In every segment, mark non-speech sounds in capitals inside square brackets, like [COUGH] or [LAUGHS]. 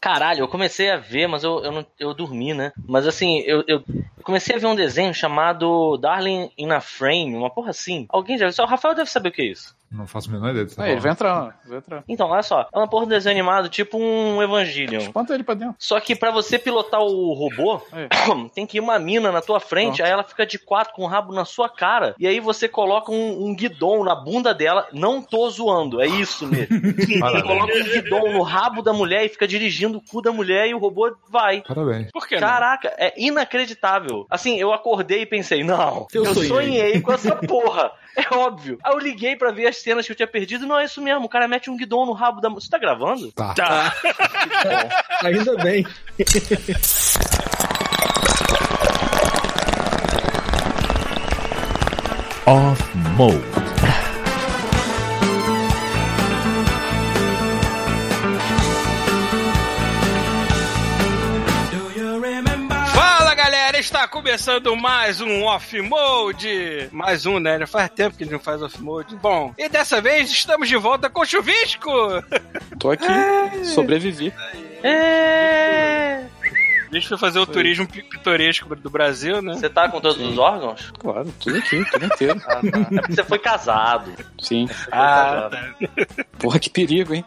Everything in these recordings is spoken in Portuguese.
Caralho, eu comecei a ver, mas eu, eu, não, eu dormi, né? Mas assim, eu, eu comecei a ver um desenho chamado Darling in a Frame, uma porra assim. Alguém já viu? O Rafael deve saber o que é isso. Não faço a menor ideia disso. Ah, ele vai entrar, vai entrar. Então, olha só, é uma porra de desenho animado, tipo um Evangelion. Espanta ele pra dentro. Só que pra você pilotar o robô, Aí. [COUGHS] tem que ir uma mina na tua frente, aí ela fica de quatro com o rabo na sua cara, e aí você coloca um, um guidão na bunda dela. Não tô zoando, é isso mesmo. [LAUGHS] Parabéns. coloca um guidão no rabo da mulher e fica dirigindo o cu da mulher e o robô vai. Parabéns. Por não? Caraca, é inacreditável. Assim, eu acordei e pensei, não, Eu eu, sonhei. sonhei com essa [LAUGHS] porra. É óbvio. Aí eu liguei pra ver as cenas que eu tinha perdido e não é isso mesmo. O cara mete um guidão no rabo da. Você tá gravando? Tá. Tá. [LAUGHS] Ainda bem. Off Mode. Começando mais um Off Mode. Mais um, né? Já faz tempo que a gente não faz Off Mode. Bom, e dessa vez estamos de volta com o Chuvisco. Tô aqui, sobrevivi. É. A gente foi fazer o turismo pi- pitoresco do Brasil, né? Você tá com todos Sim. os órgãos? Claro, tudo aqui, tudo inteiro. Ah, tá. É porque você foi casado. Sim. Ah, Porra, que perigo, hein?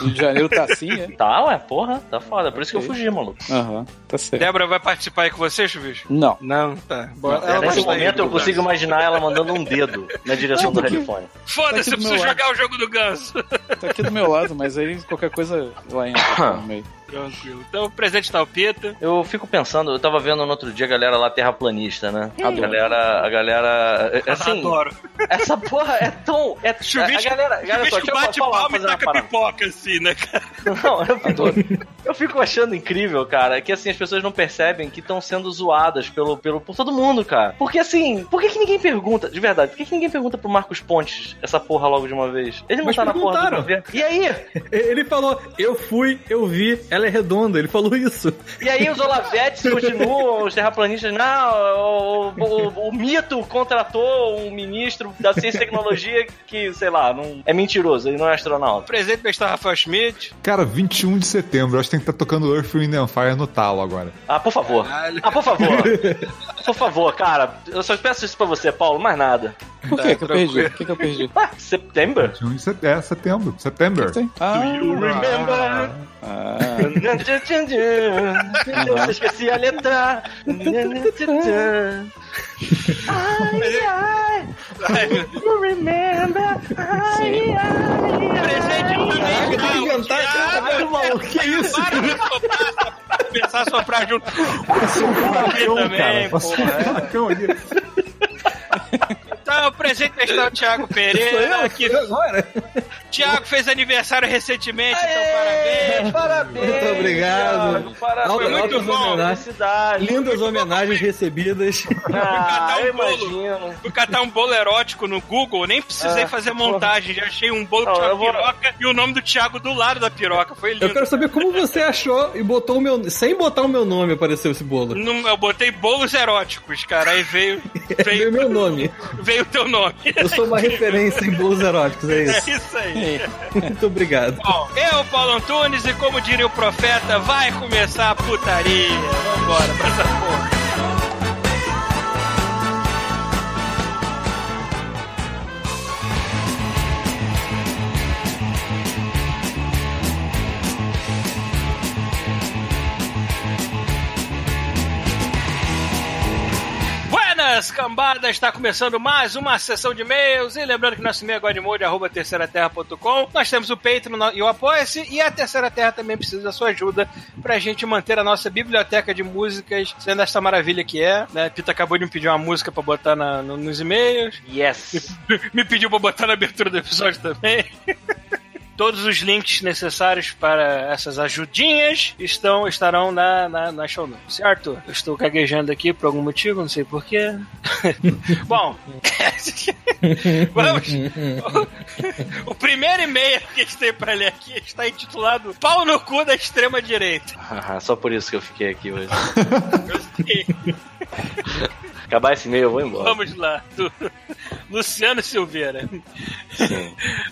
Rio de Janeiro tá assim, é? Tá, ué, porra, tá foda. Por isso que eu fugi, maluco. Aham, tá certo. Débora vai participar aí com você, Chuvisco? Não. Não, tá. Ela vai nesse momento eu consigo imaginar ela mandando um dedo na direção do headphone. Foda-se, Tá eu preciso lado. jogar o jogo do ganso. Tá aqui do meu lado, mas aí qualquer coisa lá entra no meio. Tranquilo. Então, o presente tá o Pita. Eu fico pensando, eu tava vendo no outro dia a galera lá terraplanista, né? A galera, a galera, é- assim, Adoro. essa porra é tão, é, a Chuvisco, galera, galera, só, Chuvisco bate falar, palma e taca pipoca assim, né, cara? Não, eu fico, eu fico achando incrível, cara, que assim, as pessoas não percebem que estão sendo zoadas pelo, pelo, por todo mundo, cara. Porque assim, por que, que ninguém pergunta, de verdade, por que, que ninguém pergunta pro Marcos Pontes essa porra logo de uma vez? Ele não Mas tá na porra do governo. E aí? [LAUGHS] Ele falou, eu fui, eu vi, ela é redonda. Ele falou isso. E aí os Olavetes continuam, os terraplanistas, não, o, o- o mito contratou um ministro da ciência e tecnologia que, sei lá, não, é mentiroso, ele não é astronauta. Presente pra estar Rafael Schmidt. Cara, 21 de setembro. Acho que tem que estar tocando Earth, Wind and Fire no talo agora. Ah, por favor. Ah, por favor. Por favor, cara, eu só peço isso pra você, Paulo, mais nada. Por que que eu perdi? O que que eu perdi? 21 de setembro. É, setembro. Tem? Ah, Remember? ah, Eu esqueci a letra. Ai, ai, you remember? Ai, ai, Presente também. Tem que cantar, caralho, maluco. Que isso? Para de soprar, Pensar soprar junto. Aqui também, pô. Furacão ali. Então, presente estar o Thiago [LAUGHS] Sou Pereira. eu? Que Agora? [LAUGHS] Thiago fez aniversário recentemente, então parabéns. Parabéns. Muito obrigado. Thiago, Parabéns. Foi muito bom. homenagens. Lindas homenagens recebidas. Ah, catar um eu bolo. Fui catar um bolo erótico no Google, nem precisei Ah, fazer montagem, já achei um bolo Não, eu vou- piroca e o nome do Thiago do lado da piroca. Foi lindo. Eu quero saber como você achou e botou o meu. Sem botar o meu nome apareceu esse bolo. Não, eu botei bolos eróticos, cara. Aí veio, [LAUGHS] Veio veio, meu nome. veio o teu nome. Eu sou uma referência em bolos eróticos, é É isso. isso aí. [LAUGHS] Muito obrigado. Bom, eu, Paulo Antunes, e como diria o profeta, vai começar a putaria. Vambora pra essa porra. Buenas, cambada! Está começando mais uma sessão de e-mails. E lembrando que nosso e-mail é godmode, arroba terceiraterra.com. Nós temos o Patreon e o Apoia-se. E a Terceira Terra também precisa da sua ajuda pra gente manter a nossa biblioteca de músicas sendo esta maravilha que é. Né? Pita acabou de me pedir uma música pra botar na- no- nos e-mails. Yes. [LAUGHS] Me pediu pra botar na abertura do episódio também. [LAUGHS] Todos os links necessários para essas ajudinhas estão, estarão na, na, na show notes, certo? Eu estou gaguejando aqui por algum motivo, não sei porquê. [LAUGHS] Bom, [LAUGHS] vamos. O, o primeiro e-mail que a gente tem para ler aqui está intitulado Pau no cu da extrema direita. Ah, só por isso que eu fiquei aqui hoje. [LAUGHS] Acabar esse e-mail, eu vou embora. Vamos lá. Do [LAUGHS] Luciano Silveira. [LAUGHS]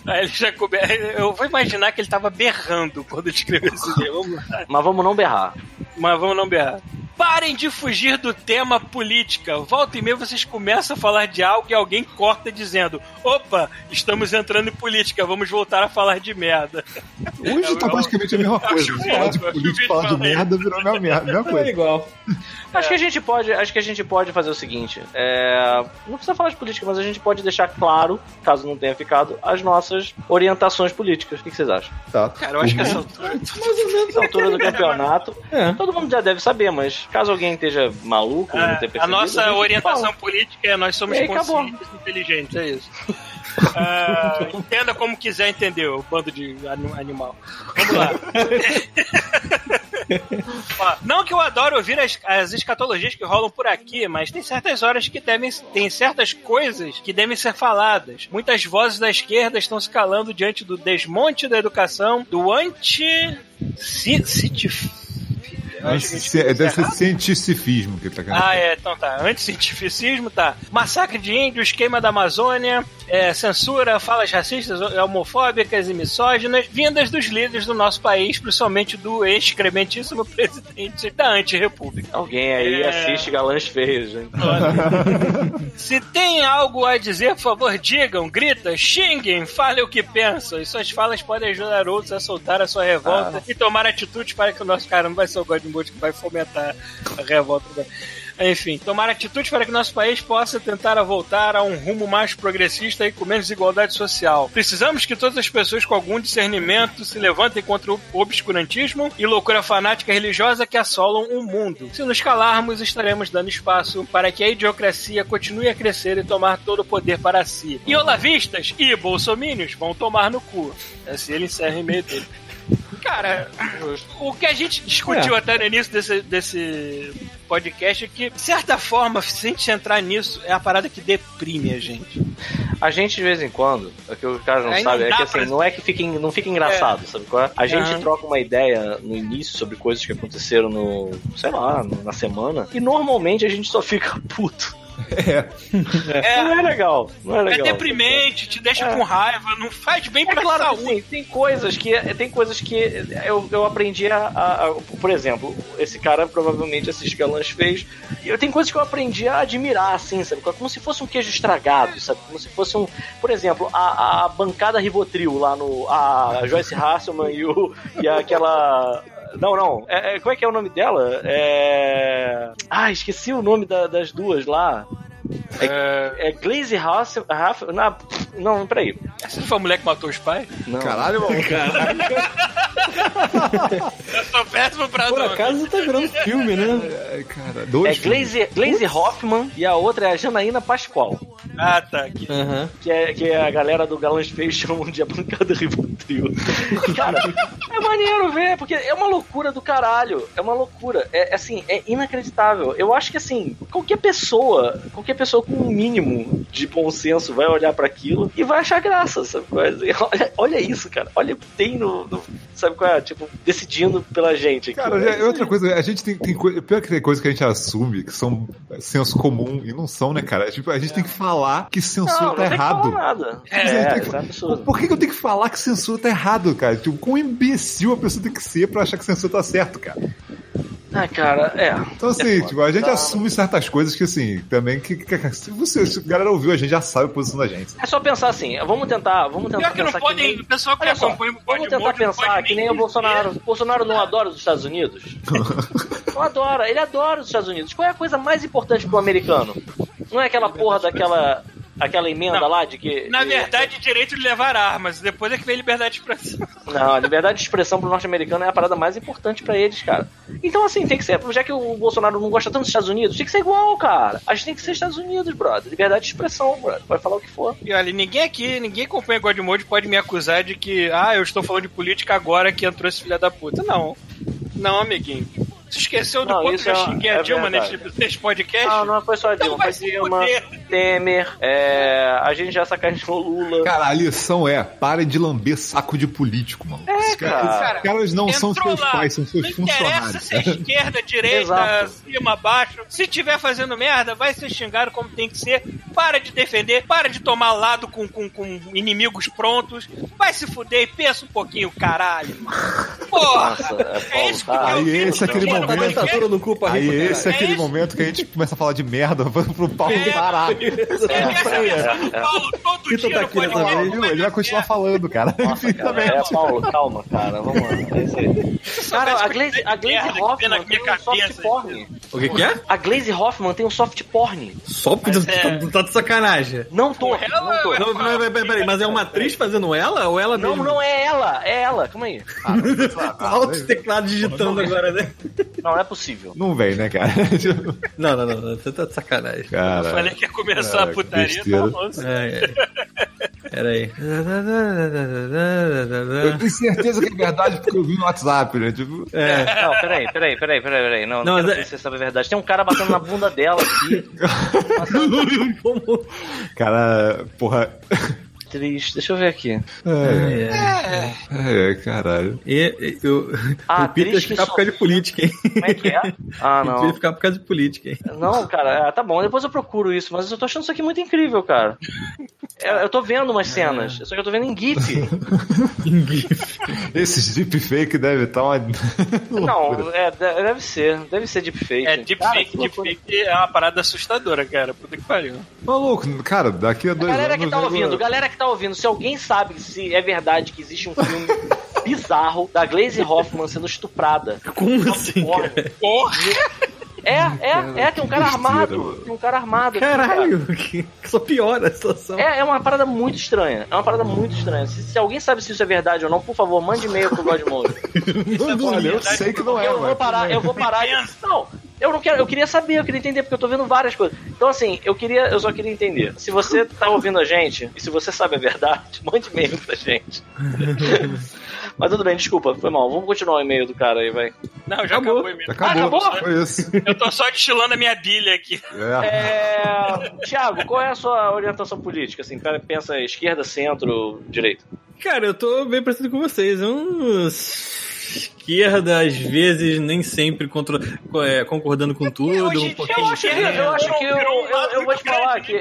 Aí ele já come... Eu vou imaginar que ele tava berrando quando escreveu esse e-mail. Vamos lá. Mas vamos não berrar. Mas vamos não berrar. Parem de fugir do tema política. Volta e meia vocês começam a falar de algo e alguém corta dizendo: opa, estamos entrando em política, vamos voltar a falar de merda. [LAUGHS] Hoje tá praticamente a mesma coisa. acho Falar de que- política, falar de merda virou a mesma merda. Mesma É coisa. igual. Acho que a gente pode, acho que a gente pode fazer o seguinte. É, não precisa falar de política, mas a gente pode deixar claro, caso não tenha ficado, as nossas orientações políticas. O que que vocês acham? Tá. Cara, eu acho que essa altura. Essa altura do campeonato, É. todo mundo já deve saber, mas caso alguém esteja maluco, não tenha É, a percebido, nossa gente orientação fala. política é nós somos conscientes e inteligentes, é isso. Ah, [LAUGHS] entenda como quiser entender, o bando de ani- animal. Vamos lá. [LAUGHS] Ó, não que eu adoro ouvir as, as escatologias que rolam por aqui, mas tem certas horas que devem. Tem certas coisas que devem ser faladas. Muitas vozes da esquerda estão se calando diante do desmonte da educação, do anti. ci- citif- É, deve ser errado. cientificismo que tá querendo Ah, é, então tá. Anticientificismo, tá. Massacre de índios, queima da Amazônia, é, censura, falas racistas, homofóbicas e misóginas, vindas dos líderes do nosso país, principalmente do excrementíssimo [LAUGHS] presidente da antirrepública. Alguém aí É. assiste galãs feios, hein? [LAUGHS] Se tem algo a dizer, por favor, digam, grita, xinguem, falem o que pensam. E suas falas podem ajudar outros a soltar a sua revolta e tomar atitudes para que o nosso cara não vai ser o God Que vai fomentar a revolta. Enfim, tomar atitudes para que nosso país possa tentar voltar a um rumo mais progressista e com menos desigualdade social. Precisamos que todas as pessoas com algum discernimento se levantem contra o obscurantismo e loucura fanática religiosa que assolam o mundo. Se nos calarmos, estaremos dando espaço para que a idiocracia continue a crescer e tomar todo o poder para si. E olavistas e bolsomínios vão tomar no cu. Assim ele encerra o e-mail dele. Cara, o que a gente discutiu até no início desse, desse podcast é que, de certa forma, se a gente entrar nisso, é a parada que deprime a gente. A gente, de vez em quando, é que o cara não Aí não sabe, é que assim, pra- não é que fica, en- não fica engraçado, sabe qual é? A gente Aham. troca uma ideia no início sobre coisas que aconteceram no, sei lá, na semana, e normalmente a gente só fica [LAUGHS] puto. É, Não é legal, não é é legal. deprimente, te deixa É. com raiva, não faz bem É pra claro que saúde. sim, tem coisas que tem coisas que eu, eu aprendi a, a- a- Por exemplo, esse cara provavelmente assiste Galãs fez. E eu tenho coisas que eu aprendi a admirar, assim, sabe? Como se fosse um queijo estragado, sabe? Como se fosse um. Por exemplo, a, a bancada Rivotril lá no. A Joyce Hasselman e, o, e aquela. Não, não. É, é- como é que é o nome dela? É. Ah, esqueci o nome da- das duas lá. É, é Glaze Hassel. Hassel- Não, não, peraí. Essa não foi a mulher que matou os pais? Não. Caralho, mano. Eu sou péssimo pra Por acaso tá virando filme, né? É, cara, É dois. Glaze, Glaze Hoffman e a outra é a Janaína Pascoal. Ah, tá. Aqui. Aham. Que é, que é a galera do Galãs Feios [LAUGHS] chamam de a bancada Rivotril. Cara, é maneiro ver, porque é uma loucura do caralho. É uma loucura. É assim, é inacreditável. Eu acho que assim, qualquer pessoa, qualquer pessoa com um mínimo de bom senso vai olhar pra aquilo e vai achar graça, sabe? qual é? [LAUGHS] Olha, olha isso, cara. Olha o que tem no, no- Sabe qual é? Tipo, decidindo pela gente. aqui. Cara, é outra coisa, a gente tem, tem coisa, pior que tem coisa que a gente assume que são senso comum e não são, né, cara? É, tipo, a gente tem que falar que censura não, não tá errado. É, É, que- é absurdo. Por que, que eu tenho que falar que censura tá errado, cara? Tipo, quão imbecil a pessoa tem que ser pra achar que censura tá certo, cara? Ah, cara, é. Então, assim, É tipo, a gente Tá. assume certas coisas que, assim, também que, que- se você, se a galera ouviu, a gente já sabe a posição da gente. É só pensar assim, vamos tentar, vamos tentar Pior que não pensar podem. nem- O pessoal que só, acompanha o vamos tentar pensar pode que nem o dizer- Bolsonaro. O Bolsonaro não adora os Estados Unidos? [LAUGHS] Não adora, ele adora os Estados Unidos. Qual é a coisa mais importante pro americano? Não é aquela porra daquela aquela emenda Não. lá de que. Na de- verdade, direito de levar armas. Depois é que vem liberdade de expressão. [LAUGHS] Não, a liberdade de expressão pro norte-americano é a parada mais importante pra eles, cara. Então, assim, tem que ser. Já que o Bolsonaro não gosta tanto dos Estados Unidos, tem que ser igual, cara. A gente tem que ser Estados Unidos, brother. Liberdade de expressão, brother. Pode falar o que for. E olha, ninguém aqui, ninguém acompanha God Mode pode me acusar de que, ah, eu estou falando de política agora que entrou esse filho da puta. Não. Não, amiguinho. Você esqueceu do Não, quanto eu já é- xinguei é a Dilma verdade. nesse, nesse podcast? Não, não foi só a Então Dilma, foi se Dilma. Temer, é, a gente já sacaneou o Lula. Cara, a lição é, parem de lamber saco de político, mano. Os caras, cara. os caras não são seus lá. pais, são seus Não funcionários. se é esquerda, direita, cima, baixo. Se tiver fazendo merda, vai ser xingado como tem que ser. para de defender, para de tomar lado com, com, com inimigos prontos. Vai se fuder e pensa um pouquinho, caralho. Porra! Nossa, é, É isso que tá. eu Aí vi esse é aquele momento- dentadura no cu pra Aí esse é É aquele isso. momento que a gente começa a falar de merda [LAUGHS] pro Paulo É. parar. É, é, Paulo, Vitor dia tá aqui nessa vez, Viu? Ele vai continuar falando, cara. Nossa, cara. É, Paulo, calma, cara. Vamos lá. É. Cara, a Glaze, a Glaze Hoffman tem um soft porn. O que que é? A Glaze Hoffman tem um soft porn. Só porque tu, é- tu tá de sacanagem. Não tô, Ela- não tô. Não, não, peraí, mas é uma atriz fazendo ela ou ela Não, não é ela, é ela. Calma aí. [LAUGHS] Alto teclado digitando agora, né? Não, é possível. Não vem, né, cara? [LAUGHS] Não, não, não, você tá de sacanagem. Cara. Falei que ia começar Cara, a putaria, tá louco. É, é. Pera aí. Eu tenho certeza que é verdade porque eu vi no WhatsApp, né? Tipo, É. Não, peraí, peraí, peraí, peraí, peraí. Não, Não, não, é- você sabe a verdade. Tem um cara batendo na bunda dela aqui. [LAUGHS] Como- cara, porra. Triste. Deixa eu ver aqui. É, é, é caralho. E, e, eu, Ah, o Peter atriz ficar por causa de política, hein? Como é que é? [LAUGHS] Ah, O Peter não. ficar por causa de política, hein? Não, cara, é, tá bom, depois eu procuro isso, mas eu tô achando isso aqui muito incrível, cara. [LAUGHS] Eu, eu tô vendo umas cenas, só que eu tô vendo em GIF. [LAUGHS] Esses deepfake deve estar uma. [LAUGHS] Não, é, de- deve ser, deve ser deepfake. É, deepfake, loucura. deepfake é uma parada assustadora, cara. Puta que pariu. Maluco, cara, daqui a dois Galera anos. que tá ouvindo, galera que tá ouvindo, se alguém sabe se é verdade que existe um filme [LAUGHS] bizarro da Glaze Hoffman sendo estuprada. Como assim, Porra. É, é, é, tem um cara armado. Tem um cara armado. Caralho, que, só piora a situação. É, é uma parada muito estranha. É uma parada muito estranha. Se, se alguém sabe se isso é verdade ou não, por favor, mande e-mail pro Godmode. [LAUGHS] Olha, eu sei que não é, eu vou parar, eu vou parar. Não, eu não quero, eu queria saber, eu queria entender, porque eu tô vendo várias coisas. Então, assim, eu queria, eu só queria entender. Se você tá ouvindo a gente, e se você sabe a verdade, [LAUGHS] mande e-mail pra gente. [LAUGHS] Mas tudo bem, desculpa, foi mal. Vamos continuar o e-mail do cara aí, vai. Não, já acabou, mesmo. Acabou, acabou? foi isso. Eu tô só destilando a minha bilha aqui. É. É... Tiago, qual é a sua orientação política? Assim, cara, pensa esquerda, centro, direita. Cara, eu tô bem parecido com vocês. Eu esquerda, às vezes, nem sempre contra, é, concordando com tudo, em um pouquinho Eu acho que, eu, acho que eu, eu, eu vou te falar que,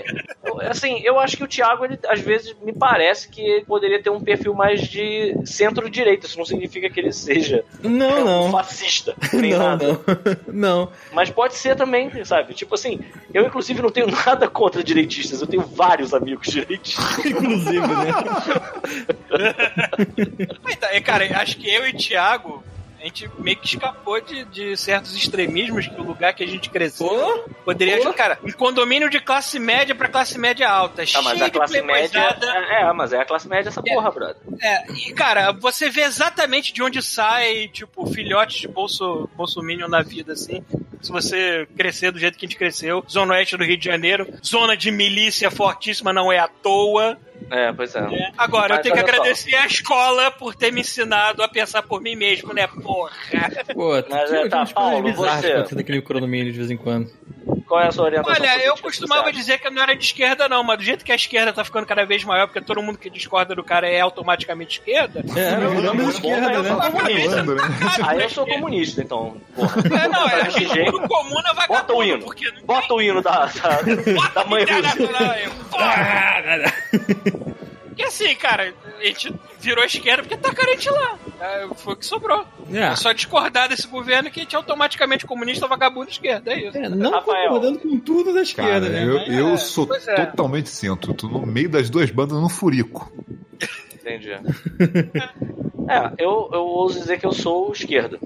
eu- assim, eu acho que o Thiago, ele, às vezes, me parece que ele poderia ter um perfil mais de centro-direita. Isso não significa que ele seja Não, [LAUGHS] não. fascista, [LAUGHS] nem Não, nada. não. [LAUGHS] Não. Mas pode ser também, sabe? Tipo assim, eu inclusive não tenho nada contra direitistas, eu tenho vários amigos direitistas. Inclusive, né? É, cara, acho que eu e o Thiago, a gente meio que escapou de, de certos extremismos que o lugar que a gente cresceu poderia. Cara, um condomínio de classe média pra classe média alta. Ah, mas cheio a de classe média. É, é, mas é a classe média essa porra, brother. É, e cara, você vê exatamente de onde sai, tipo, filhotes de bolso, bolsominion na vida, assim. Se você crescer do jeito que a gente cresceu, Zona Oeste do Rio de Janeiro, zona de milícia fortíssima, não é à toa. É, pois é. né? Agora, eu Mas tenho que olha só. agradecer a escola por ter me ensinado a pensar por mim mesmo, né, porra? Pô, Mas, é, tá, Paulo, você- no condomínio de vez em quando. Qual é a sua orientação? Olha, eu costumava dizer que eu não era de esquerda, não, mas do jeito que a esquerda tá ficando cada vez maior, porque todo mundo que discorda do cara é automaticamente esquerda. É, Eu- viramos eu- esquerda, eu- né? né? Aí eu sou comunista, então. Porra. É, não, é gente jeito. tudo comum na Bota o hino. não Bota o hino da, da, da mãe Rússia. Internacional aí. Porra! E assim, cara, a gente virou esquerda porque tá carente lá. É, foi o que sobrou. É. É só discordar desse governo que a gente é automaticamente comunista, vagabundo esquerda, é isso. É, não Rafael. concordando com tudo da esquerda, Cara, né? eu, eu sou é. totalmente centro. Tô no meio das duas bandas no furico. Entendi. [LAUGHS] É, eu, eu ouso dizer que eu sou esquerda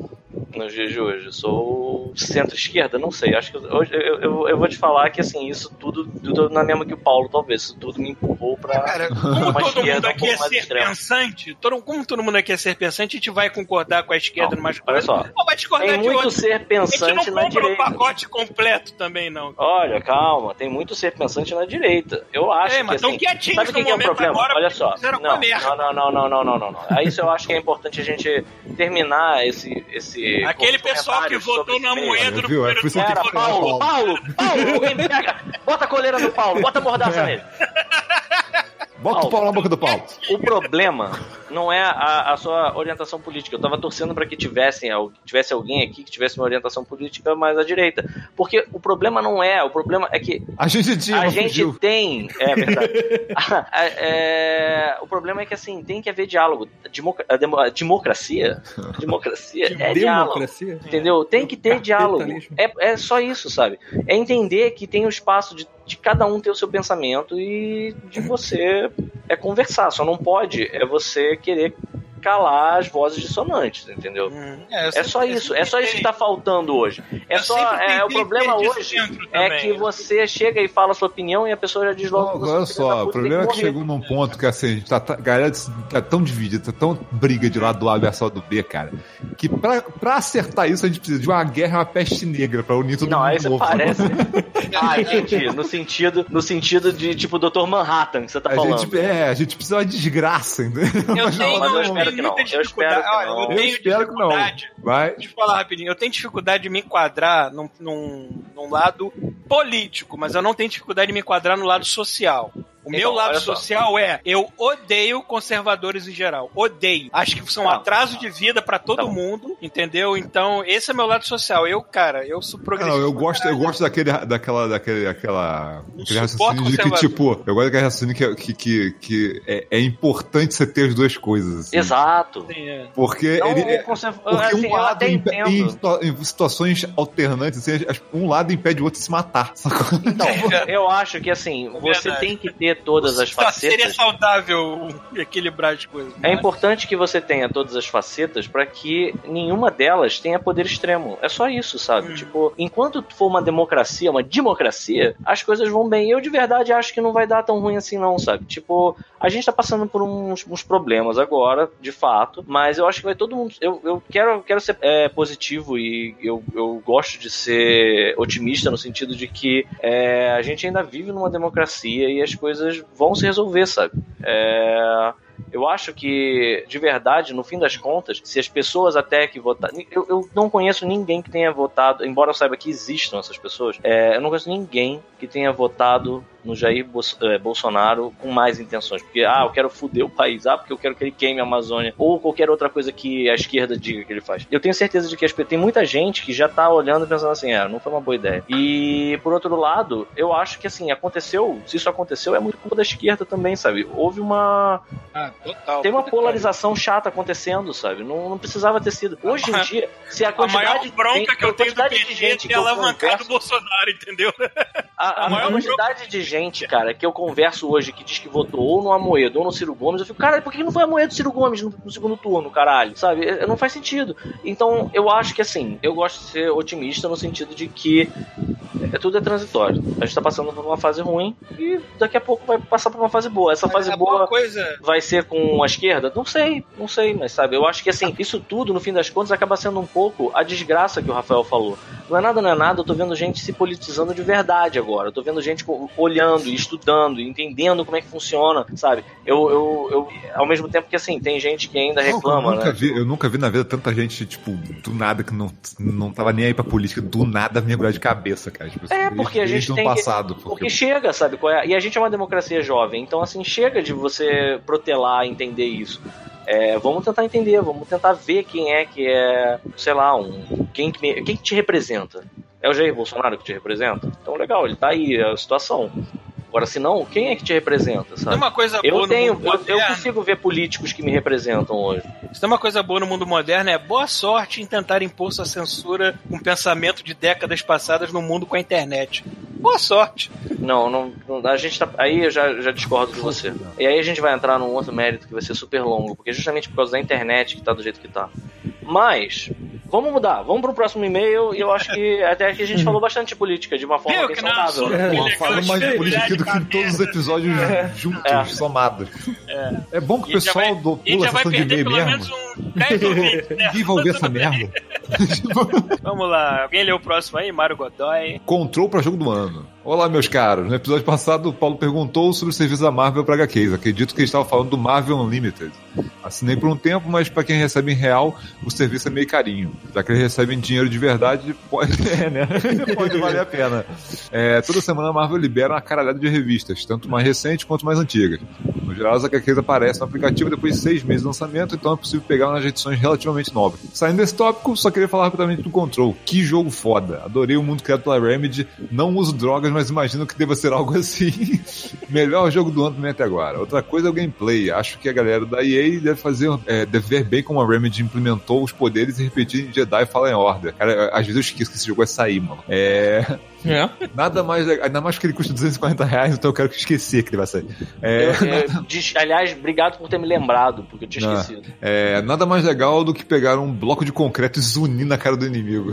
nos dias de hoje. Eu sou centro-esquerda, não sei. Acho que eu, hoje eu, eu, eu vou te falar que assim, isso tudo, tudo na mesma que o Paulo, talvez. Isso tudo me empurrou pra. Cara, como todo mundo um aqui pouco é mais ser extrema. pensante, todo, como todo mundo aqui é ser pensante, a gente vai concordar com a esquerda Não, numas olha só. vai discordar Tem de muito outras. ser A gente pensante não compra o direita. pacote completo também, não. Olha, calma, tem muito ser pensante na direita. Eu acho É, mas que tão assim, quietinhos sabe que, no que é o problema? agora, Olha só. não, não, não, não, não, não, não, não. Aí isso eu acho que é importante a gente terminar esse esse Aquele pessoal que votou na moeda do? É primeiro por isso que tem Era que pegar o Paulo, Paulo, Paulo, pega, bota a coleira no Paulo, bota a mordaça [LAUGHS] nele. Bota o pau na boca do pau. O problema não é a, a sua orientação política. Eu tava torcendo para que tivessem, tivesse alguém aqui que tivesse uma orientação política mais à direita. Porque o problema não é, o problema é que A gente tinha, a gente fugiu. tem. É verdade. [LAUGHS] A- a- é, o problema é que assim, tem que haver diálogo. A demo- a democracia? Democracia é diálogo. Democracia? Entendeu? Tem que ter diálogo. É, é só isso, sabe? É entender que tem o espaço de, de cada um ter o seu pensamento e de você é conversar. Só não pode é você querer calar as vozes dissonantes, entendeu? Hum, É só isso, é só isso que tá faltando hoje. É Eu só, é, o problema hoje é também. que você chega e fala a sua opinião e a pessoa já diz logo. Não, olha é só, o problema é que chegou num ponto que assim, a gente tá, tá, a galera tá tão dividida, tá tão briga de lado do A versus do B, cara, que pra, pra acertar isso a gente precisa de uma guerra, uma peste negra pra unir todo Não, mundo. aí de você novo. parece. [LAUGHS] ah, entendi. No sentido, no sentido de tipo Dr. Manhattan que você tá A falando. gente, é, a gente precisa de uma desgraça, entendeu? Eu Não, tenho, mas eu eu espero tenho que não. muita Eu espero dificuldade. que Olha, não. eu Eu tenho espero que não. dificuldade. Vai. Deixa eu falar rapidinho. Eu tenho dificuldade de me enquadrar num, num, num lado político, mas eu não tenho dificuldade de me enquadrar no lado social. O meu Então, lado olha só. social é eu odeio conservadores em geral. Odeio. Acho que são Não. atraso de vida pra todo Não. mundo, entendeu? Então, esse é meu lado social. Eu, cara, eu sou Não, progressista. eu gosto, eu gosto daquele, daquela, daquele, aquela, Não aquele raciocínio de que, tipo, eu gosto daquele raciocínio que, que, que, que é, é importante você ter as duas coisas, assim. Exato. Sim, é. Porque Não, ele, é- conserv- porque assim, um lado, em, em situações alternantes, assim, as- um lado impede o outro de se matar. [LAUGHS] Então, [LAUGHS] eu acho que assim, você verdade. tem que ter todas as Só seria facetas. saudável equilibrar as coisas. É importante que você tenha todas as facetas para que nenhuma delas tenha poder extremo. É só isso, sabe? Hum. Tipo, enquanto for uma democracia, uma democracia, as coisas vão bem. Eu de verdade acho que não vai dar tão ruim assim, não, sabe? Tipo, a gente tá passando por uns, uns problemas agora, de fato, mas eu acho que vai todo mundo. Eu, eu quero, quero ser é, positivo e eu, eu gosto de ser otimista no sentido de que é, a gente ainda vive numa democracia e as coisas vão se resolver, sabe? É. Eu acho que, de verdade, no fim das contas, se as pessoas até que votaram. Eu, eu não conheço ninguém que tenha votado, embora eu saiba que existam essas pessoas, é, eu não conheço ninguém que tenha votado no Jair eh, Bolsonaro com mais intenções. Porque, ah, eu quero foder o país, ah, porque eu quero que ele queime a Amazônia, ou qualquer outra coisa que a esquerda diga que ele faz. Eu tenho certeza de que as, tem muita gente que já tá olhando e pensando assim, é, não foi uma boa ideia. E, por outro lado, eu acho que, assim, aconteceu, se isso aconteceu, é muito culpa da esquerda também, sabe? Houve uma, Ah, total. tem uma polarização chata acontecendo, sabe? Não, não precisava ter sido. Hoje em dia, se a pariu. A maior quantidade bronca que eu tenho do quantidade PT é que ter eu alavancado o converso, Bolsonaro, entendeu? a, a a maior quantidade de gente, cara, que eu converso hoje que diz que votou ou no Amoedo ou no Ciro Gomes, eu fico, cara, por que não foi Amoedo e Ciro Gomes no, no segundo turno, caralho? Sabe? É, Não faz sentido. Então, eu acho que assim, eu gosto de ser otimista no sentido de que é, tudo é transitório. A gente tá passando por uma fase ruim e daqui a pouco vai passar por uma fase boa. Essa fase boa coisa. vai ser com a esquerda? Não sei, não sei, mas sabe, eu acho que assim, isso tudo, no fim das contas, acaba sendo um pouco a desgraça que o Rafael falou. Não é nada, não é nada, eu tô vendo gente se politizando de verdade agora. Eu tô vendo gente co- olhando e estudando e entendendo como é que funciona, sabe? Eu, eu, eu ao mesmo tempo que assim, tem gente que ainda reclama, eu, nunca né? vi, eu nunca vi na vida tanta gente, tipo, do nada, que não, não tava nem aí pra política, do nada mergulhar de cabeça, cara. Tipo, É, porque a gente tem ano que- passado. Porque chega, sabe? qual é? E a gente é uma democracia jovem, então assim, chega de você protelar, entender isso. É, vamos tentar entender, vamos tentar ver quem é que é, sei lá, um, quem, quem que te representa. É o Jair Bolsonaro que te representa? Então legal, ele tá aí, é a situação. Agora, se não, quem é que te representa, Tem sabe? uma coisa boa Eu no tenho, eu, eu consigo ver políticos que me representam hoje. Se tem uma coisa boa no mundo moderno é boa sorte em tentar impor sua censura com pensamento de décadas passadas no mundo com a internet. Boa sorte. Não, não, não- a gente tá. Aí eu já, já discordo de você. E aí a gente vai entrar num outro mérito que vai ser super longo, porque justamente por causa da internet que tá do jeito que tá. Mas, vamos mudar, vamos pro próximo e-mail, e eu acho que [LAUGHS] até aqui a gente falou bastante de política, de uma forma Viu bem que não, saudável. é fala aquela mais de política do que atividade todos os episódios juntos, É. somados. É. bom que o pessoal vai- do pula a sessão de perder e-mail pelo mesmo. menos um 10 ouvintes, [LAUGHS] né? Ninguém vai ouvir essa merda. [LAUGHS] Vamos lá, alguém leu o próximo aí? Mário Godoy. Control para jogo do ano. Olá, meus caros. No episódio passado, o Paulo perguntou sobre o serviço da Marvel para HQs. Acredito que ele estava falando do Marvel Unlimited. Assinei por um tempo, mas para quem recebe em real, o serviço é meio carinho. Já que eles recebem dinheiro de verdade, [LAUGHS] pode, é, né? [LAUGHS] pode valer a pena. É, toda semana a Marvel libera uma caralhada de revistas, tanto mais recentes quanto mais antigas. No geral, as HQs aparecem no aplicativo depois de seis meses de lançamento, então é possível pegar nas edições relativamente novas. Saindo desse tópico, só queria falar rapidamente do Control. Que jogo foda. Adorei o mundo criado pela Remedy. Não uso drogas, mas imagino que deva ser algo assim. [LAUGHS] Melhor jogo do ano também até agora. Outra coisa é o gameplay. Acho que a galera da EA deve fazer, é, deve ver bem como a Remedy implementou os poderes e repetir em Jedi Fallen Order. Cara, às vezes eu esqueço que esse jogo vai sair, mano. É. É. Nada mais, ainda mais que ele custa 240 reais, então eu quero esquecer que ele vai sair. É, [LAUGHS] diz- aliás, obrigado por ter me lembrado, porque eu tinha Não. esquecido. é, nada mais legal do que pegar um bloco de concreto e zunir na cara do inimigo.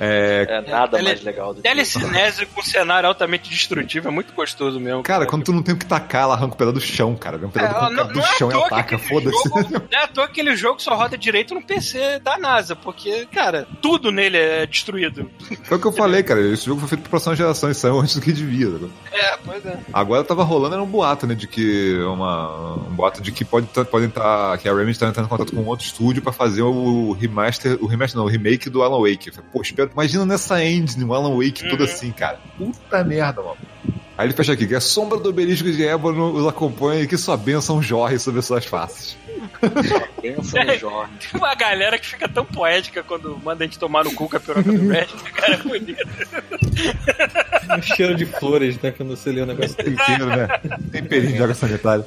É, É nada mais legal do que Telecinese com cenário altamente destrutivo, é muito gostoso mesmo. cara, quando tu não tem o que tacar, ela arranca um pedaço do chão, cara. Vem um É, pedaço do não, do não é chão e toa ela que taca, aquele foda-se. jogo- Não é à toa que aquele jogo só roda direito no PC da NASA, porque, cara, tudo nele é destruído. Foi o que eu falei, cara. Esse jogo foi feito pra próxima geração e saiu antes do que devia. né? É, pois é. Agora tava rolando era um boato, né? De que. Uma, um boato de que pode tá- podem estar. que a Remedy tá entrando em contato com outro estúdio pra fazer o remaster. O remaster não, o remake do Alan Wake. Eu falei, Imagina nessa engine, o Alan Wake, tudo Uhum. assim, cara. Puta merda, mano. Aí ele fecha aqui, que a sombra do obelisco de Ébano os acompanha e que sua bênção jorre sobre suas faces. pensa no Jorge. Tem uma galera que fica tão poética quando manda a gente tomar no cu com a piroca do mestre, cara, é bonito. [LAUGHS] Um cheiro de flores, né? Quando você lê o negócio. Tempero, né? Temperinho de água sanitária.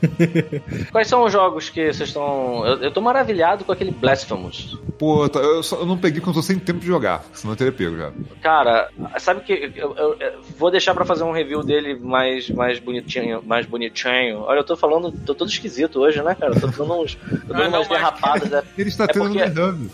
[LAUGHS] Quais são os jogos que vocês estão. Eu, eu tô maravilhado com aquele Blasphemous. Pô, eu, tô- eu só- eu não peguei porque eu tô sem tempo de jogar, senão eu teria pego já. Cara, sabe que eu, eu- eu vou deixar pra fazer um review dele mais, mais bonitinho, mais bonitinho. Olha, eu tô falando, tô todo esquisito hoje, né, cara? Tô dando uns, tô [LAUGHS] dando Ah, não, umas mas- derrapadas. É, [LAUGHS] Ele está É tendo porque- um derrame.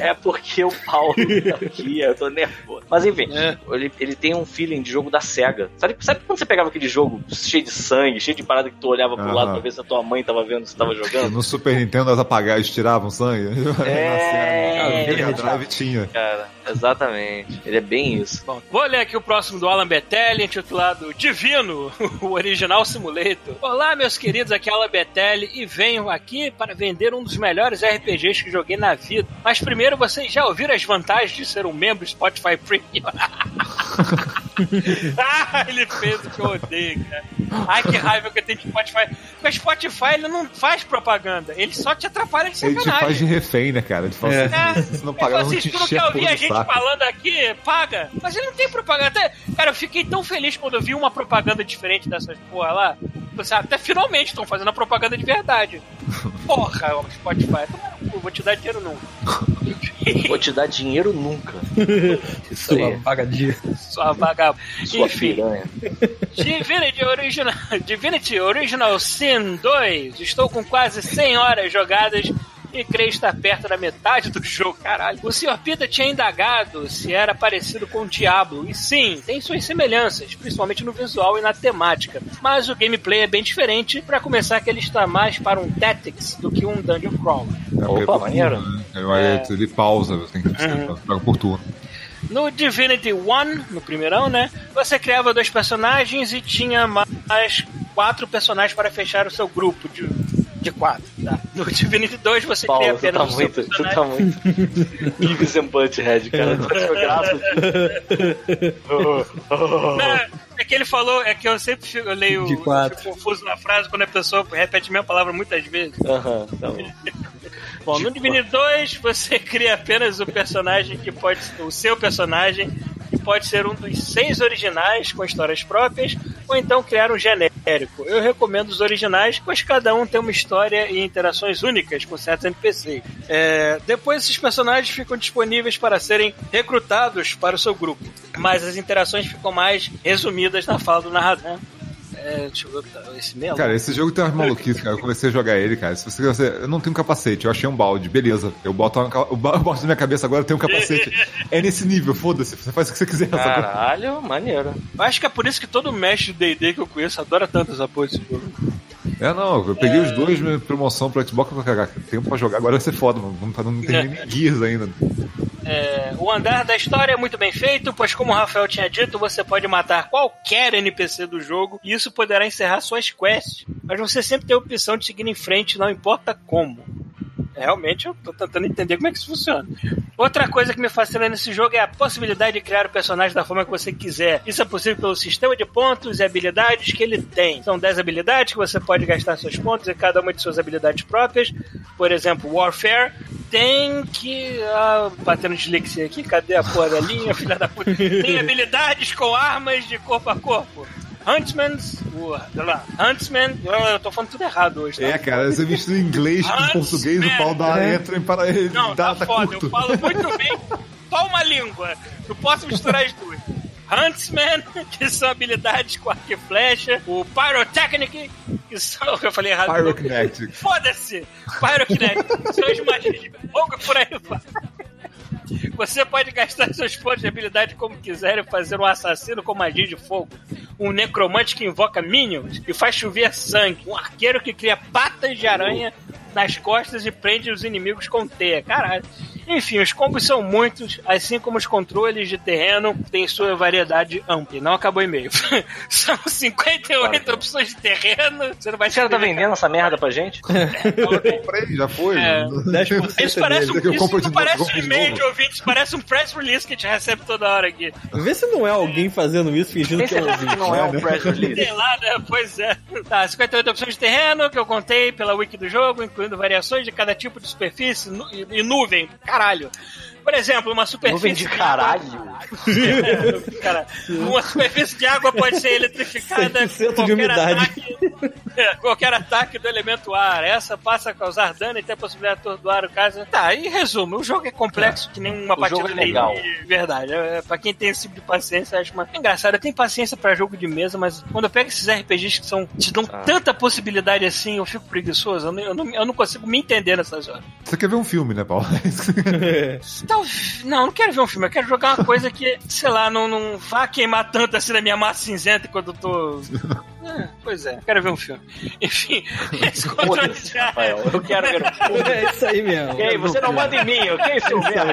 é porque o Paulo tá aqui, eu tô nervoso. Mas enfim, É. ele, ele tem um feeling de jogo da SEGA. Sabe, sabe quando você pegava aquele jogo cheio de sangue, cheio de parada que tu olhava pro Aham. lado pra ver se a tua mãe tava vendo se tava jogando? No Super Nintendo as apagadas tiravam sangue. É, [LAUGHS] Na Mega Drive tinha. cara, exatamente. Ele é bem isso. Bom, vou ler aqui o próximo do Alan Betelli, intitulado Divino, [LAUGHS] o original simulator. Olá, meus queridos, aqui é Alan Betelli e venho aqui para vender um dos melhores RPGs que joguei na vida. Mas primeiro, vocês já ouviram as vantagens de ser um membro Spotify Premium? [LAUGHS] ah, ele fez o que eu odeio, cara. Ai, que raiva que eu tenho de Spotify. Porque o Spotify ele não faz propaganda, ele só te atrapalha de Ele te sacanagem. faz de refém, né, cara? Ele fala É. assim, se não pagar, eu não te a gente saco. falando aqui, paga. Mas ele não tem propaganda. Até, cara, eu fiquei tão feliz quando eu vi uma propaganda diferente dessas porra lá. Você, até finalmente estão fazendo a propaganda de verdade. [LAUGHS] Porra, o Spotify. Toma no cu, vou te dar dinheiro nunca. [LAUGHS] Vou te dar dinheiro nunca. [LAUGHS] Isso Sua vagadinha. Sua vagabunda. Sua Enfim, piranha. Divinity Original, Divinity Original Sin 2. Estou com quase 100 horas jogadas e creio estar perto da metade do jogo, caralho. O Sr. Pita tinha indagado se era parecido com o Diablo, e sim, tem suas semelhanças, principalmente no visual e na temática. Mas o gameplay é bem diferente, pra começar que ele está mais para um Tactics do que um Dungeon Crawler. É, Opa, é por maneiro. né? Aí Ele pausa, você tem que joga por turno. No Divinity One, no primeirão, né? Você criava dois personagens e tinha mais quatro personagens para fechar o seu grupo de, de quatro, tá? No Divinity 2 você cria Paulo, tu apenas tá o seu muito, tu personagem. tá muito. Beavis and Butthead, cara. Tu graça? Não, é que ele falou, é que eu sempre fico, eu leio De quatro. eu fico confuso na frase quando a pessoa repete a mesma palavra muitas vezes. Aham, tá bom. [LAUGHS] Bom, no Divinity 2 você cria apenas o personagem que pode o seu personagem que pode ser um dos seis originais com histórias próprias ou então criar um genérico. Eu recomendo os originais, pois cada um tem uma história e interações únicas com certos NPCs. É, depois esses personagens ficam disponíveis para serem recrutados para o seu grupo, mas as interações ficam mais resumidas na fala do narrador. É, deixa eu ver, esse mesmo. Cara, esse jogo tem umas maluquices, cara. Eu comecei a jogar ele, cara. Se você, você eu não tenho capacete, eu achei um balde, beleza. Eu boto, uma, eu boto na minha cabeça agora, eu tenho um capacete. [LAUGHS] É nesse nível, foda-se. Você faz o que você quiser. Caralho, maneiro. Eu acho que é por isso que todo mestre de D&D que eu conheço adora tanto essa porra desse jogo. É, não, eu peguei os dois minha promoção pro Xbox pra cagar. Tempo pra jogar, agora vai ser foda, mano. Não, não tem nem Gears ainda. É, o andar da história é muito bem feito, pois como o Rafael tinha dito, você pode matar qualquer NPC do jogo e isso poderá encerrar suas quests. Mas você sempre tem a opção de seguir em frente, não importa como. Realmente eu tô tentando entender como é que isso funciona. Outra coisa que me fascina nesse jogo é a possibilidade de criar o personagem da forma que você quiser. Isso é possível pelo sistema de pontos e habilidades que ele tem. São 10 habilidades que você pode gastar seus pontos e cada uma de suas habilidades próprias. Por exemplo, Warfare tem que. Ah, batendo dislexia aqui, cadê a porra da linha, filha da puta? Tem habilidades com armas de corpo a corpo. Huntsman's. Uh, sei lá, Huntsman. Eu, eu tô falando tudo errado hoje. Tá? É, cara, você em inglês com Huntsman. português, o pau da É. entra em para ele. Não, dá, tá, tá foda. curto. Eu falo [LAUGHS] muito bem. Só uma língua. Não posso misturar as duas. Huntsman, que são habilidades com arco e flecha. O Pyrotechnic, que são. [LAUGHS] Eu falei errado. Pyrokinetic. Foda-se! Pyrokinetic. São as magias de fogo por aí vai. Você pode gastar [LAUGHS] seus pontos de habilidade como quiser e fazer um assassino com magia de fogo. Um necromante que invoca minions e faz chover sangue. Um arqueiro que cria patas de aranha nas costas e prende os inimigos com teia. Caralho. Enfim, os combos são muitos, assim como os controles de terreno têm sua variedade ampla. E Não acabou o e-mail. [LAUGHS] são 58 opções de terreno. Você não vai cara tá vendendo essa merda pra gente? [LAUGHS] Comprei, já foi. É. 10% Isso parece um, eu isso de não novo, parece um de e-mail de ouvintes, parece um press release que a gente recebe toda hora aqui. Vê se não é alguém fazendo isso fingindo que é que ouvinte. não é um press release? Sei lá, né? Pois é. Tá, 58 opções de terreno que eu contei pela wiki do jogo, incluindo variações de cada tipo de superfície e, e nuvem. Caralho. Por exemplo, uma superfície. Nuvem de água- caralho. [LAUGHS] Cara, uma superfície de água pode ser eletrificada 100% de com qualquer umidade. ataque, é, qualquer ataque do elemento ar. Essa passa a causar dano e tem a possibilidade de atordoar o caso. Tá, em resumo, o jogo é complexo que nem uma O partida jogo é legal. de verdade. É, pra quem tem esse tipo de paciência, acho uma... engraçado. Eu tenho paciência pra jogo de mesa, mas quando eu pego esses RPGs que são te dão Ah. tanta possibilidade assim, eu fico preguiçoso. Eu não, eu não, eu não consigo me entender nessas horas. Você quer ver um filme, né, Paulo? Não, não quero ver um filme, eu quero jogar uma coisa que, sei lá, não, não vá queimar tanto assim na minha massa cinzenta enquanto eu tô. [LAUGHS] É, pois é, quero ver um filme. Enfim, [LAUGHS] esse controle de ar. Rafael. Eu quero ver um [LAUGHS] filme. É isso aí mesmo. Ei, você não manda em mim, ok, seu merda?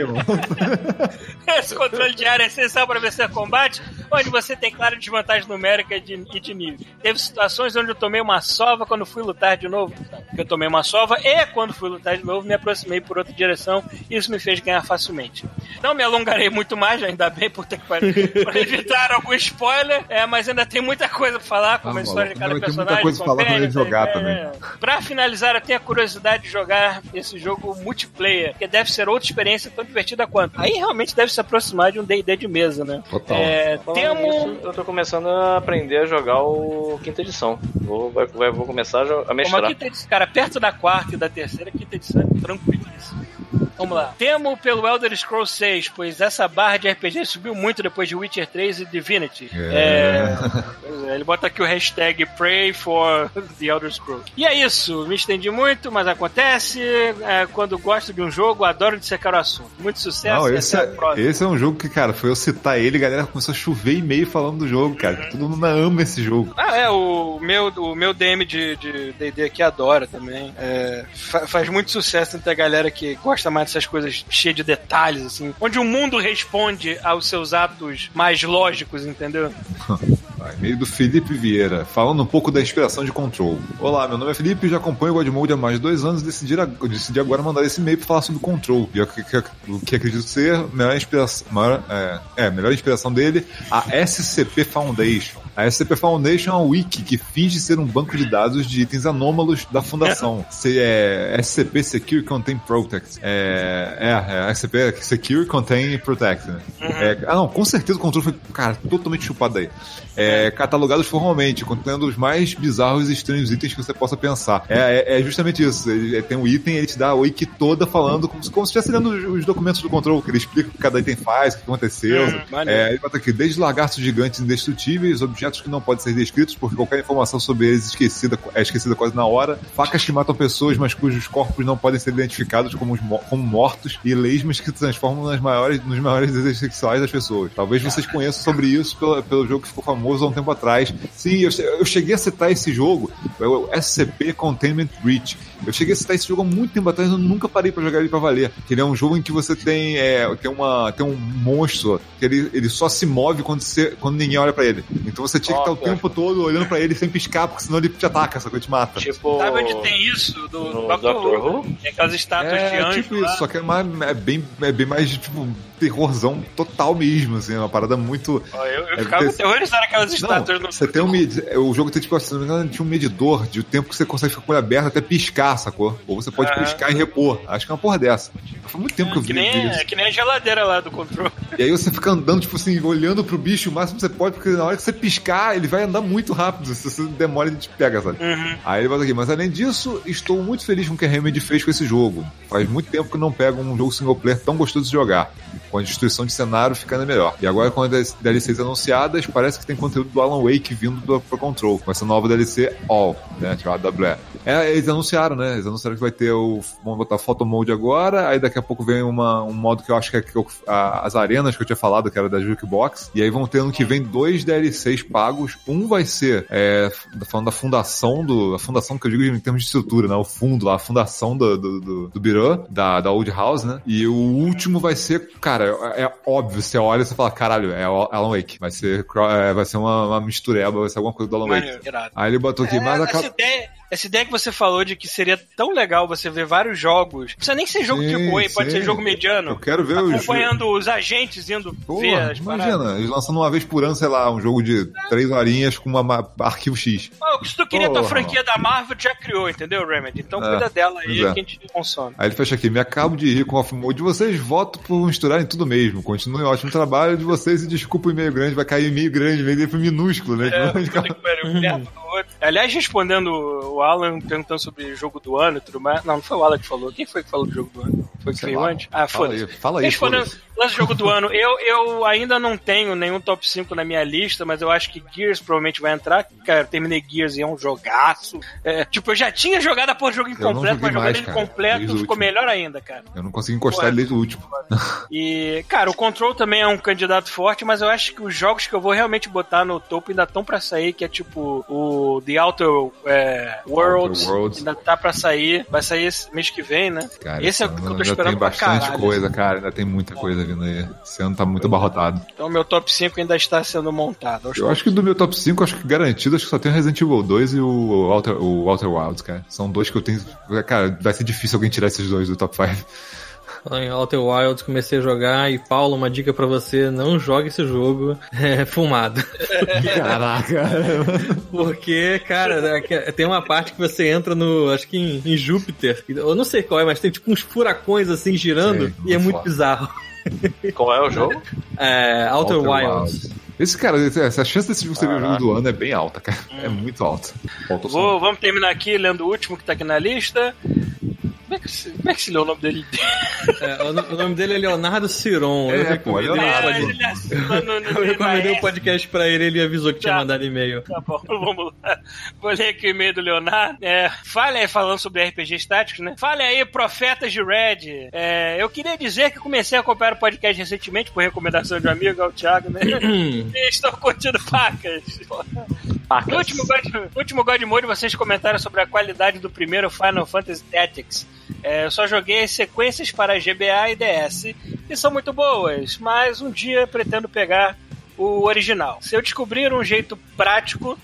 Esse controle de ar é essencial para vencer combate, onde você tem clara desvantagem numérica e de, e de nível. Teve situações onde eu tomei uma sova quando fui lutar de novo. Eu tomei uma sova e quando fui lutar de novo me aproximei por outra direção isso me fez ganhar facilmente. Não me alongarei muito mais, ainda bem, por ter que para [LAUGHS] evitar algum spoiler, é, mas ainda tem muita coisa pra falar, como Ah, a história de cada tem muita personagem. coisa pra falar quando a gente companions, jogar é, Pra finalizar, eu tenho a curiosidade de jogar esse jogo multiplayer, que deve ser outra experiência tão divertida quanto. Aí realmente deve se aproximar de um D&D de mesa, né? Total. É, Falando temo... nisso, eu tô começando a aprender a jogar o quinta edição. Vou, vai- vou começar a, a Como a mestrar. quinta edição, cara, perto da quarta e da terceira, a quinta edição é tranquilíssimo. Vamos lá. Temo pelo Elder Scrolls 6, pois essa barra de RPG subiu muito depois de Witcher 3 e Divinity. É. Pois é, ele bota aqui o hashtag Pray for the Elder Scrolls. E é isso, me estendi muito, mas acontece. É, quando gosto de um jogo, adoro dissecar o assunto. Muito sucesso Não, e esse é, esse é um jogo que, cara, foi eu citar ele, a galera começou a chover e-mail falando do jogo, cara. que Todo mundo ama esse jogo. Ah, é, o meu, o meu DM de de D&D aqui adora também. É, fa- faz muito sucesso entre a galera que gosta mais dessas coisas cheias de detalhes, assim. Onde o mundo responde aos seus atos mais lógicos, entendeu? [LAUGHS] E-mail do Felipe Vieira, falando um pouco da inspiração de Control. Olá, meu nome é Felipe, já acompanho o Godmode há mais de dois anos e decidi, decidi agora mandar esse e-mail para falar sobre Control. E o que, que- que acredito ser a melhor inspiração, maior, é, é, melhor inspiração dele, a SCP Foundation. A SCP Foundation é um wiki que finge ser um banco de dados de itens anômalos da fundação. [LAUGHS] Se é SCP Secure Contain Protect. É, é, é SCP Secure Contain Protect. Né? É, ah, não, com certeza o controle foi, cara, totalmente chupado aí. É, catalogados formalmente, contendo os mais bizarros e estranhos itens que você possa pensar. É, é- é justamente isso. Ele, tem um item, ele te dá a wiki toda falando como se, como se estivesse lendo os, os documentos do controle, que ele explica o que cada item faz, o que aconteceu. Hum, maneiro. é, ele bota aqui, desde lagartos gigantes indestrutíveis, objetos objetos que não podem ser descritos, porque qualquer informação sobre eles esquecida, é esquecida quase na hora. Facas que matam pessoas, mas cujos corpos não podem ser identificados como, como mortos. E lesmas que se transformam nas maiores, nos maiores desejos sexuais das pessoas. Talvez vocês conheçam sobre isso pelo, pelo jogo que ficou famoso há um tempo atrás. Sim, eu, eu cheguei a citar esse jogo, é o SCP Containment Breach. Eu cheguei a citar esse jogo há muito tempo atrás, eu nunca parei pra jogar ele pra valer. Que ele é um jogo em que você tem, é, tem, uma, tem um monstro que ele, ele só se move quando, você, quando ninguém olha pra ele. Então você tinha que estar o tempo todo olhando pra ele sem piscar, porque senão ele te ataca, só que ele te mata. Tipo. Sabe onde tem isso? Do, do No Doctor Doctor Who. Tem aquelas estátuas de É, anjo tipo lá. isso, só que é, mais, é, bem, é bem mais, tipo, terrorzão total mesmo, assim, é uma parada muito... Eu, eu É ficava porque- aterrorizado aquelas estátuas Não, no você tem um med... O jogo tem, tipo, engano, tinha um medidor de o tempo que você consegue ficar com olho aberto até piscar, sacou? Ou você pode Ah. piscar e repor. Acho que é uma porra dessa. Foi muito tempo que eu vi, que nem, é que nem a geladeira lá do controle. E aí você fica andando, tipo assim, olhando pro bicho o máximo que você pode, porque na hora que você piscar, ele vai andar muito rápido. Se você demora, ele te pega, sabe? Uhum. Aí ele bota aqui, mas além disso, estou muito feliz com o que a Remedy fez com esse jogo. Faz muito tempo que não pego um jogo single player tão gostoso de jogar, com a destruição de cenário ficando melhor. E agora com as DLCs anunciadas, parece que tem conteúdo do Alan Wake vindo do Pro Control, com essa nova DLC All, né, tipo AWE. É, eles anunciaram, né, eles anunciaram que vai ter o, vamos botar Photo Mode agora, aí daqui a pouco vem uma, um modo que eu acho que é que eu- a- as arenas que eu tinha falado, que era da Jukebox, e aí vão ter ano que vem dois DLCs pagos, um vai ser, é, falando da fundação do, a fundação que eu digo em termos de estrutura, né, o fundo lá, a fundação do, do, do, do Birã, da, da Old House, né, e o último vai ser, cara, é, é óbvio, você olha e você fala, caralho, é Alan Wake, vai ser, é, vai ser uma, uma mistureba, vai ser alguma coisa do Alan Wake. Maneiro. Aí ele botou aqui, É, mas essa, acaba... ideia, essa ideia que você falou de que seria tão legal você ver vários jogos. Não precisa nem ser jogo Sim, tipo A, pode ser jogo mediano. Eu quero ver os Acompanhando os agentes indo ver Porra, as paradas. imagina, eles lançando uma vez por ano, sei lá, um jogo de três horinhas com uma ma- arquivo X. Pô, se tu queria tua Porra. franquia da Marvel, já criou, entendeu, Remedy? Então É, cuida dela aí é. que a gente consome. Aí ele fecha aqui, me acabo de rir com o off-mode. Vocês votam por misturarem tudo mesmo. Continuem ótimo trabalho de vocês e desculpa o e-mail grande, vai cair e-mail grande, e-mail minúsculo, né? É, [LAUGHS] outro. Aliás, respondendo o Alan perguntando sobre jogo do ano e tudo mais. Não, não foi o Alan que falou. Quem foi que falou do jogo do ano? Foi que veio antes? Ah, Fala foda-se. aí, fala aí, Respondendo foda-se. lance jogo do ano, eu, eu ainda não tenho nenhum top 5 na minha lista, mas eu acho que Gears provavelmente vai entrar. Cara, terminei Gears e é um jogaço. É, tipo, eu já tinha jogado a porra jogo incompleto, mas jogando mais, ele cara, completo ficou melhor ainda, cara. Eu não consegui encostar ele desde o último. [LAUGHS] E, cara, o Control também é um candidato forte, mas eu acho que os jogos que eu vou realmente botar no topo ainda estão pra sair, que é tipo o The Outer é, Worlds, Outer Worlds. ainda tá pra sair, vai sair esse mês que vem, né? Cara, esse é o que eu tô esperando tem bastante caralho. coisa, cara. Ainda tem muita coisa vindo aí. Esse ano tá muito abarrotado. Então meu top 5 ainda está sendo montado. Eu acho que do meu top 5, acho que garantido, acho que só tem o Resident Evil 2 e o Outer, o Outer Wilds, cara. São dois que eu tenho. Cara, vai ser difícil alguém tirar esses dois do top 5. Lá em Outer Wilds comecei a jogar e Paulo, uma dica pra você, não jogue esse jogo [LAUGHS] é, fumado. Caraca. [LAUGHS] Porque, cara, é tem uma parte que você entra no, acho que em, em Júpiter, eu não sei qual é, mas tem tipo uns furacões assim girando Sei, e é muito foda. bizarro. Qual é o jogo? [LAUGHS] É, Outer, Wilds. Esse cara, essa chance desse jogo ser o jogo do ano é bem alta, cara. É muito alta. Falta só. Vou, vamos terminar aqui lendo o último que tá aqui na lista. Como é que, se- como é que se lê o nome dele? [LAUGHS] É, o, o nome dele é Leonardo Ciron. É, eu pô, recomendei, Leonardo. o É, pod- ele assina no, no, eu recomendei o no- podcast pra ele ele avisou que tinha Tá. mandado e-mail. Tá bom, [LAUGHS] vamos lá. Vou ler aqui o e-mail do Leonardo. É, fale aí, falando sobre RPG estáticos, né? Fale aí, profetas de Red. É, eu queria dizer que comecei a acompanhar o podcast recentemente por recomendação de um amigo, é o Thiago, né? [CLEARS THROAT] e estou curtindo facas. Pacas. No último, God, último God Mode, vocês comentaram sobre a qualidade do primeiro Final Fantasy Tactics. É, eu só joguei as sequências para GBA e DS, e são muito boas, mas um dia pretendo pegar o original. Se eu descobrir um jeito prático.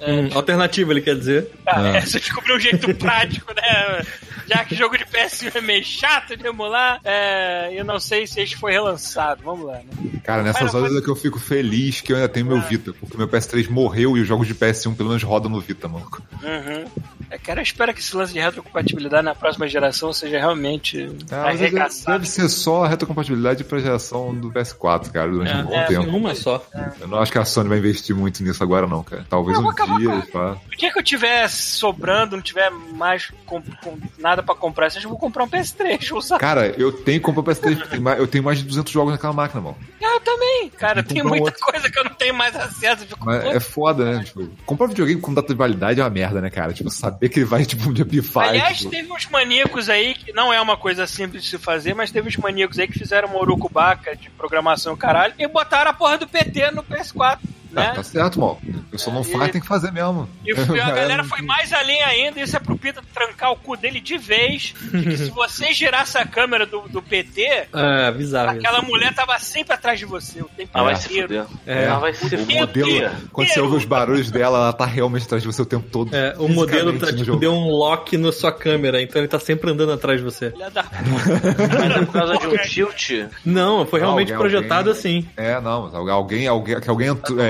é, Hum, alternativa, ele quer dizer. ah, Ah. é, [LAUGHS] se eu descobrir um jeito prático, né? Já que jogo de PS1 é meio chato de emular, é, eu não sei se este foi relançado. Vamos lá, né? Cara, nessas horas é que eu fico feliz que eu ainda tenho meu Vita, porque meu PS3 morreu e os jogos de PS1 pelo menos rodam no Vita, mano. Uhum. É, cara, eu espero que esse lance de retrocompatibilidade na próxima geração seja realmente Ah, arregaçado. deve ser só a retrocompatibilidade pra geração do PS4, cara, durante um bom é, tempo. Uma só. Eu não acho que a Sony vai investir muito nisso agora, não, cara. Talvez um dia com- façam. O dia que eu tiver sobrando, não tiver mais com, com nada pra comprar, eu vou comprar um PS3, vou usar. Cara, eu tenho que comprar o PS3, porque tem mais- eu tenho mais de 200 jogos naquela máquina, mano. Ah, Eu também. Cara, Tem muita outro. coisa que eu não tenho mais acesso. Fico, é foda, né? Tipo, comprar videogame com data de validade é uma merda, né, cara? Tipo, saber que ele vai, tipo, um dia pifar. Aliás, tipo, teve uns maníacos aí que não é uma coisa simples de se fazer, mas teve uns maníacos aí que fizeram uma urucubaca de programação caralho e botaram a porra do PT no PS4, tá, né? tá certo, mal. A pessoa não E- faz, tem que fazer mesmo. E a [LAUGHS] galera foi mais além ainda, isso é pro Pita trancar o cu dele de vez, de que se você girasse a câmera do, do PT, Ah, bizarro. isso. aquela mulher tava sempre atrás de você o tempo Ah, vai se inteiro. fuder. É. Ah, vai se O fuder. modelo, quando você ouve os barulhos dela, ela tá realmente atrás de você o tempo todo. É, o modelo tá, tipo, deu um lock na sua câmera, então ele tá sempre andando atrás de você. Filha da Mas é por causa de um tilt. Não, foi realmente Alguém- projetado alguém- assim. É, não, mas alguém, alguém, que alguém entrou. É,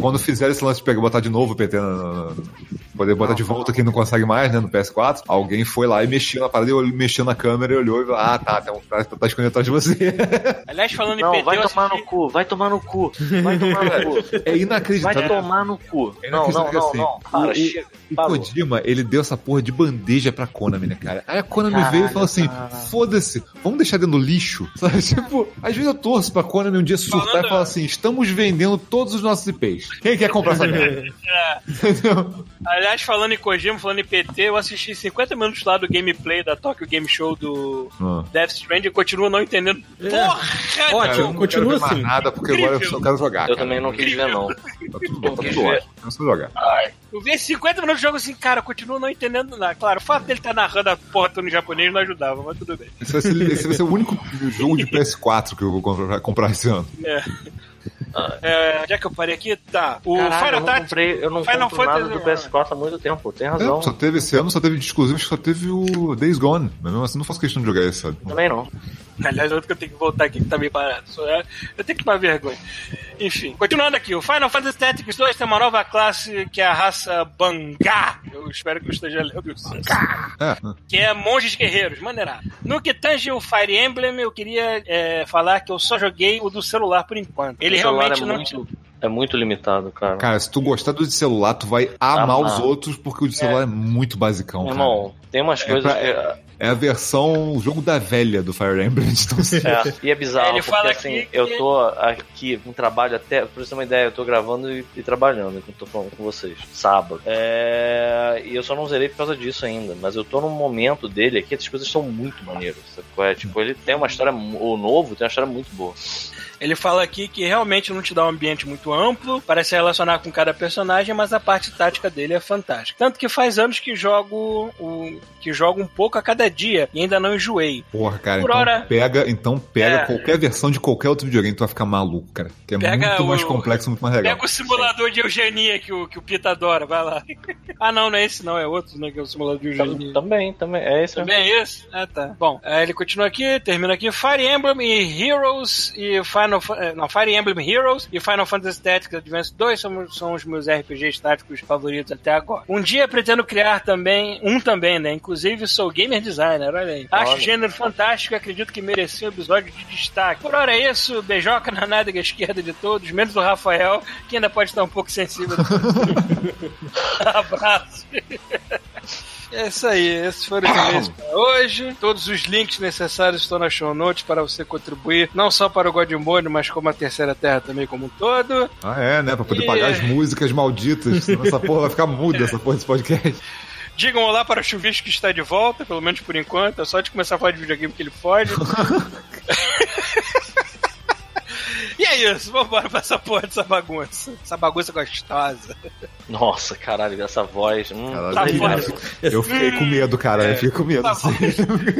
quando fizer esse lance de pegar, botar de novo o PT na, na- poder botar de volta quem não consegue mais, né, no PS4, alguém foi lá e mexeu na parada, e mexeu na câmera e olhou e falou, ah, tá, tem um cara que tá escondendo atrás de você. [LAUGHS] Aliás, falando em Não, PT, vai tomar assisti- no cu, vai tomar no cu, vai tomar no cu. [LAUGHS] É Vai inacreditável. tomar no cu. É Não, não, inacreditável não, assim. não. Para, O- chega. O. Kojima, ele deu essa porra de bandeja pra Konami, né, cara? Aí a Konami Caralho, veio e falou assim: foda-se, vamos deixar dentro do lixo. [LAUGHS] Sabe? Tipo, às vezes eu torço pra Konami um dia surtar Falando- e falar assim: estamos vendendo todos os nossos IPs. Quem quer comprar essa merda? [LAUGHS] Entendeu? Aliás, falando em Kojima, falando em PT, eu assisti 50 minutos lá do gameplay da Tokyo Game Show do Ah. Death Stranding e continuo não entendendo porra Ótimo, Cara, eu não continua quero ver mais assim. nada porque agora eu só quero jogar. Eu cara. também não quis ver, não. Tá tudo bom, tá tudo ótimo. Eu não sei jogar. Eu vi esses 50 minutos de jogo assim, cara, eu continuo não entendendo nada. Claro, o fato dele estar narrando a porra toda em japonês não ajudava, mas tudo bem. Esse vai, ser, esse vai ser o único [LAUGHS] jogo de PS4 que eu vou comprar, comprar esse ano. É, onde é que eu parei aqui? Tá. O eu Final não Tactics. comprei, eu não Final compro nada do PS4 há muito tempo, tem razão. É, só teve esse ano, só teve de exclusivo, acho que só teve o Days Gone. Mas mesmo assim, não faço questão de jogar esse, sabe? Também não. Aliás, outro que eu tenho que voltar aqui que tá meio parado. É- Eu tenho que tomar vergonha. Enfim, continuando aqui, o Final Fantasy Tactics 2 tem uma nova classe que é a raça Bangá. Eu espero que eu esteja lendo isso. É, Que é monges guerreiros, maneirado. No que tange o Fire Emblem, eu queria é, falar que eu só joguei o do celular por enquanto. Ele realmente é não. muito, é muito limitado, cara. Cara, se tu gostar do de celular, tu vai amar Amar. os outros, porque o de celular é, muito basicão, Meu cara. irmão, tem umas coisas pra- que. É a versão, o jogo da velha do Fire Emblem. Então, assim, É, e é bizarro, Ele porque fala assim, que- eu tô aqui com trabalho até, pra você ter uma ideia, eu tô gravando e, e trabalhando enquanto tô falando com vocês, sábado. É, e eu só não zerei por causa disso ainda, mas eu tô num momento dele aqui, as coisas são muito maneiras, sabe? é? Tipo, ele tem uma história, o novo tem uma história muito boa. Ele fala aqui que realmente não te dá um ambiente muito amplo, parece se relacionar com cada personagem, mas a parte tática dele é fantástica. Tanto que faz anos que jogo o, que jogo um pouco a cada dia e ainda não enjoei. porra, cara, Por então hora- pega, então pega É. qualquer versão de qualquer outro videogame, tu vai ficar maluco, cara. Que é Pega muito mais o- complexo, muito mais legal. Pega o simulador de eugenia que o, que o Pita adora, vai lá. [LAUGHS] ah, não, não é esse não, é outro, né? Que é o simulador de eugenia. Também, também, é isso. Também é isso? Ah, tá. Bom, aí ele continua aqui, termina aqui. Fire Emblem e Heroes e Final... Fa- eh, Não, Fire Emblem Heroes e Final Fantasy Tactics Advance 2 são, são os meus RPGs táticos favoritos até agora. Um dia pretendo criar também, um também, né? Inclusive sou gamer designer, olha aí. Acho o gênero fantástico e acredito que merecia um episódio de destaque. Por hora é isso, beijoca na nádega esquerda de todos, menos do Rafael, que ainda pode estar um pouco sensível. [LAUGHS] [LAUGHS] Abraço. [LAUGHS] É isso aí, esses foram os e-mails [COUGHS] para hoje. Todos os links necessários estão na show notes para você contribuir, não só para o Godmode, mas como a Terceira Terra também como um todo. Ah, é, né? Pra poder E- pagar as músicas malditas. Senão essa porra vai ficar muda, essa porra desse podcast. [LAUGHS] Digam olá para o Chuvisco que está de volta, pelo menos por enquanto. É só de começar a falar de videogame que ele pode. [LAUGHS] é isso, vambora pra essa porra dessa bagunça. Essa bagunça gostosa. Nossa, caralho, essa voz. Hum, Caralho, Tá eu- fora. eu fiquei com medo, cara. Eu fiquei com medo. Tá assim.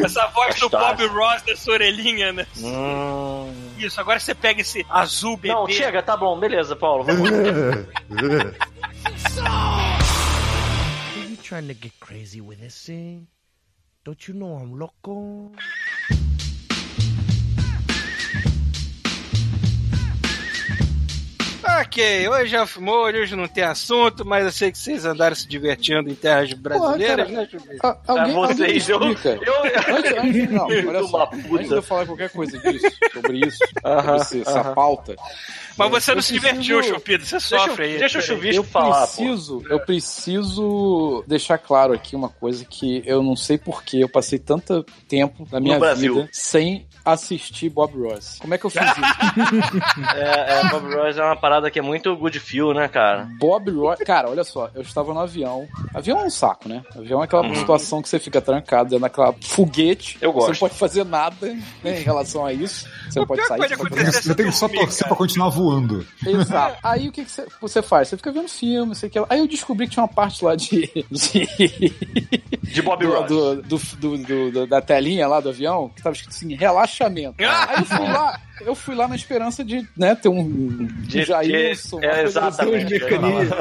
Essa voz do. Bob Ross da sua orelhinha, né? hum. Isso, agora você pega esse azul bebê. Não, chega, tá bom, beleza, Paulo. Vamos. Are you trying to get crazy with this thing? Don't you know I'm loco? Ok, hoje é off-mode, hoje não tem assunto, mas eu sei que vocês andaram se divertindo em terras brasileiras, cara. né? Ah, alguém, vocês, eu- eu- Antes, antes, não, [LAUGHS] olha Uma só. puta. Antes de eu falar qualquer coisa disso, sobre isso, [LAUGHS] Aham, sobre esse- essa aham. pauta, Mas você não se divertiu, Chupida, você Deixa, sofre aí. deixa o chuvisco eu falar, pô. preciso, eu preciso deixar claro aqui uma coisa que eu não sei porque eu passei tanto tempo da minha vida sem assistir Bob Ross. Como é que eu fiz isso? [LAUGHS] É, é, Bob Ross é uma parada que é muito good feel, né, cara? Bob Ross. Cara, olha só, eu estava no avião. Avião é um saco, né? Avião é aquela situação que você fica trancado dentro daquela foguete. Eu Você gosto. não pode fazer nada né, em relação a isso. Você não pode sair. pode você Você tem que só torcer cara. pra continuar voando. Exato. Aí o que, que você, você faz? Você fica vendo filme, não sei o que. Aí eu descobri que tinha uma parte lá de. de De Bob do, Ross. do, do, do- do- do- da telinha lá do avião, que tava escrito assim, relaxamento. Ah! Aí eu fui lá, eu fui lá na esperança de, né, ter um De- um Jailson, de- é, assim. exatamente. Os mecanismos.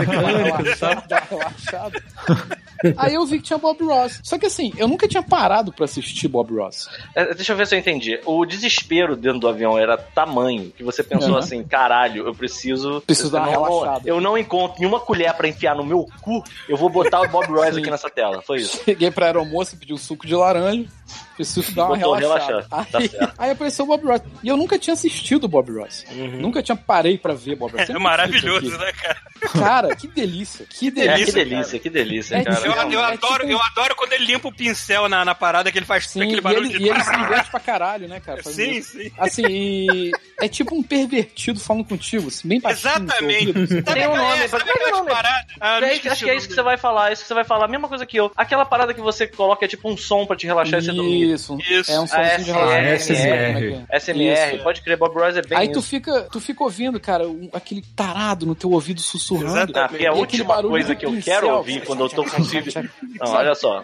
Aí eu vi que tinha Bob Ross. Só que assim, eu nunca tinha parado pra assistir Bob Ross. É, deixa eu ver se eu entendi. O desespero dentro do avião era tamanho que você pensou Uhum. assim, caralho, eu preciso. Preciso dar uma eu não- relaxada. Eu não encontro nenhuma colher pra enfiar no meu cu, eu vou botar o Bob Ross aqui nessa tela. Foi isso. Cheguei pra aeromoça, pedi um suco de laranja, preciso dar uma Botou relaxada. relaxar. Tá Aí, certo. aí apareceu o Bob Ross. E eu nunca tinha assistido o Bob Ross. Nunca tinha parei pra ver Bob Ross. É Sempre maravilhoso, né, cara? Cara, que delícia. Que É, delícia. que delícia, que delícia, É, cara. Eu, eu É adoro, tipo- eu adoro quando ele limpa o pincel na, na parada que ele faz Sim, aquele e barulho ele, de. e ele se [LAUGHS] diverte pra caralho, né, cara? Faz Sim, sim. Assim, e é tipo um pervertido falando contigo, assim, bem baixinho. Exatamente. Sabe Tem um nome, sabe um aquelas nome. paradas? Ah, É, acho que é isso que você vai falar, isso que você vai falar, a mesma coisa que eu. Aquela parada que você coloca é tipo um som pra te relaxar e você Isso, Isso. é um somzinho de. Como é é? SMR, pode crer, Bob Ross é bem Aí tu fica, tu fica ouvindo, cara, aquele tarado no teu ouvido sussurrando. Exatamente. Ah, porque a última coisa que eu quero ouvir quando eu tô com. Não, olha só.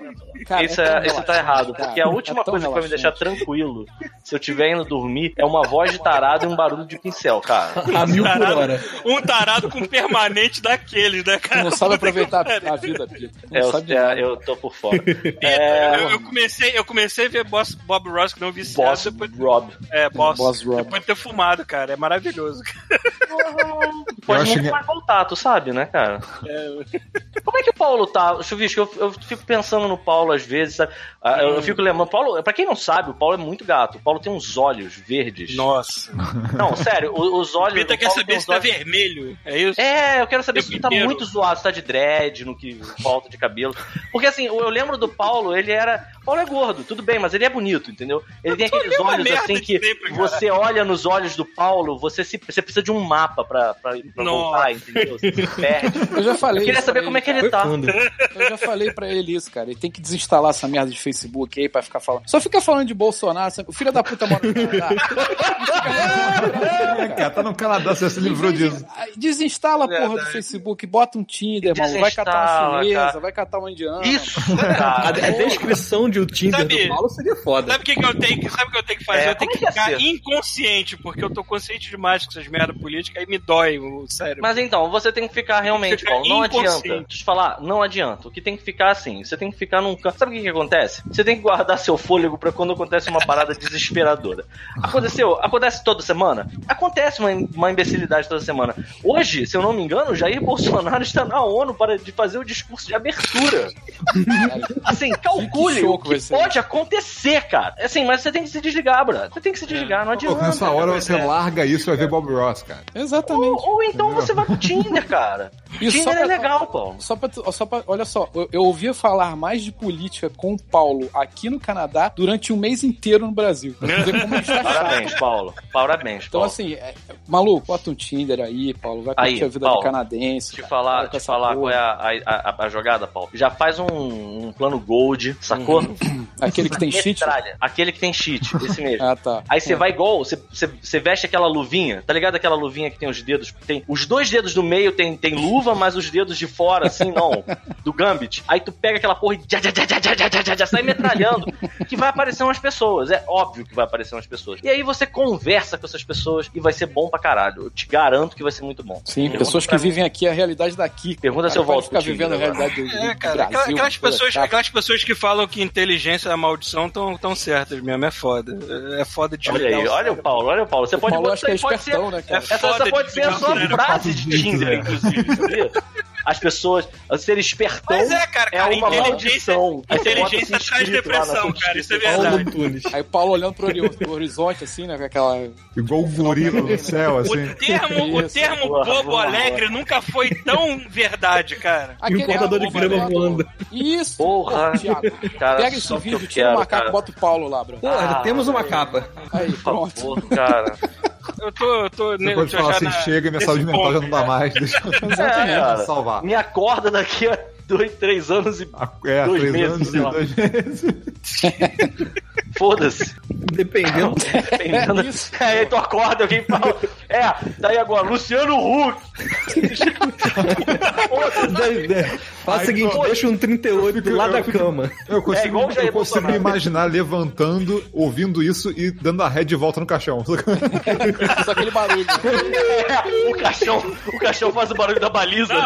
Isso, é é, isso tá errado. Porque a última É coisa que vai me deixar tranquilo, se eu tiver indo dormir, é uma voz de tarado e um barulho de pincel, cara. [LAUGHS] A mil por hora. Um tarado com permanente daqueles, né, cara? não sabe aproveitar a [LAUGHS] vida, É, eu, é, tô por fora. É, eu, eu comecei, eu comecei a ver Boss, Bob Ross que não viciado Boss depois, Rob. é, Boss, Boss Rob. depois de ter fumado, cara. É maravilhoso. Pode nunca que- mais voltar, tu sabe, né, cara? Como é que o Paulo tá? Chuvisco, eu, eu fico pensando no Paulo às vezes, sabe? Ah, Eu, eu fico lembrando, Paulo, pra quem não sabe, o Paulo é muito gato. O Paulo tem uns olhos verdes. Nossa. Não, sério, os olhos. O quer Paulo tem saber se tá olhos- vermelho. É isso? É, eu quero saber se tu tá muito zoado, se tá de dread, no que falta de cabelo. Porque assim, eu eu lembro do Paulo, ele era. O Paulo é gordo, tudo bem, mas ele é bonito, entendeu? Ele tem aqueles olhos assim que sempre, você olha nos olhos do Paulo, você, se, você precisa de um mapa pra, pra, pra voltar, entendeu? Você se perde. [LAUGHS] Eu já falei Eu queria saber pra como é que ele tá. fundo. Eu já falei pra ele isso, cara. Ele tem que desinstalar essa merda de Facebook aí pra ficar falando. Só fica falando de Bolsonaro. sabe? O filho da puta mora no Canadá. [LAUGHS] É, cara, tá no Canadá, você se livrou disso. Desinstala a porra do. Facebook, bota um Tinder, maluco. Vai catar uma chinesa, cara. vai catar uma indiana. Isso, A, cara. a descrição de o Tinder Sabe- Paulo seria foda. Sabe o que, que eu tenho que, sabe o que eu tenho que fazer? É, eu tenho que é que é ficar ser? inconsciente, porque eu tô consciente demais com essas merda política, aí me dói o cérebro. Mas então, você tem que ficar realmente, Ficar Paulo. Não adianta. Deixa eu te falar, não adianta. O que tem que ficar assim, você tem que ficar num canto. Sabe o que, que acontece? Você tem que guardar seu fôlego pra quando acontece uma parada [LAUGHS] desesperadora. Aconteceu, acontece toda semana? Acontece uma, uma imbecilidade toda semana. Hoje, se eu não me engano, Jair Bolsonaro está na ONU para de fazer o discurso de abertura. [LAUGHS] Assim, calcule Que o que pode acontecer, cara. Assim, mas você tem que se desligar, bro. Você tem que se desligar, não Pô, adianta. nessa hora você larga isso e vai ver Bob Ross, cara. Exatamente. Ou, ou então você vai pro Tinder, cara. [LAUGHS] E Tinder é pra- legal, Paulo. Só pra, só pra- olha só, eu, eu ouvia falar mais de política com o Paulo aqui no Canadá durante um mês inteiro no Brasil. Pra como tá [LAUGHS] chato. Parabéns, Paulo. Parabéns, Então, Paulo. assim, é- maluco, bota um Tinder aí, Paulo. Vai curtir Aí, a vida Paulo, do canadense. te cara. falar, te falar porra. qual é a, a, a- a jogada, Paulo. Já faz um, um plano gold, sacou? [CLEARS THROAT] Aquele que tem cheat. Aquele que tem cheat, esse mesmo. Ah, tá. Aí você vai igual, você, você, você veste aquela luvinha, tá ligado? Aquela luvinha que tem os dedos, tem os dois dedos do meio tem, tem luva, mas os dedos de fora, assim, não, [LAUGHS] do Gambit. Aí tu pega aquela porra e já, já, já, já, já, já, já, já, já sai metralhando, que vai aparecer umas pessoas, é óbvio que vai aparecer umas pessoas. E aí você conversa com essas pessoas e vai ser bom pra caralho. Eu te garanto que vai ser muito bom. Sim, Pergunta pessoas que mim. vivem aqui a realidade daqui. Pergunta Cara, se eu volto ficar vivendo a Tinder realidade do, do É, cara, Brasil. aquelas, é pessoas, aquelas pessoas que falam que inteligência é maldição estão tão certas mesmo, é foda. É foda de Olha aí, olha o Paulo, olha o Paulo. Você pode Paulo acho que é pode ser, espertão, né, cara? Essa, pode ser a sua frase de Tinder, inclusive, sabia? As pessoas, ser espertão Mas é, cara, cara, é uma maldição. Bota inteligência traz depressão, cara, isso é verdade. Aí o Paulo olhando pro ori- pro horizonte, assim, né? Com aquela. Igual o gorila no céu, O assim. termo, o termo bobo boa, alegre nunca foi tão verdade, cara. E um cortador de grama voando. Isso! Porra. Cara, Pega esse vídeo, tira o macaco, bota o Paulo lá, bro. Porra, Ah, temos uma capa. Aí, pronto. cara. Eu tô, eu tô, Você pode falar assim, na- chega e minha saúde mental já não dá mais. Deixa [LAUGHS] É, eu cara. salvar. Me acorda daqui a dois, três anos e É, Dois três meses, anos sei e lá. dois meses. [LAUGHS] foda-se. Dependendo. Dependendo. Isso. [LAUGHS] Aí tu acorda, alguém fala. É, daí agora, Luciano Huck. Faz o seguinte, pô, deixa um 38 do lado da fico- cama. Eu consigo, igual Jair eu consigo me imaginar levantando, ouvindo isso e dando a ré de volta no caixão. [LAUGHS] Só aquele barulho. É, o caixão, o caixão faz o barulho da baliza. [LAUGHS]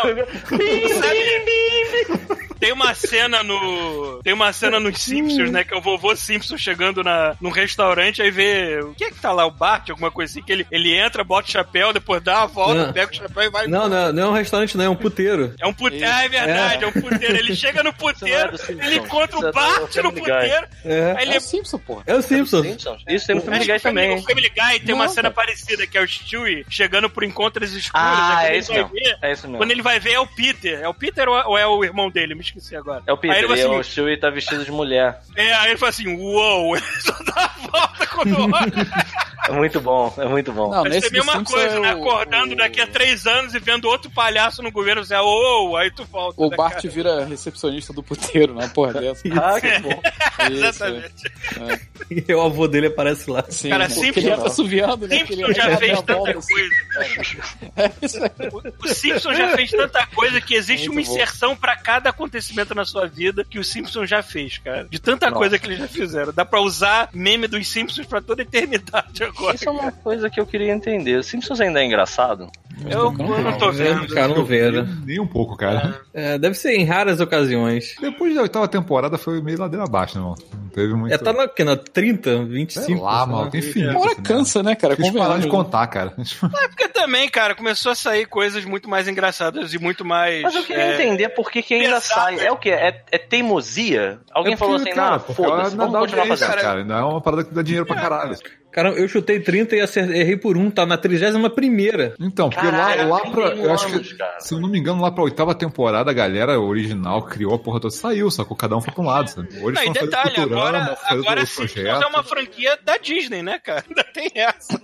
Tem uma cena no. Tem uma cena nos Simpsons, né? Que é o vovô Simpson chegando na, num restaurante, aí vê. O que é que tá lá? O Bart, alguma coisa assim, que ele, ele entra, bota o chapéu, depois dá uma volta, Não. pega o chapéu e vai. Não, não, não é um restaurante, não, é um puteiro. É um puteiro. Ah, é verdade, é. um puteiro. Ele chega no puteiro, do Simpsons. ele encontra é o do Bart no puteiro. É, Aí ele É o Simpson, porra. é o Simpsons. Simpsons. Isso tem no Family Guy também. O Family Guy tem uma cena parecida, que é o Stewie chegando por encontros escuros. Ah, aí quando é ele isso vai mesmo. ver- É isso mesmo. Quando ele vai ver é o Peter. É o Peter ou é- é o irmão dele? Me esqueci agora. É o Aí Peter, ele vai e assim, o Stewie tá vestido de mulher. é, aí ele fala assim, uou, ele [LAUGHS] só dá a volta quando olha. É muito bom, é muito bom. Não, ser nesse a mesma coisa, é né? Acordando o- daqui a três anos e vendo outro palhaço no governo, você, uou, aí tu volta. O né, Bart cara? vira recepcionista do puteiro, né? Porra dessa. [LAUGHS] Ah, que bom. Isso, Exatamente. E [LAUGHS] o avô dele aparece lá. Sim, Cara, porque Simpson- ele entra assoviando, né? ele Simpson já fez tanta assim. coisa. É. O, o Simpson já fez tanta coisa que existe Muito uma bom. inserção pra cada acontecimento na sua vida que o Simpson já fez, cara. De tanta Nossa. coisa que eles já fizeram. Dá pra usar meme dos Simpsons pra toda a eternidade agora. Isso é uma coisa que eu queria entender. O Simpsons ainda é engraçado? Eu, eu não tô vendo. Cara, não né? Nem um pouco, cara. É, deve ser em raras ocasiões. Depois da oitava temporada foi meio ladeira abaixo, né, irmão? Não teve muito. É, tá na, que, na 30, 25? Sei lá, mano, tem infinito. Uma hora cansa, né, cara? Deixa eu parar de contar, cara. É porque também, cara, começou a sair coisas muito mais engraçadas e muito mais. Mas eu queria é, entender por que, que ainda sai. É o quê? É, é teimosia? Alguém É falou porque, assim, cara, não, foda-se, não vamos dá continuar fazendo. cara. Não é uma parada que dá dinheiro pra caralho. Cara, eu chutei 30 e errei por um, tá na 31 primeira. Então, porque Caralho, lá, lá pra. 31 Eu acho anos, que, cara. se eu não me engano, lá pra oitava temporada, a galera original criou a porra toda. Saiu, sacou? Cada um foi pra um lado, sabe? Hoje Não, e estão fazendo detalhe, agora, fazendo agora Simpsons projetos. é uma franquia da Disney, né, cara? [LAUGHS] Ainda tem essa.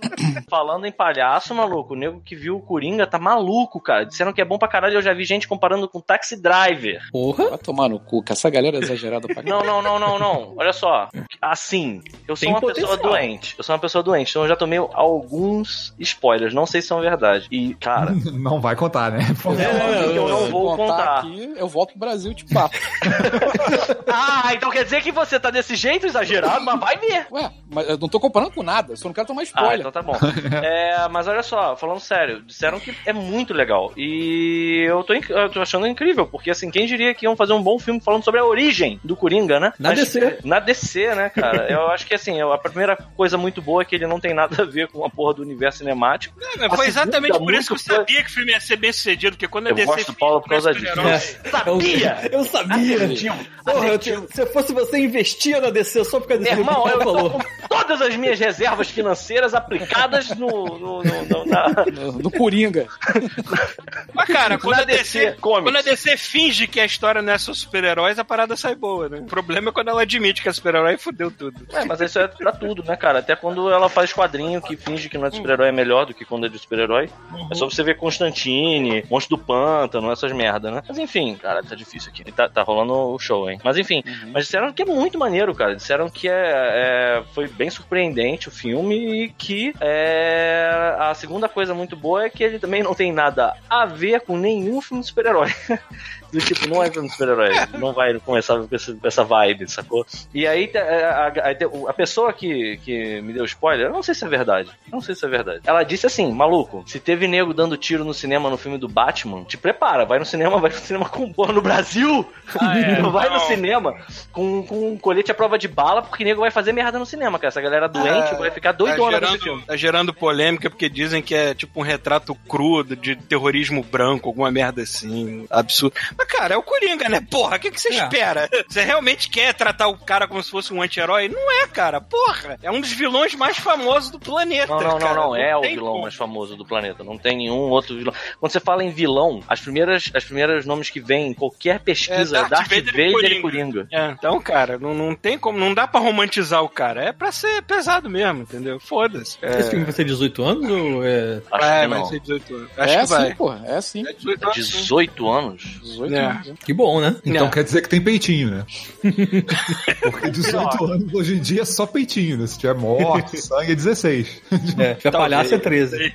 Falando em palhaço, maluco, o nego que viu o Coringa tá maluco, cara. Disseram que é bom pra caralho, eu já vi gente comparando com Taxi Driver. Porra! Vai tomar no cu, que essa galera é exagerada pra Não, não, não, não, não. Olha só. Assim, eu sou Tem uma potencial. pessoa doente. Eu sou uma pessoa doente, então eu já tomei alguns spoilers. Não sei se são verdade. E, cara, [LAUGHS] Não vai contar, né? é que eu não vou contar. aqui, eu volto pro Brasil de papo. [LAUGHS] Ah, então quer dizer que você tá desse jeito exagerado, mas vai ver. Ué, mas eu não tô comparando com nada, eu só não quero tomar Ah, spoiler. então tá bom. [LAUGHS] É, mas olha só, falando sério, disseram que é muito legal. E eu tô, eu tô achando incrível, porque assim, quem diria que iam fazer um bom filme falando sobre a origem do Coringa, né? Na Mas- DC. Na DC, né, cara? Eu acho que assim, a primeira coisa muito boa é que ele não tem nada a ver com a porra do universo cinemático. Mas foi exatamente por isso que eu muito foi- sabia que o filme ia ser bem sucedido, porque quando Eu DC gosto do Paulo por causa disso. super-herói- Sabia! Eu sabia! [LAUGHS] Porra, eu te- se fosse você, investia na DC só por causa desse irmão, eu tô falou. [LAUGHS] com todas as minhas reservas financeiras aplicadas no. no, no- no- na- No, no Coringa. [LAUGHS] Mas, cara, quando Na a, DC, DC quando a DC finge que a história não é só super-heróis, a parada sai boa, né? O problema é quando ela admite que é super-herói e fudeu tudo. É, mas isso é pra tudo, né, cara? Até quando ela faz quadrinho que finge que não é de super-herói é melhor do que quando é de super-herói. É só você ver Constantine, Monstro do Pântano, essas merda, né? Mas enfim, cara, tá difícil aqui. Tá, tá rolando o show, hein? Mas enfim, mas disseram que é muito maneiro, cara. Disseram que é, é- foi bem surpreendente o filme e que é, a segunda coisa muito boa é que ele também não tem nada a ver com nenhum filme de super-herói. [LAUGHS] Do tipo, não é filme de super-herói. Não vai começar com essa, com essa vibe, sacou? E aí, a, a- a pessoa que, que me deu spoiler, eu não sei se é verdade. Não sei se é verdade. Ela disse assim, maluco, se teve nego dando tiro no cinema no filme do Batman, te prepara, vai no cinema, vai no cinema com porra no Brasil. Ah, é, [LAUGHS] vai no não. cinema com, com um colete à prova de bala, porque nego vai fazer merda no cinema, cara. Essa galera doente É, vai ficar Tá doidona nesse gerando, filme. tá gerando polêmica porque Dizem que é tipo um retrato crudo de terrorismo branco, alguma merda assim, absurdo. Mas, cara, é o Coringa, né? Porra, o que, que você É. espera? Você realmente quer tratar o cara como se fosse um anti-herói? Não é, cara. Porra, é um dos vilões mais famosos do planeta. Não, não, não, cara. não. É o tem vilão como. mais famoso do planeta. Não tem nenhum outro vilão. Quando você fala em vilão, as primeiras, as primeiras nomes que vem em qualquer pesquisa É, é Darth Darth, Vader Vader, e e Coringa. Coringa. É, então, cara, não, não tem como, não dá pra romantizar o cara. É pra ser pesado mesmo, entendeu? Foda-se. É, Esse filme vai ser 18 anos ou é. Acho vai, que vai não. ser 18 anos. Acho é que assim, vai. porra, é assim. É 18 anos. sim. 18 anos? 18 É. né? Que bom, né? Então É. quer dizer que tem peitinho, né? [LAUGHS] Porque 18 anos hoje em dia é só peitinho, né? Se tiver morte, [LAUGHS] sangue, é 16. É, se tiver palhaço é 13. [LAUGHS]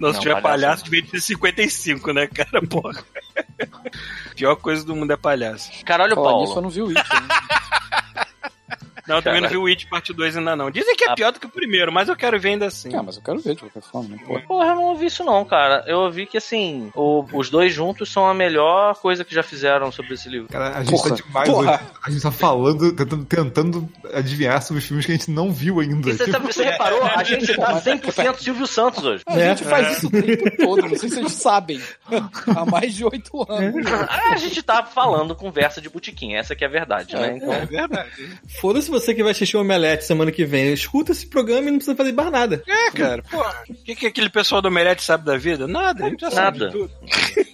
Não, se tiver palhaço palhaço, devia ser 55, né, cara? Porra. Pior coisa do mundo é palhaço. Cara, olha o Falar Paulo. nisso, eu não vi o It. Não, eu também não vi o It parte 2 ainda não. Dizem que é Ah. pior do que o primeiro, mas eu quero ver ainda assim. Ah, mas eu quero ver de qualquer forma, né? Porra, eu não ouvi isso não, cara. Eu ouvi que, assim, o- os dois juntos são a melhor coisa que já fizeram sobre esse livro. Cara, a gente Porra, tá demais porra. hoje. A gente tá falando, tentando, tentando adivinhar sobre os filmes que a gente não viu ainda. Você, Tipo, tá- você reparou? A gente tá 100% Silvio Santos hoje. A gente faz isso o tempo todo, não sei se vocês sabem. Há mais de oito anos. A gente tá falando conversa de botiquim, essa que é a verdade, né? Então, É verdade. Foda-se você que vai assistir o Omelete semana que vem. Escuta esse programa e não precisa fazer mais nada. É, cara, porra. O que, que aquele pessoal do Omelete sabe da vida? Nada, a gente já sabe Nada. de tudo. [LAUGHS]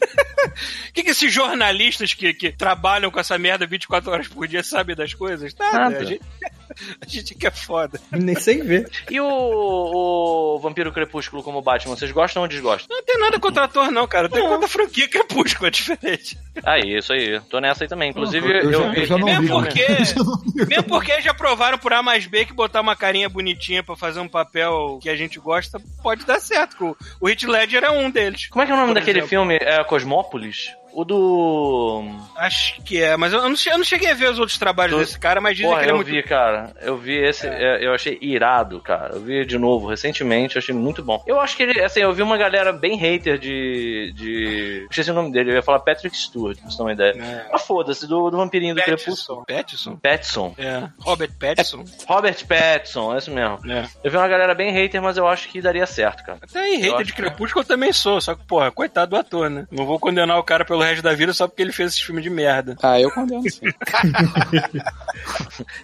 O [LAUGHS] que, que esses jornalistas que, que trabalham com essa merda 24 horas por dia sabem das coisas? Nada. Nada. A, gente, [LAUGHS] a gente que é foda. Nem sem ver. E o, o Vampiro Crepúsculo como Batman, vocês gostam ou desgostam? Não tem nada contra ator, não, cara. Tem contra a franquia Crepúsculo, é diferente. Ah, isso aí. Tô nessa aí também. Inclusive, eu, eu, já, vi- eu já não Mesmo vi. porque, [LAUGHS] mesmo porque já provaram por A mais B que botar uma carinha bonitinha pra fazer um papel que a gente gosta pode dar certo. O, o Heath Ledger é um deles. Como é que é o nome daquele exemplo. filme? É Cosmópolis? Metrópolis o do. Acho que é, mas eu não, eu não cheguei a ver os outros trabalhos Do- desse cara, mas dizem Porra, que ele é eu muito vi, cara. Eu vi esse, é, eu achei irado, cara. Eu vi de novo recentemente, eu achei muito bom. Eu acho que ele, assim, eu vi uma galera bem hater de. de... Esqueci o nome dele, eu ia falar Patrick Stewart, pra você ter uma ideia. É. Ah, foda-se, do, do vampirinho do Crepúsculo. Pattinson? Pattinson. É. Robert Pattinson? Robert Pattinson, é isso mesmo. É. Eu vi uma galera bem hater, mas eu acho que daria certo, cara. Até aí, Eu hater de que- Crepúsculo eu também sou, só que, porra, coitado do ator, né? Não vou condenar o cara pelo resto da vida só porque ele fez esses filmes de merda. [LAUGHS] Ah, eu condeno sim. [LAUGHS]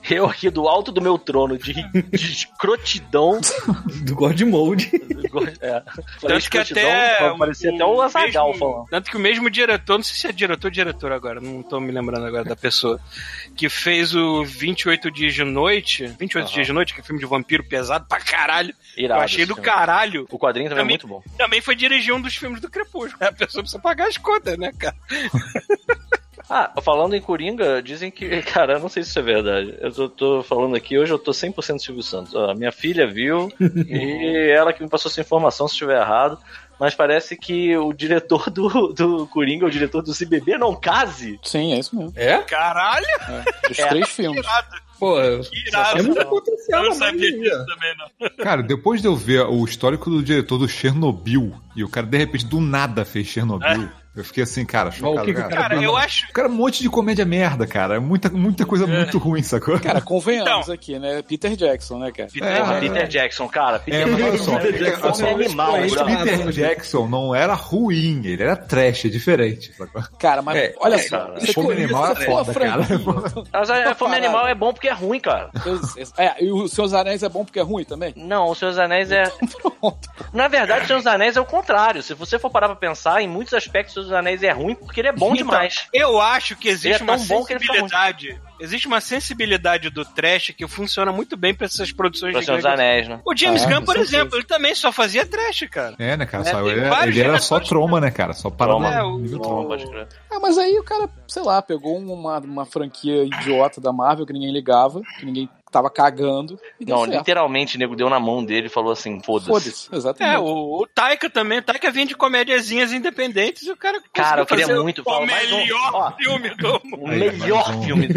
Eu aqui do alto do meu trono de, de escrotidão. Do God Mode. é, Tanto que escrotidão, até. Parecia até o Azagal mesmo- falando. Tanto que o mesmo diretor, não sei se é diretor ou diretor agora, não tô me lembrando agora da pessoa, que fez o 28 Dias de Noite. 28 Aham. Dias de Noite, que é filme de vampiro pesado pra caralho. Irado eu achei esse do filme. caralho. O quadrinho também, Também- é muito bom. Também foi dirigir um dos filmes do Crepúsculo. A pessoa precisa pagar as contas, né, cara? [LAUGHS] Ah, falando em Coringa, dizem que. [LAUGHS] Cara, eu não sei se isso é verdade. Eu tô, tô falando aqui, hoje eu tô 100% Silvio Santos. Ó, minha filha viu [LAUGHS] e ela que me passou essa informação se estiver errado. Mas parece que o diretor do, do Coringa, o diretor do Se Beber Não Case. Sim, é isso mesmo. É? Caralho, É, dos É. três filmes. Pô, que irado. é muito potencial. Eu não sabia disso também, não. Cara, depois de eu ver o histórico do diretor do Chernobyl e o cara de repente do nada fez Chernobyl, eu fiquei assim, cara, chocado. que cara. Cara, eu acho. O cara é um monte de comédia merda, cara. É muita, muita coisa muito ruim, sacou? Cara, convenhamos Então. aqui, né? Peter Jackson, né, cara? É, Porra, é. Peter Jackson, cara. Peter É, Jackson Peter é Jackson- fome animal. Peter Jackson não era ruim, ele era trash, é diferente, sacou? Cara, mas É, olha é, só. cara. Fome animal é foda, cara. Mas a, a fome animal é bom porque é ruim, cara. É, e o Seus Anéis é bom porque é ruim também? Não, o Senhor dos Anéis é. [LAUGHS] Pronto. Na verdade, o Senhor dos Anéis é o contrário. Se você for parar pra pensar, em muitos aspectos, Senhor dos Anéis é ruim porque ele é bom demais. Eu acho que Ele existe é uma tão bom que ele fica sensibilidade. Existe uma sensibilidade do trash que funciona muito bem pra essas produções Pro de Anéis, né? O James Ah, Gunn, por exemplo, ele também só fazia trash, cara. É, né, cara? É, Só- ele, ele era só troma, né, cara? Só parada Troma. É, o- nível troma. Ah, mas aí o cara, sei lá, pegou uma, uma franquia idiota da Marvel que ninguém ligava, que ninguém tava cagando Não, certo. literalmente, o nego deu na mão dele e falou assim: foda-se. Foda-se, exatamente. É, o, o Taika também. O Taika vinha de comédiazinhas independentes e o cara Cara, eu queria fazer muito o falar um. melhor Ó. filme do mundo. O melhor filme do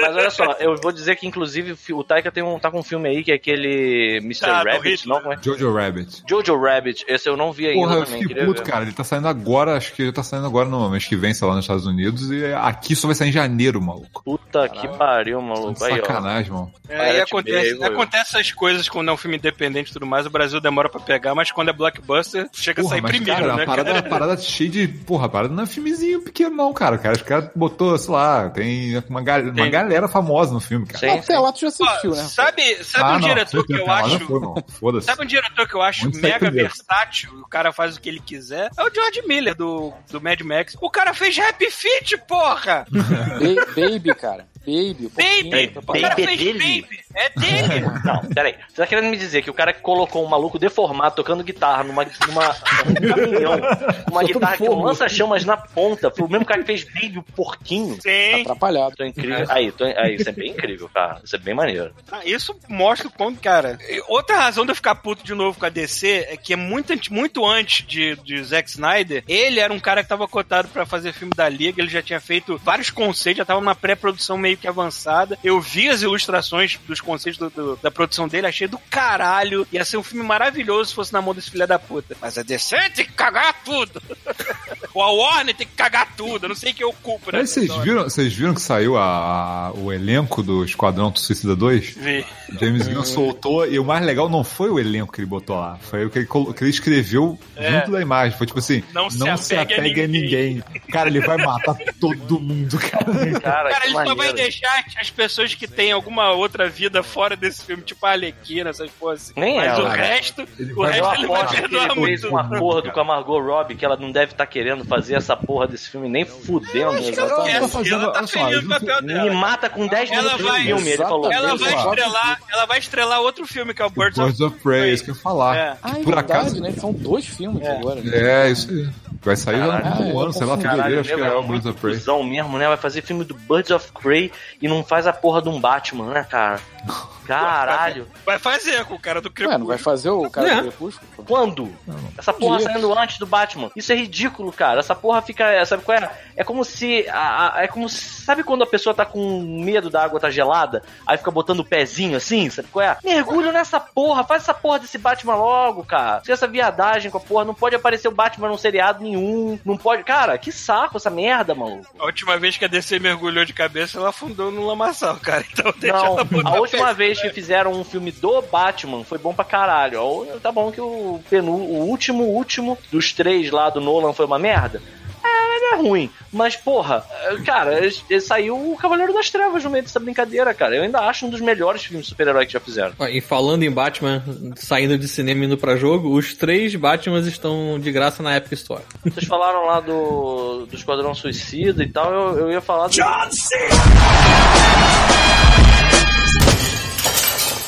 Mas olha só, eu vou dizer que, inclusive, o Taika tem um, tá com um filme aí que é aquele Mr. Tá, Rabbit, não? Como é? Jojo Rabbit. Jojo Rabbit. Esse eu não vi ainda Porra, eu também. fiquei puto, ver. cara. Ele tá saindo agora, acho que ele tá saindo agora no mês que vem, sei lá, nos Estados Unidos, e aqui só vai sair em janeiro, maluco. Puta que pariu, maluco. Aí, ó. Irmão. É, e acontece, acontece essas coisas quando é um filme independente e tudo mais, o Brasil demora pra pegar, mas quando é blockbuster, chega a Porra, sair mas, primeiro, cara, né? a parada, cara? a parada cheia de. Porra, a parada não é filmezinho pequeno, não, cara. O cara, os caras botou, sei lá, tem uma, gal- uma Tem. galera famosa no filme, cara. Sim, Até lá tu já assistiu, né? Sabe, sabe Ah, um não, diretor que eu acho. não foi, não. Foda-se. Sabe um diretor que eu acho sai mega versátil? O cara faz o que ele quiser. É o George Miller, do, do Mad Max. O cara fez Happy Feet, porra! [LAUGHS] Ba- Baby, cara. Baby. Baby! O cara Baby é fez dele? Baby! É dele! [LAUGHS] Não, peraí. Você tá querendo me dizer que o cara que colocou um maluco deformado tocando guitarra numa, numa um caminhão, com [LAUGHS] uma guitarra que lança chamas na ponta, foi o mesmo cara que fez Baby o porquinho? Sim! Atrapalhado. Tô incrível. Aí, tô, aí, isso é bem incrível, cara. Isso é bem maneiro. Ah, Isso mostra o quanto, cara. Outra razão de eu ficar puto de novo com a DC é que é muito, antes- muito antes de, de Zack Snyder, ele era um cara que tava cotado pra fazer filme da Liga, ele já tinha feito vários conceitos, já tava numa pré-produção meio que avançada. Eu vi as ilustrações dos conceitos do- do- da produção dele, achei do caralho. Ia ser um filme maravilhoso se fosse na mão desse filho da puta. Mas a DC tem que cagar tudo. [LAUGHS] Ou a Warner tem que cagar tudo. Eu não sei quem eu culpo, né? Mas vocês viram, vocês viram que saiu a, a- o elenco do Esquadrão Suicida 2? Vi. James Gunn soltou, e o mais legal não foi o elenco que ele botou lá, foi o que ele, que ele escreveu É. junto da imagem. Foi tipo assim: Não se apegue a ninguém. Cara, ele vai matar [LAUGHS] todo mundo, cara. Cara, Cara, que ele só vai maneiro. Deixar as pessoas que têm alguma outra vida fora desse filme, tipo a Alequina, essas coisas. Nem Mas ela, o cara. resto, Ele o resto ele vai perdoar ele fez muito. um acordo com a Margot Robbie que ela não deve estar querendo fazer essa porra desse filme nem fudendo. Ela É, tá fazendo- ela tá olha só, feliz no papel Me dela. mata com 10 Ela minutos de filme, ele falou. Ela vai estrelar, ela vai estrelar outro filme que é o Birds, Birds of Prey, isso que eu ia falar. É. Ah, é Por verdade, acaso. né? São dois filmes É. agora. né? É, isso aí. Vai sair no Caralho, próximo eu ano, sei lá, fevereiro, acho que nego é o muito Birds of Prey. mesmo, né? Vai fazer filme do Birds of Prey e não faz a porra de um Batman, né, cara? [LAUGHS] Caralho. Vai fazer com o cara do Ué, não vai Crepúsculo. fazer o cara É. do Crepúsculo? pô? Quando? Essa porra saindo antes do Batman. Isso é ridículo, cara. Essa porra fica. Sabe qual é? É como se. a- a- é como se- Sabe quando a pessoa tá com medo da água tá gelada? Aí fica botando o pezinho assim? Sabe qual é? Mergulho nessa porra. Faz essa porra desse Batman logo, cara. Fica essa viadagem com a porra. Não pode aparecer o Batman num seriado nenhum. Não pode. Cara, que saco essa merda, maluco. A última vez que a DC mergulhou de cabeça, ela afundou no lamaçal, cara. [LAUGHS] Então deixa Não, ela botar a última pé. Que fizeram um filme do Batman foi bom pra caralho. Tá bom que o penu, o último, último dos três lá do Nolan foi uma merda. É, ele é ruim. Mas, porra, cara, ele- saiu o Cavaleiro das Trevas no meio dessa brincadeira, cara. Eu ainda acho um dos melhores filmes de super-herói que já fizeram. E falando em Batman saindo de cinema e indo pra jogo, os três Batmans estão de graça na Epic Store. Vocês falaram lá do, do Esquadrão Suicida e tal, eu, eu ia falar do.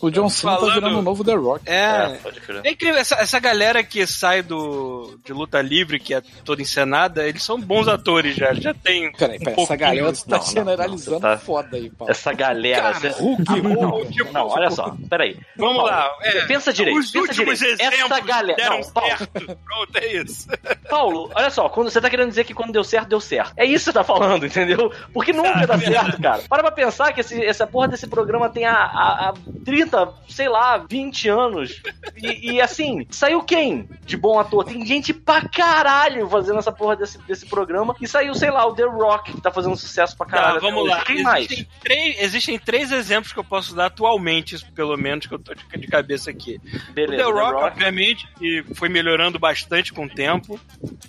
O John Cena Falando- tá virando o novo The Rock. É, É. pode crer. É incrível, essa, essa galera que sai do, de luta livre, que é toda encenada, eles são bons atores já, já tem. Peraí, um peraí, essa pouquinho. galera tu tá Não, não, generalizando não, você tá- foda aí, Paulo. Essa galera. Cara, essa- Hulk, Hulk. Tipo, Não, olha só, peraí. Vamos Paulo, lá. é, pensa direito, Os pensa últimos direito. Essa exemplos galera- deram não, Paulo. certo. Pronto, é isso. [LAUGHS] Paulo, olha só, quando você tá querendo dizer que quando deu certo, deu certo. É isso que você tá falando, entendeu? Porque nunca dá certo, cara. Para pra pensar que esse, essa porra desse programa tem há, há, há 30, sei lá, 20 anos. E, e, assim, saiu quem de bom ator? Tem gente pra caralho fazendo essa porra desse, desse programa. E saiu, sei lá, o The Rock, que tá fazendo sucesso pra caralho. Tá, vamos lá. Quem mais? Existem três, existem três exemplos que eu posso dar atualmente, pelo menos, que eu tô de, de cabeça aqui. Beleza, o The Rock, obviamente, que foi melhorando bastante com o tempo.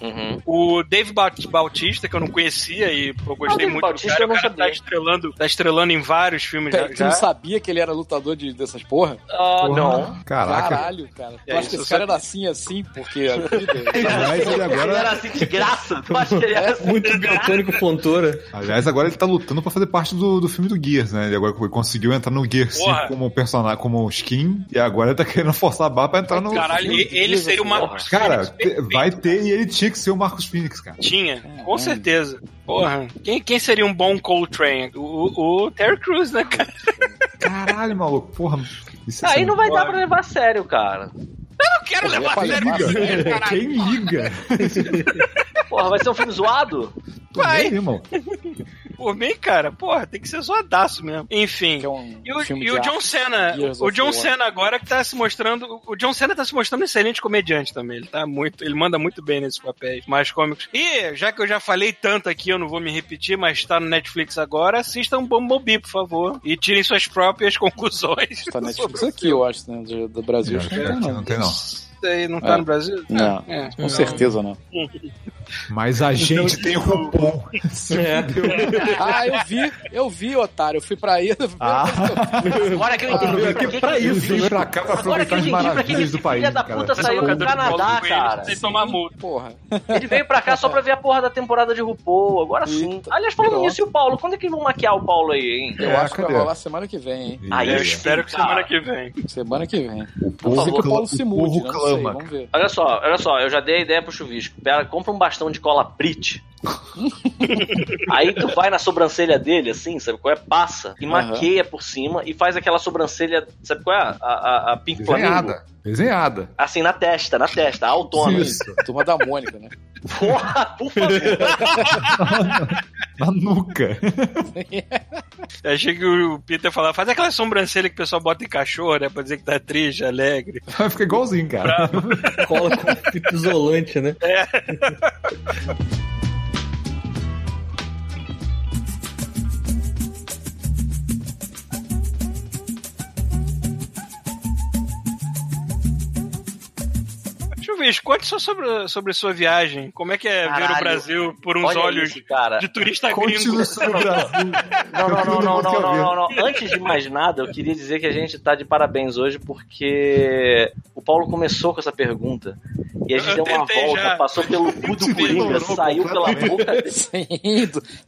Uhum. O Dave Baut- Bautista, que eu não conhecia e eu gostei Dave muito Bautista do cara. eu não o cara tá sabia. estrelando, tá estrelando em vários filmes já. Tu não sabia que ele era lutador de, dessas porra? Ah, Porra, não. Caraca. Caralho, cara. Tu É, acha que esse cara era assim, assim, porque a vida... Aliás, [LAUGHS] ele Ele era agora, assim de graça. Tu acha que ele era assim? Muito biotônico Fontoura. aliás, agora ele tá lutando pra fazer parte do, do filme do Gears, né? Ele agora conseguiu entrar no Gear 5 Porra. como personagem, como skin, e agora ele tá querendo forçar a barra pra entrar no. Caralho, ele, ele seria o Marcos Cara, perfeito. vai ter e ele tinha que ser o Marcos Phoenix, cara. Tinha, com certeza. Porra, quem, quem seria um bom Coltrane? O, o, o Terry Crews, né, cara? [LAUGHS] Caralho, maluco, porra. Isso é Aí não vai dar pra levar a sério, cara. Eu não quero levar a sério levar a isso, sério. caralho. Quem liga? Porra, vai ser um filme zoado? Vai. irmão. Por mim, cara, porra, tem que ser zoadaço mesmo. Enfim. É um E o, e o John. Cena, o John War. Cena agora que tá se mostrando, o John Cena tá se mostrando um excelente comediante também, ele tá muito, ele manda muito bem nesses papéis mais cômicos. E, já que eu já falei tanto aqui, eu não vou me repetir, mas tá no Netflix agora, assistam Bumblebee, por favor, e tirem suas próprias [LAUGHS] conclusões. Tá na Netflix aqui, eu acho, né? Do, do Brasil. Acho que É, não. não tem não. Isso aí não tá É. no Brasil? Não, É. com certeza não. Mas a gente tem cupom. Ah, eu vi, eu vi, otário. Eu fui pra aí. Ah. Agora que eu entendi. aqui por que pra que- isso. Vim pra cá pra Agora que aproveitar eu as entendi pra que maravilhas do país. filho da cara. puta saiu do Canadá, cara. Sem tomar multa. Porra. Ele veio pra cá só pra ver a porra da temporada de RuPaul, agora sim. Aliás, falando nisso, e o Paulo? Quando é que vão maquiar o Paulo aí, hein? Eu É, acho que cadê? vai rolar semana que vem, hein? Aí Eu espero que cara. semana que vem. Semana que vem. O Vamos ver que o Paulo se o mude, Não sei, vamos ver. Olha só, olha só, eu já dei a ideia pro chuvisco. Pera, compra um bastão de cola Brit. [LAUGHS] Aí tu vai na sobrancelha dele, assim, sabe qual é? Passa e Aham. maqueia por cima e faz aquela sobrancelha, sabe qual é? A, a, a Pink Flamingo. Desenhada. Assim, na testa, na testa, autona. Isso. Turma da Mônica, né? Porra, por favor. [LAUGHS] Na nuca. Eu achei que o Peter falava, faz aquela sobrancelha que o pessoal bota em cachorro, né? Pra dizer que tá triste, alegre. Vai ficar igualzinho, cara. Cola com fita isolante, né? [LAUGHS] Chuvis, conte só sobre, sobre sua viagem. Como é que é ver o Caralho. Brasil por uns olhos isso, cara. de turista Conte gringo? Não, não, não, não, não, não, não, não. Antes de mais nada, eu queria dizer que a gente tá de parabéns hoje porque o Paulo começou com essa pergunta. E a gente Eu deu uma volta, já. passou pelo cu do Coringa, saiu pela boca dele. Sim,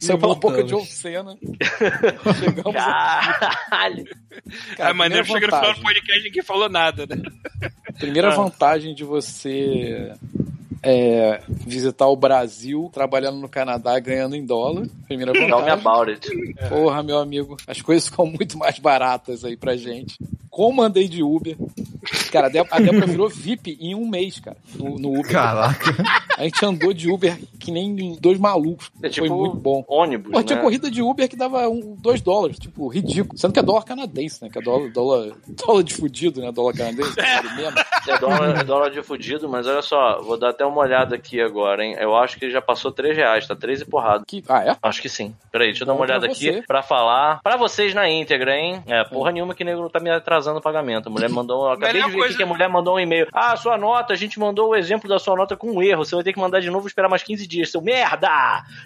saiu pela boca de. John Cena. [LAUGHS] Chegamos Caralho. Cara, é maneiro primeira chega no final do podcast e ninguém falou nada, né? Primeira Ah. vantagem de você é, visitar o Brasil trabalhando no Canadá ganhando em dólar. Primeira Tell me vantagem. about it. Porra, meu amigo, as coisas ficam muito mais baratas aí pra gente. Como andei de Uber. Cara, a Dé- a Débora virou VIP em um mês, cara, no, no Uber. Caraca. A gente andou de Uber que nem dois malucos. É tipo Foi muito bom. ônibus, Pô, tinha né? corrida de Uber que dava um, dois dólares, tipo, ridículo. Sendo que é dólar canadense, né? Que é dólar, dólar, dólar de fudido, né? Dólar canadense. [LAUGHS] menos. É dólar, é dólar de fudido, mas olha só, vou dar até uma olhada aqui agora, hein? Eu acho que já passou 3 reais, tá 3 e porrada. Que, ah, é? Acho que sim. Peraí, deixa eu dar uma Bom pra olhada aqui pra falar. Pra vocês na íntegra, hein? É, porra nenhuma que nego tá me atrasando o pagamento. A mulher mandou. Eu acabei Melhor de ver coisa- aqui que a mulher mandou um e-mail. Ah, sua nota, a gente mandou o exemplo da sua nota com um erro. Você vai ter que mandar de novo e esperar mais 15 dias. Seu merda!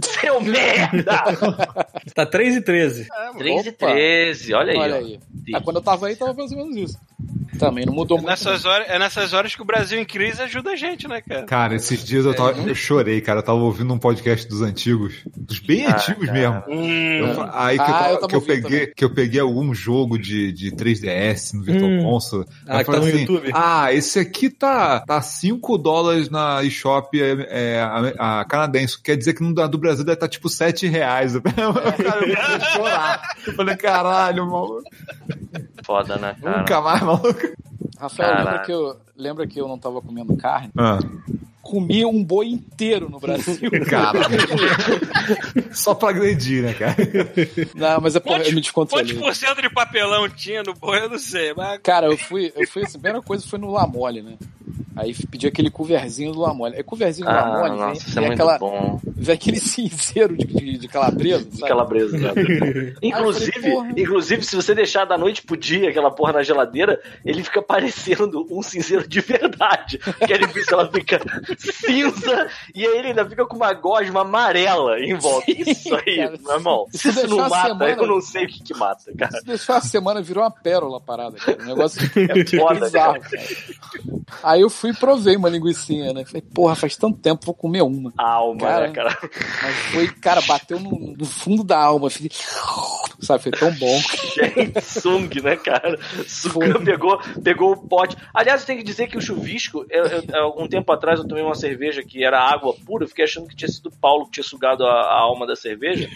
Seu [LAUGHS] merda! Tá 3 e 13. 3 e Opa. 13, olha aí. Olha ó. aí. Ah, quando eu tava aí, tava mais ou menos isso. Também não mudou É muito. nessas, horas, é nessas horas que o Brasil em crise ajuda a gente, né, cara? Cara, esses dias eu, tava, eu chorei, cara. Eu tava ouvindo um podcast dos antigos. Dos bem Ah, antigos cara. mesmo. Hum, Eu aí que, Ah, eu, tava- eu que, eu peguei, que eu peguei algum jogo de, de 3DS no Virtual Hum. Console. Ah, eu falei tá no assim, YouTube. Ah, esse aqui tá, tá 5 dólares na eShop é, é, a, a canadense. Quer dizer que no do Brasil deve estar tipo 7 reais. [LAUGHS] Cara, eu comecei a chorar. Eu falei, caralho, maluco. Foda, né, cara? Nunca mais, maluco. Rafael, lembra que, eu, lembra que eu não tava comendo carne? Ah, Comi um boi inteiro no Brasil. [LAUGHS] caralho. Só pra agredir, né, cara? não, mas é porque eu me quantos descontrolei. por cento de papelão tinha no boi, eu não sei, mas... Cara, eu fui, eu fui, assim, a primeira coisa foi no Lamole, né? Aí pedi aquele coverzinho do Lamole. Aí coverzinho do Ah, Lamole nossa, vem, isso é muito aquela, bom. Vem aquele [LAUGHS] cinzeiro de, de, de calabresa, De sabe? calabresa. né? [LAUGHS] inclusive, falei, inclusive, se você deixar da noite pro dia aquela porra na geladeira, ele fica parecendo um cinzeiro de verdade. Que ele fica, ela fica cinza e aí ele ainda fica com uma gosma amarela em volta. Isso aí, cara. meu irmão. Se Se isso não deixar a mata, semana- eu não sei o que que mata, cara. Se deixar a semana, virou uma pérola a parada, cara. Um negócio É foda, bizarro, cara. Aí eu fui e provei uma linguicinha, né? Falei, porra, faz tanto tempo, vou comer uma. Alma, Cara, né, cara? Mas foi, cara, bateu no, no fundo da alma. Fiquei... sabe? Foi tão bom. Gente, Sung, né, cara? Suga pegou, pegou o pote. Aliás, eu tenho que dizer que o chuvisco, eu, eu- algum tempo atrás eu tomei uma cerveja que era água pura, eu fiquei achando que tinha sido o Paulo que tinha sugado a, a alma da cerveja.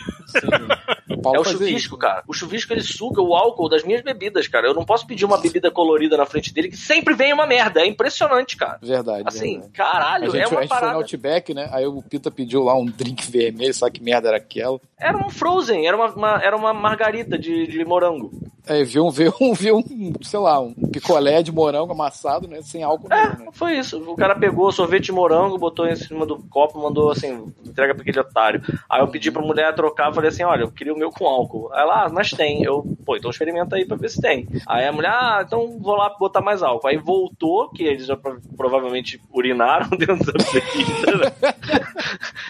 O Paulo é o chuvisco, isso. cara. O chuvisco ele suga o álcool das minhas bebidas, cara. Eu não posso pedir uma bebida colorida na frente dele que sempre vem uma merda. É impressionante, cara. Verdade. Assim, verdade. caralho, A gente, é a uma gente foi no parada. Outback, né? Aí o Pita pediu lá um drink vermelho, sabe que merda era aquela? Era um Frozen, era uma, uma- era uma margarita de, de morango. Aí viu um, viu um, viu um, sei lá, um picolé de morango amassado, né? Sem álcool nenhum, né? É, foi isso. O cara pegou sorvete de morango, botou em cima do copo, mandou assim, entrega pra aquele otário. Aí eu pedi pra mulher trocar, falei assim, olha, eu queria o meu com álcool. Aí ela, ah, mas tem. Eu, pô, então experimenta aí pra ver se tem. Aí a mulher, ah, então vou lá botar mais álcool. Aí voltou, que eles já prov- provavelmente urinaram [LAUGHS] dentro da bebida, né?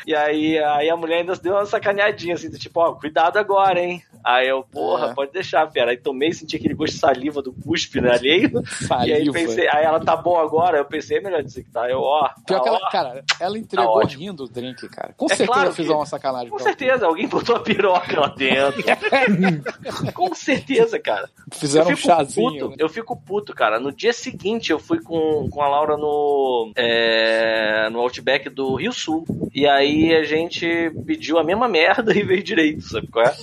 E aí, aí a mulher ainda deu uma sacaneadinha, assim, do tipo, ó, cuidado agora, hein? Aí eu, porra, É. pode deixar, pera. Aí tomei, senti aquele gosto de saliva do cuspe, né, alheio. [LAUGHS] E aí Saliva. pensei, aí ela tá bom agora, eu pensei, é melhor dizer que tá. Eu, ó, Pior tá, que ó. ela, cara, ela entregou Tá rindo o drink, cara. Com É certeza claro que- uma sacanagem. Com pra ela. certeza, alguém botou a piroca lá dentro. [LAUGHS] com certeza, cara. Fizeram um chazinho. Puto, né? Eu fico puto, cara. No dia seguinte, eu fui com, com a Laura no, é, no Outback do Rio Sul. E aí a gente pediu a mesma merda [LAUGHS] e veio direito, sabe qual é?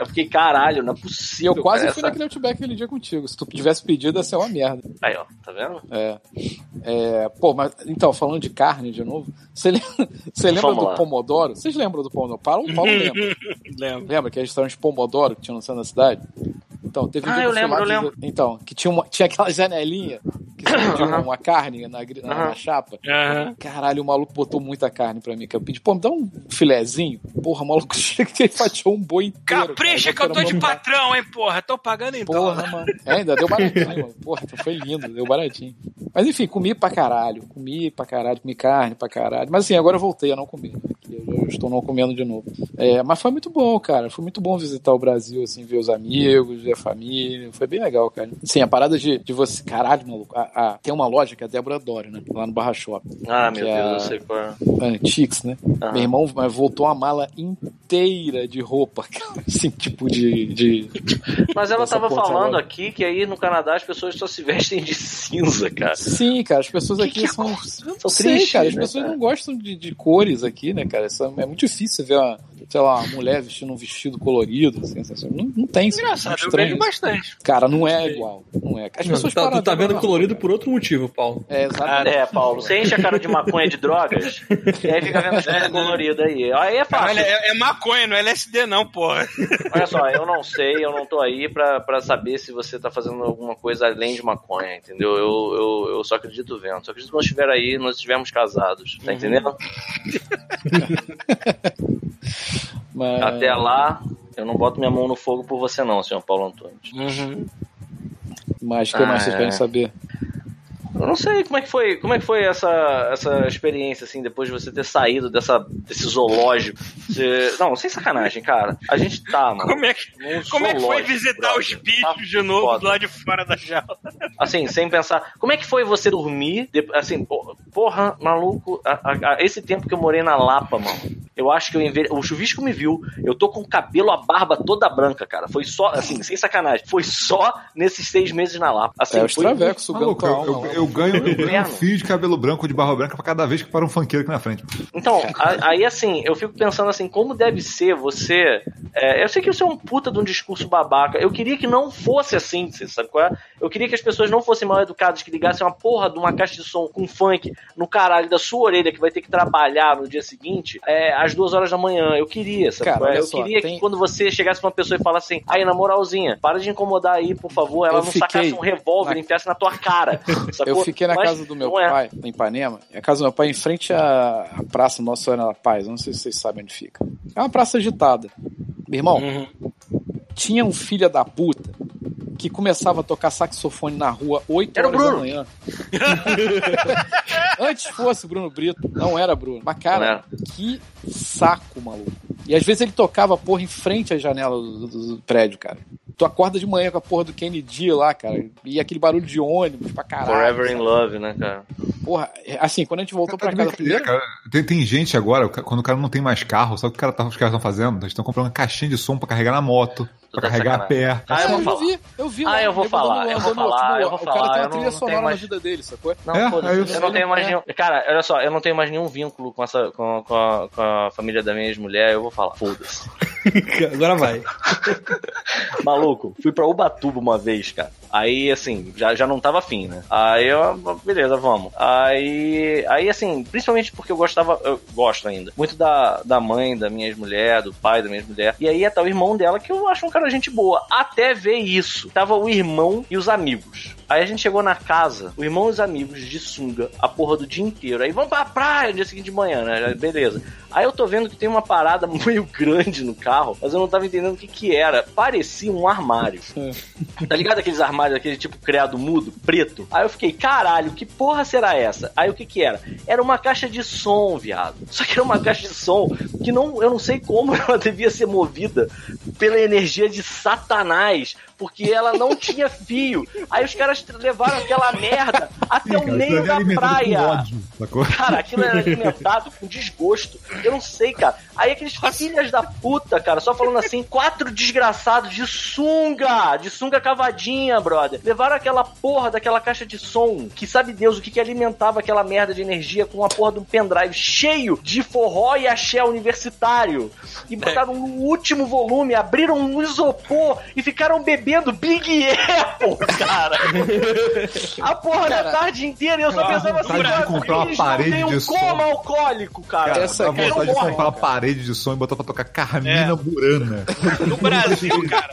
eu fiquei, caralho, não é E possível. eu quase cara, fui essa- naquele Outback aquele dia contigo. Se tu tivesse pedido, ia ser uma merda. Aí, ó, tá vendo? É. É, pô, mas então, falando de carne de novo, você lembra, [LAUGHS] você lembra do lá. Pomodoro? Vocês lembram do Pomodoro? Paulo, Paulo [LAUGHS] lembra. Lembro. Lembra que é restaurante Pomodoro que tinha no centro da cidade? Então, teve um Ah, eu que lembro, eu lembro. Então, que tinha, uma, tinha aquela janelinha que você pedia Aham. uma carne na, na- na chapa. Aham. Caralho, o maluco botou muita carne pra mim. Que eu pedi, pô, me dá um filezinho. Porra, o maluco [LAUGHS] chega e fatiou um boi inteiro. Capricha cara. que eu tô de patrão, hein, porra. Tô pagando em Porra, dólar. mano. É, ainda deu baratinho, [LAUGHS] mano. Porra, então foi lindo, deu baratinho. Mas enfim, comi pra caralho. Comi pra caralho, comi carne pra caralho. Mas assim, agora eu voltei a não comer. Eu estou não comendo de novo. É, mas foi muito bom, cara. Foi muito bom visitar o Brasil, assim, ver os amigos, ver a família. Foi bem legal, cara. Sim, a parada de, de você. Caralho, maluco. A, a- tem uma loja que é a Débora adora, né? Lá no Barra Shop. Ah, meu Que Deus, é- eu sei qual é. A Antiques, né? Meu irmão voltou uma mala inteira de roupa, [LAUGHS] cara. Assim, tipo de. de... [LAUGHS] Mas ela tava falando agora. aqui que aí no Canadá as pessoas só se [LAUGHS] vestem de cinza, cara. Sim, cara, as pessoas Que aqui que são. é- são tristes, cara. As né, pessoas cara? não gostam de, de cores aqui, né, cara? Isso é muito difícil ver uma, sei lá, uma mulher vestindo um vestido colorido, assim, assim, não, não tem isso. Engraçado, é eu estranho. vejo bastante. Cara, não é igual. Não é. As Não, pessoas tá, param tu tá vendo na colorido rua. por outro motivo, Paulo. É, exatamente. É, Paulo, você enche a cara de maconha de drogas [LAUGHS] e aí fica vendo as coisas coloridas aí. Aí é fácil. É, é maconha, não é LSD não, porra. Olha só, eu não sei, eu não tô aí pra, pra saber se você tá fazendo alguma coisa além de maconha, entendeu? Eu, eu, eu só acredito vendo. Só acredito que nós estiver aí, nós estivermos casados, tá entendendo? [LAUGHS] Mas... Até lá, eu não boto minha mão no fogo por você não, senhor Paulo Antônio. Mas o que mais Ah, vocês é. querem saber? Eu não sei como é que foi, como é que foi essa, essa experiência, assim, depois de você ter saído dessa, desse zoológico. Você- Não, sem sacanagem, cara. A gente tá, mano. Como é que, como é que foi visitar os brother. bichos Tá de novo foda. lado de fora da jaula? Assim, sem pensar. Como é que foi você dormir? de- Assim, porra, maluco, a- a- a- esse tempo que eu morei na Lapa, mano. Eu acho que eu envelhe... O chuvisco me viu. Eu tô com o cabelo, a barba toda branca, cara. Foi só, assim, sem sacanagem. Foi só nesses seis meses na Lapa. Assim, É foi sugando Maluco, eu, eu, lá. eu ganho, [LAUGHS] eu ganho um fio de cabelo branco de barba branca pra cada vez que para um funkeiro aqui na frente. Então, a- aí assim, eu fico pensando assim, como deve ser você. é, eu sei que isso é um puta de um discurso babaca. Eu queria que não fosse assim, você sabe qual é? Eu queria que as pessoas não fossem mal educadas, que ligassem uma porra de uma caixa de som com funk no caralho da sua orelha, que vai ter que trabalhar no dia seguinte, é, às duas horas da manhã. Eu queria, sabe Cara, é? Eu só, queria tem- que quando você chegasse pra uma pessoa e falasse assim, aí, na moralzinha, para de incomodar aí, por favor, ela Eu não sacasse um revólver na- e enfiasse na tua cara. [LAUGHS] Eu fiquei na Mas casa do meu é. pai, em Ipanema. A casa do meu pai é em frente à, Praça Nossa Senhora da Paz. Não sei se vocês sabem onde fica. É uma praça agitada. Meu irmão, tinha um filho da puta que começava a tocar saxofone na rua 8 Era horas da manhã. [LAUGHS] Antes fosse Bruno Brito, não era Bruno. Mas, cara, que saco, maluco. E às vezes ele tocava, porra, em frente à janela do, do- do prédio, cara. Tu acorda de manhã com a porra do Kennedy lá, cara, e aquele barulho de ônibus pra caralho. Forever in? Love, né, cara? Porra, assim, quando a gente voltou pra Tá casa de primeiro. cara. Tem, tem gente agora, quando o cara não tem mais carro, sabe o que o cara tá- os caras estão fazendo? Eles estão comprando uma caixinha de som pra carregar na moto, pra Tudo é carregar a pé. Ah, eu vou eu falar. vi, eu vi. Ah, eu vou falar, eu vou falar, eu vou O cara falar, tem eu uma não- trilha não sonora tenho na mais- vida dele, sacou? Não, É, foda-se. aí eu- eu não tenho mais É. nenhum. Cara, olha só, eu não tenho mais nenhum vínculo com, essa, com, com, a, com a família da minha ex-mulher, eu vou falar. Foda-se. [LAUGHS] Agora vai. Maluco, fui pra Ubatuba uma vez, cara. Aí, assim, já, já não tava afim, né? Aí eu, beleza, vamos. Aí, aí assim, principalmente porque eu gostava, eu gosto ainda, muito da, da mãe da minha ex-mulher, do pai da minha ex-mulher. E aí tá o irmão dela, que eu acho um cara gente boa. Até ver isso. Tava o irmão e os amigos. Aí a gente chegou na casa, o irmão e os amigos de sunga, a porra do dia inteiro. Aí vamos pra praia no dia seguinte de manhã, né? Beleza. Aí eu tô vendo que tem uma parada [LAUGHS] meio grande no carro, mas eu não tava entendendo o que que era. Parecia um armário. Tá ligado aqueles armários, aquele tipo criado mudo, preto? Aí eu fiquei, caralho, que porra será essa? Aí o que que era? Era uma caixa de som, viado. Só que era uma caixa de som que não, eu não sei como [LAUGHS] ela devia ser movida pela energia de Satanás, porque ela não tinha fio. Aí os caras levaram aquela merda até o meio da praia. sacou? Cara, aquilo era alimentado com desgosto. Eu não sei, cara. Aí aqueles filhas da puta, cara, só falando assim, quatro desgraçados de sunga, de sunga cavadinha, brother. Levaram aquela porra daquela caixa de som, que sabe Deus o que, que alimentava aquela merda de energia com a porra de um pendrive cheio de forró e axé universitário. E botaram no último volume, abriram um isopor e ficaram bebendo Big Apple, cara. [LAUGHS] A porra da tarde inteira e eu só pensava assim, vontade de cara, comprar uma parede têm um de som. coma alcoólico, cara. Cara, Essa aqui vontade de comprar uma cara. parede de som e botar pra tocar Carmina É. Burana. No Brasil, cara.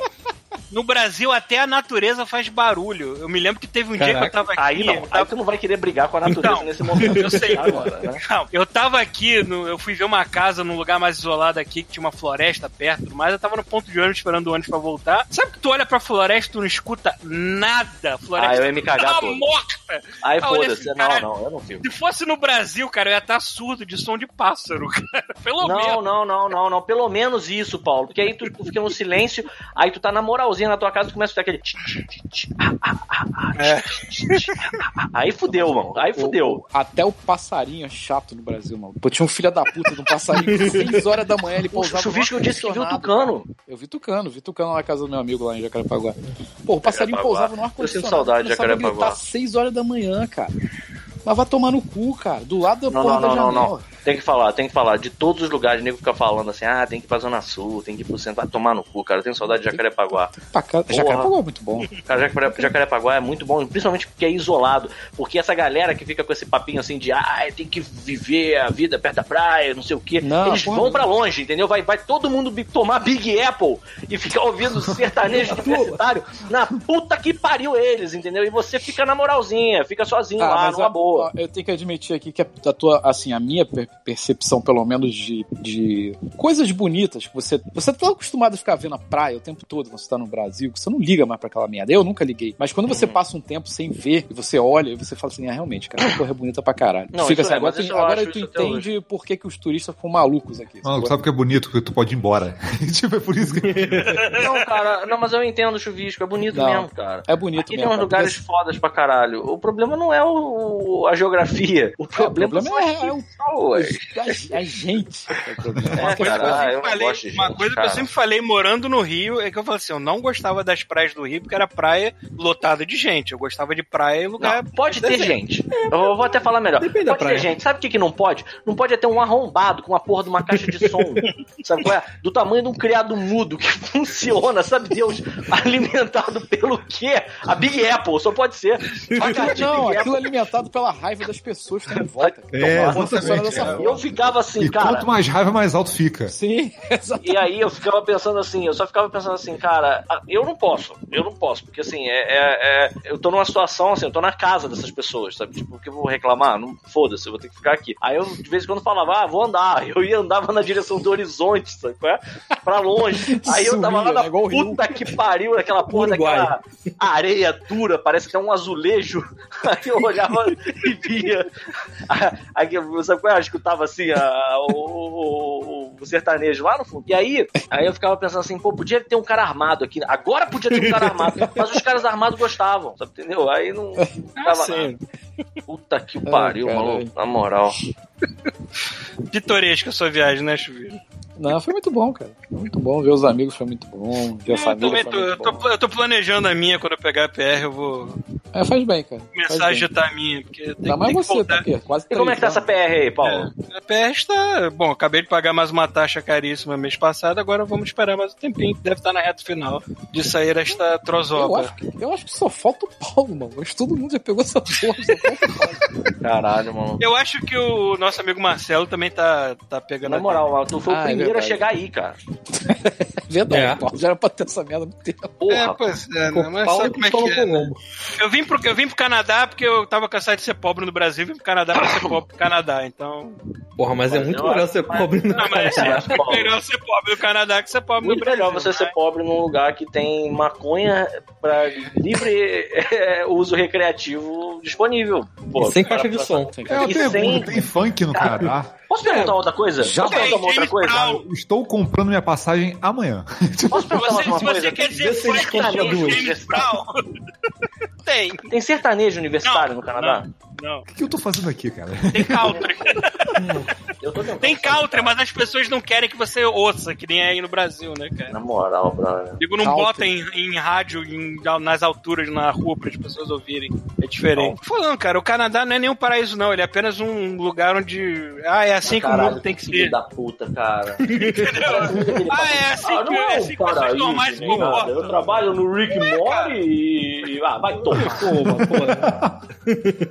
No Brasil, até a natureza faz barulho. Eu me lembro que teve um dia que eu tava aqui. Aí não, eu aí tava- tu não vai querer brigar com a natureza Então, nesse momento. eu sei, agora, né? [LAUGHS] Não, eu tava aqui, no- eu fui ver uma casa num lugar mais isolado aqui, que tinha uma floresta perto, mas eu tava no ponto de ônibus esperando o ônibus pra voltar. Sabe que tu olha pra floresta e tu não escuta nada? A Ah, floresta eu ia me cagar tá todo. morta! Aí foda-se. esse Não, não, eu não fico. Se fosse no Brasil, cara, eu ia estar surdo de som de pássaro, [LAUGHS] cara. Pelo Não, menos. não, não, não, não. Pelo menos isso, Paulo. Porque aí tu, tu fica no silêncio, aí tu tá na moralzinha na tua casa e começa a ficar aquele. É. Aí fudeu, mano. Aí O- fudeu. o- até o passarinho é chato no Brasil, mano. Pô, tinha um filho da puta de um passarinho que 6 horas da manhã ele O pousava no chuvisco disse que viu tucano. Eu vi tucano, vi tucano na casa do meu amigo lá em Jacarepaguá. Pô, o passarinho Jacarepaguá. pousava no Eu ar-condicionado. sinto saudade de Jacarepaguá. gritar 6 horas da manhã, cara. Mas vai tomar no cu, cara. Do lado da Não, porra não, da não, não, janela. não. Tem que falar, tem que falar. De todos os lugares, o nego fica falando assim, ah, tem que ir pra Zona Sul, tem que ir pro centro. Vai tomar no cu, cara. Eu tenho saudade de Jacarepaguá. Porra. Jacarepaguá é muito bom. Cara, Jacare- Jacarepaguá é muito bom, principalmente porque é isolado. Porque essa galera que fica com esse papinho assim de ah, tem que viver a vida perto da praia, não sei o quê. Não, Eles porra, vão pra longe, entendeu? Vai, vai todo mundo tomar Big Apple e ficar ouvindo sertanejo universitário. Na puta que pariu eles, entendeu? E você fica na moralzinha, fica sozinho Ah, lá, numa a- boa. Eu tenho que admitir aqui que a, a tua, assim, a minha per- percepção, pelo menos, de, de coisas bonitas que você. Você tá acostumado a ficar vendo a praia o tempo todo quando você tá no Brasil, que você não liga mais pra aquela merda. Eu nunca liguei. Mas quando Uhum. você passa um tempo sem ver e você olha e você fala assim, ah, realmente, cara, essa porra é bonita pra caralho. Não, Fica assim, é, agora, tu, agora tu entende por que, que os turistas ficam malucos aqui. Não, sabe o que é bonito? Que tu pode ir embora. [LAUGHS] tipo, é por isso que. [LAUGHS] Não, cara, não, mas eu entendo o chuvisco, é bonito Não, mesmo, cara. É bonito Aqui tem mesmo. uns cara, lugares porque- fodas pra caralho. O problema não é o, a geografia. O É, o problema, problema é, é o pessoas. a, a gente. É problema. É, Uma coisa, que eu cara, sempre falei, gosto de uma gente, coisa que cara. eu sempre falei morando no Rio é que eu falei assim: eu não gostava das praias do Rio porque era praia lotada de gente. Eu gostava de praia em lugar. Não, pode ter gente. Eu vou até falar melhor. Depende da pode ter gente. Sabe o que, que não pode? Não pode é ter um arrombado com uma porra de uma caixa de som. [LAUGHS] sabe qual é? Do tamanho de um criado mudo que [LAUGHS] funciona, sabe Deus? Alimentado pelo quê? A Big Apple, só pode ser. Não, Big aquilo é Apple. alimentado pela raiva das pessoas que estão em volta. É, Então, funciona E eu ficava assim, E cara. quanto mais raiva, mais alto fica. Sim, [LAUGHS] exatamente. E aí eu ficava pensando assim, eu só ficava pensando assim, cara, eu não posso, eu não posso, porque assim, é, é- é- eu tô numa situação assim, eu tô na casa dessas pessoas, sabe? Tipo, o que eu vou reclamar? Não, foda-se, eu vou ter que ficar aqui. Aí eu, de vez em quando, falava, ah, vou andar. Eu ia andava na direção do horizonte, sabe? qual é? Pra longe. [LAUGHS] Aí eu tava lá na né? Puta que pariu, naquela porra Uruguai. daquela areia dura, parece que é um azulejo. [LAUGHS] Aí eu olhava e via. Aí, sabe qual é? Eu escutava assim, a- o, o- o sertanejo lá no fundo. E aí, aí eu ficava pensando assim, pô, podia ter um cara armado aqui. Agora podia ter um cara armado. Mas os caras armados gostavam, sabe? Entendeu? Aí não Ah, tava nada. Puta que pariu, caralho. maluco. Na moral. Pitoresca a sua viagem, né, Chuveiro? Não, foi muito bom, cara. Foi muito bom. Ver os amigos foi muito bom. Ver a Eu família também foi tô, eu, muito tô, bom. eu tô planejando a minha quando eu pegar a PR, eu vou É, faz bem, cara. começar a agitar a minha, porque tem, Ainda mais tem que você, tá aqui, quase E como é que tá essa PR aí, Paulo? É, a PR está. Bom, acabei de pagar mais uma taxa caríssima mês passado, agora vamos esperar mais um tempinho, que deve estar na reta final de sair esta Eu trozoba. acho, que, eu acho que só falta o Paulo, mano. Mas todo mundo já pegou essa porra. Caralho, mano. Eu acho que o nosso amigo Marcelo também tá, tá pegando Na a moral, mano, tu foi Ah, o é primeiro a chegar aí, cara. [LAUGHS] Verdade, É. Paulo já era pra ter essa merda muito tempo. Porra. É, pois é, né? mas Paulo sabe como é que é, né? Eu vim, pro, eu vim pro Canadá porque eu tava cansado de ser pobre no Brasil, vim pro Canadá pra ser pobre no Canadá, então... Porra, mas é Mas muito eu melhor ser pobre no Não, mas É, é, melhor ser pobre no Canadá que ser pobre no Muito Brasil. melhor você né? ser pobre num lugar que tem maconha pra livre é, uso recreativo disponível. Pô, Sem cara, faixa de som. É E sem- tem funk no Cara, Canadá? Posso perguntar outra coisa? Já Posso perguntar uma outra coisa? Brown. Eu Estou comprando minha passagem amanhã. Posso perguntar Você, uma se coisa? você quer dizer Vê se eles funk compram James duas. Brown, tem. Tem sertanejo universitário Não, no Canadá? Não, O que eu tô fazendo aqui, cara? tem country. [LAUGHS] Eu tô tentando. Tem country, mas as pessoas não querem que você ouça, que nem é aí no Brasil, né, cara? Na moral, brother. Digo, não Country. bota em, em rádio, em- nas alturas, na rua, para as pessoas ouvirem. É diferente. Falando, cara, o Canadá não é nenhum paraíso, não. Ele é apenas um lugar onde. Ah, é assim que o mundo tem que filho ser. da puta, cara. Ah, é assim Ah, que, não é é assim que cara? comportam. Eu trabalho no Rick Mori e... Ah, vai tomar. Toma, porra.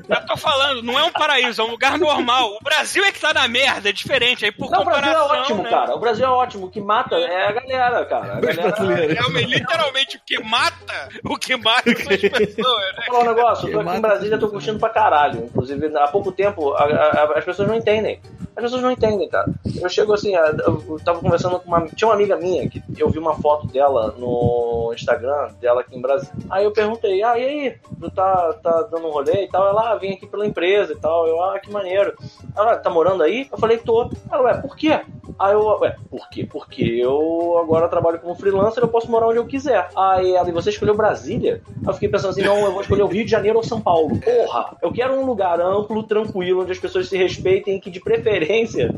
Eu tô falando, não é um paraíso, é um lugar normal. O Brasil é que tá na merda, é diferente. Aí por Não, o Brasil é comparação. ótimo, né? cara. O Brasil é ótimo. O que mata é a galera, cara. A galera... Realmente, literalmente, o que mata, o que mata são as pessoas, né? Vou falar um negócio, eu tô aqui em Brasília, tô curtindo pra caralho. Inclusive, há pouco tempo, a- a- as pessoas não entendem. As pessoas não entendem, cara. Eu chego assim, eu tava conversando com uma. Tinha uma amiga minha que eu vi uma foto dela no Instagram, dela aqui em Brasília. Aí eu perguntei, ah, e aí? Tu tá, tá dando um rolê e tal? Ela, ah, vim aqui pela empresa e tal. Eu, ah, que maneiro. Ela, tá morando aí? Eu falei, tô. Ela, ué, por quê? Aí eu, ué, por quê? Porque eu agora trabalho como freelancer, eu posso morar onde eu quiser. Aí ela, e você escolheu Brasília? Aí eu fiquei pensando assim, não, eu vou escolher o Rio de Janeiro ou São Paulo. Porra, eu quero um lugar amplo, tranquilo, onde as pessoas se respeitem e que, de preferência,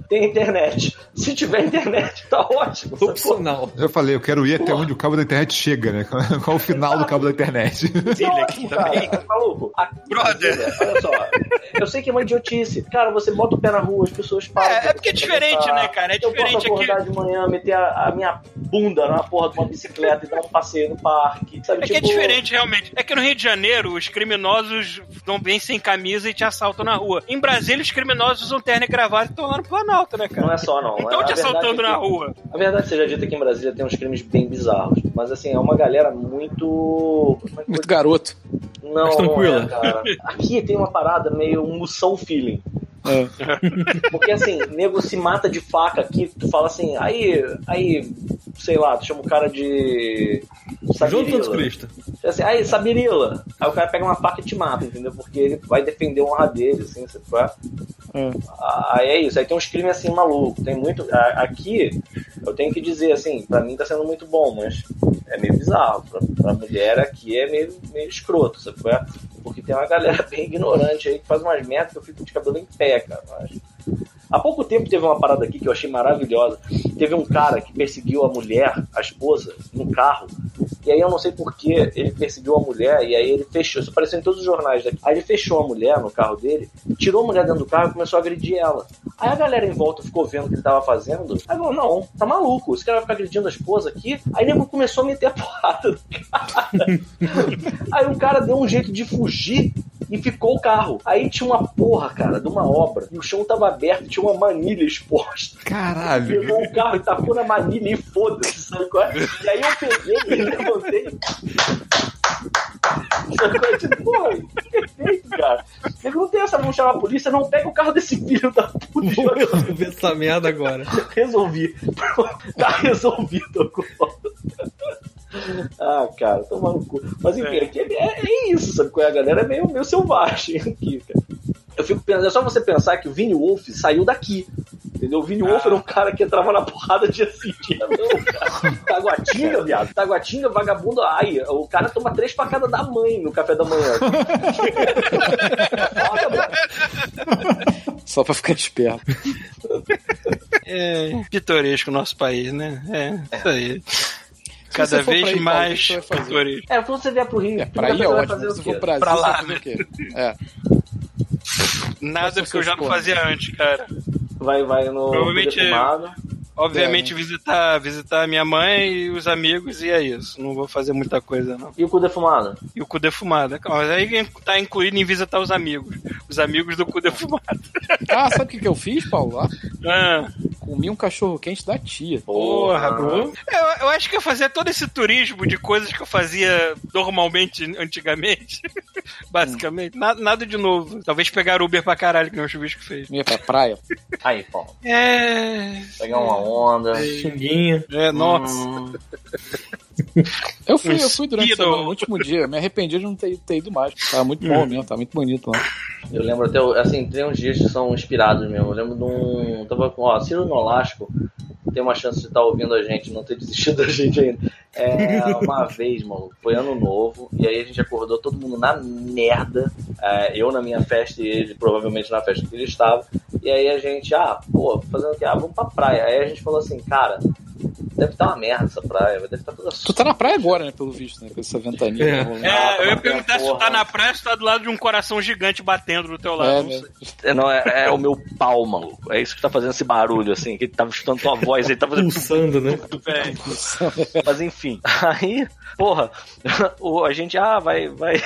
tenha internet. Se tiver internet, tá ótimo. sacou? Opcional. Eu falei, eu quero ir até onde o cabo da internet chega, né? [LAUGHS] Qual o final do cabo da internet? Isso é ótimo, cara. Maluco. Aqui, Brother. Olha só. Eu sei que é uma idiotice. Cara, você bota o pé na rua, as pessoas falam. É, é porque é diferente, né, cara? É eu diferente posso acordar aqui. de manhã, meter a, a minha bunda na porra de uma bicicleta e dar um passeio no parque. Sabe? É que é Tipo, diferente, realmente. É que no Rio de Janeiro, os criminosos não vêm sem camisa e te assaltam na rua. Em Brasília, os criminosos usam terno e gravata estão lá no Planalto, né, cara? Não é só, não. Não É- estão te a verdade assaltando é que- na rua. A verdade seja dita que em Brasília tem uns crimes bem bizarros. Mas assim, é uma galera muito. é Muito garoto. Não, não é, cara. [LAUGHS] Aqui tem uma parada meio um moção feeling. Porque assim, nego se mata de faca aqui, tu fala assim, aí, aí, sei lá, tu chama o cara de. Sabirila. Santos Cristo. Assim, aí, Sabirila. Aí o cara pega uma faca e te mata, entendeu? Porque ele vai defender a honra dele, assim, você vai. É. Aí é isso, aí tem uns crimes assim malucos. Tem muito. Aqui, eu tenho que dizer assim, pra mim tá sendo muito bom, mas é meio bizarro. Pra, pra mulher aqui é meio, meio escroto, sabe? Porque tem uma galera bem ignorante aí que faz umas merdas que eu fico de cabelo em pé, cara. Mas... Há pouco tempo teve uma parada aqui que eu achei maravilhosa. Teve um cara que perseguiu a mulher, a esposa, no carro. E aí eu não sei por que ele perseguiu a mulher e aí ele fechou. Isso apareceu em todos os jornais daqui. Aí ele fechou a mulher no carro dele, tirou a mulher dentro do carro e começou a agredir ela. Aí a galera em volta ficou vendo o que ele tava fazendo. Aí falou, não, tá maluco, esse cara vai ficar agredindo a esposa aqui. Aí nego começou a meter a [LAUGHS] porrada no cara. [LAUGHS] Aí o cara deu um jeito de fugir e ficou o carro. Aí tinha uma porra, cara, de uma obra. E o chão tava aberto tinha uma manilha exposta. Caralho. Pegou o carro e tacou na manilha e foda-se, sabe qual é? E aí eu peguei e levantei. É? Tipo, Porra, perfeito, cara. Eu não tem essa mão chamar a polícia, não pega o carro desse filho da puta Vou resolver essa merda agora. Resolvi. tá resolvido agora. [LAUGHS] Ah, cara, toma no cu. Mas enfim, É. aqui é, é isso, sabe? qual é? A galera é meio, meio selvagem [LAUGHS] aqui, cara. Eu fico pensando, é só você pensar que o Vini Wolf saiu daqui. Entendeu? O Vini Wolf era um cara que entrava na porrada dia sim, dia não, cara. Taguatinga, viado. Taguatinga, vagabundo, ai. O cara toma três facadas da mãe no café da manhã. [LAUGHS] Só pra ficar esperto. É pitoresco o nosso país, né? É, isso aí. Cada vez pra aí, Paulo, o mais pitoresco. É, quando você vier pro Rio, É, a pra ir é ótimo. fazer Se o for? Brasil, Pra você lá, vai fazer o quê? É. Nada porque eu já não fazia antes, cara. Vai, vai no Provavelmente- Obviamente visitar, visitar minha mãe e os amigos e é isso. Não vou fazer muita coisa, não. E o cu defumado? E o cu defumado. Mas aí tá incluído em visitar os amigos. Os amigos do cu defumado. Ah, sabe o que, que eu fiz, Paulo? Lá? Ah, Comi um cachorro quente da tia. porra, bro. Eu, eu acho que eu fazia todo esse turismo de coisas que eu fazia normalmente, antigamente. [LAUGHS] Basicamente. Na- nada de novo. Talvez pegar Uber pra caralho, que nem o Chubisco fez. Ia pra praia. Aí, Paulo. É. Pegar uma onda. Xinguinha. É, nossa. Hum, Eu fui, eu fui durante semana, no último dia. Me arrependi de não ter, ter ido mais. Tava muito bom mesmo, tava muito bonito lá. eu lembro até, o- assim, tem uns dias que são inspirados mesmo. Eu lembro de um. Tava com, ó, Ciro Nolasco tem uma chance de estar ouvindo a gente, não ter desistido da gente ainda. É, uma [LAUGHS] vez, mano, foi ano novo, e aí a gente acordou todo mundo na merda. É, eu na minha festa e ele provavelmente na festa que ele estava. E aí a gente, ah, pô, fazendo o quê? Ah, vamos pra praia. Aí a gente falou assim, cara, deve estar uma merda essa praia, deve estar toda Tu tá na praia agora, né? Pelo visto, né? Com essa ventania. É. tá rolando. É, eu ia Ah, perguntar se tu tá na praia, se tu tá do lado de um coração gigante batendo do teu lado. É, não né? sei. É, não, é, é o meu pau, maluco. É isso que tá fazendo esse barulho, assim, que ele tava escutando tua voz, ele tá fazendo. Pulsando, né? [LAUGHS] É. Mas enfim, aí, porra, o, a gente, ah, vai, vai.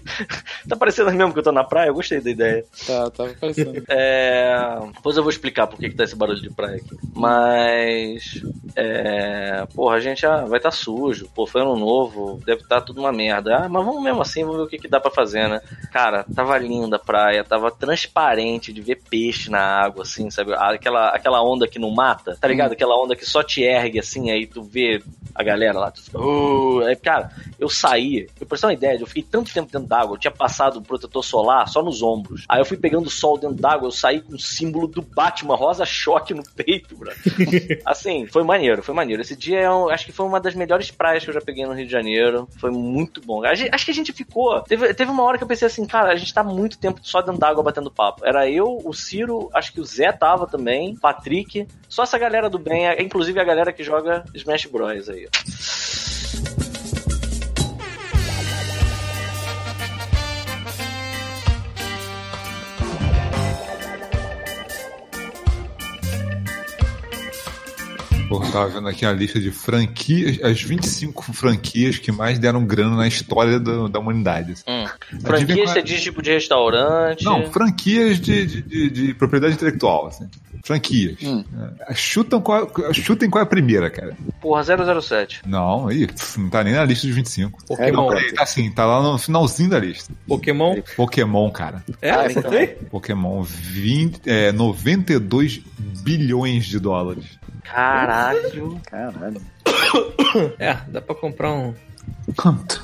[LAUGHS] tá parecendo mesmo que eu tô na praia? Eu gostei da ideia. Tá, tava parecendo. É. Depois eu vou explicar por que, que tá esse barulho de praia aqui. Mas. É. Porra, a gente ah, vai estar tá sujo. Pô, foi ano novo, deve estar tudo uma merda. Ah, mas vamos mesmo assim, vamos ver o que, que dá pra fazer, né? Cara, tava linda a praia, tava transparente de ver peixe na água, assim, sabe? Aquela, aquela onda que não mata, tá ligado? Aquela onda que só te ergue, assim, aí tu vê a galera lá, tu fica. "Uh", aí, cara, eu saí, eu pra ter uma ideia, eu fiquei tanto tempo dentro d'água, eu tinha passado o protetor solar só nos ombros. Aí eu fui pegando sol dentro d'água, eu saí com o símbolo do Batman, rosa choque no peito, bro. [LAUGHS] assim, foi maneiro, foi maneiro. Esse dia eu acho que foi uma das melhores praias que eu já peguei no Rio de Janeiro. Foi muito bom. Gente- acho que a gente ficou. Teve, teve uma hora que eu pensei assim, cara, a gente tá muito tempo só dentro d'água batendo papo. Era eu, o Ciro, acho que o Zé tava também, Patrick. Só essa galera do bem, é- inclusive a galera que joga Smash Bros aí. Pô, eu tava vendo aqui a lista de franquias, as 25 franquias que mais deram grana na história da, da humanidade. Hum. Adivinha Franquia qual você é? diz tipo de restaurante. Não, franquias de, de, de- de propriedade intelectual, assim. Franquias. Hum. É. Chutam qual, chutem qual é a primeira, cara. Porra, 007. Não, aí, não tá nem na lista dos 25. Pokémon. Não, tá assim, tá lá no finalzinho da lista. Pokémon. Pokémon, cara. É, Ah, então. Pokémon, 20, é, 92 bilhões de dólares. Caralho. Caralho. [COUGHS] É, dá pra comprar um.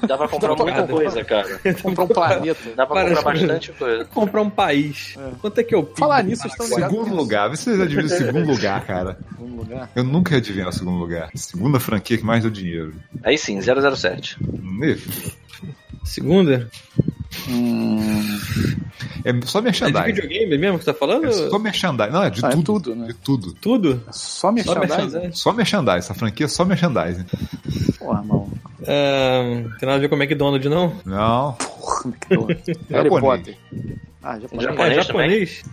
Dá pra comprar Dá pra muita coisa, cara. [LAUGHS] Comprar um planeta. Dá pra Várias comprar bastante coisa. Comprar um país. Quanto é que eu Falar nisso, vocês estão ligados Segundo que lugar, vê se vocês adivinham o segundo lugar, cara. Segundo lugar. Eu nunca ia adivinhar o segundo lugar. Segunda franquia que mais deu dinheiro. Aí sim, 007. Ih, Segunda? Hum, É só É de videogame mesmo que você tá falando? É só merchandising. Não, é de Ah, é tudo. tudo, né? De tudo. Tudo? só Só merchandising? merchandising? Só merchandising. Essa franquia é só merchandising. Porra, irmão. Ah, tem nada a ver com o McDonald's, não? Não. Porra, que porra. Harry. Potter. Ah, japonês. Japonês é japonês?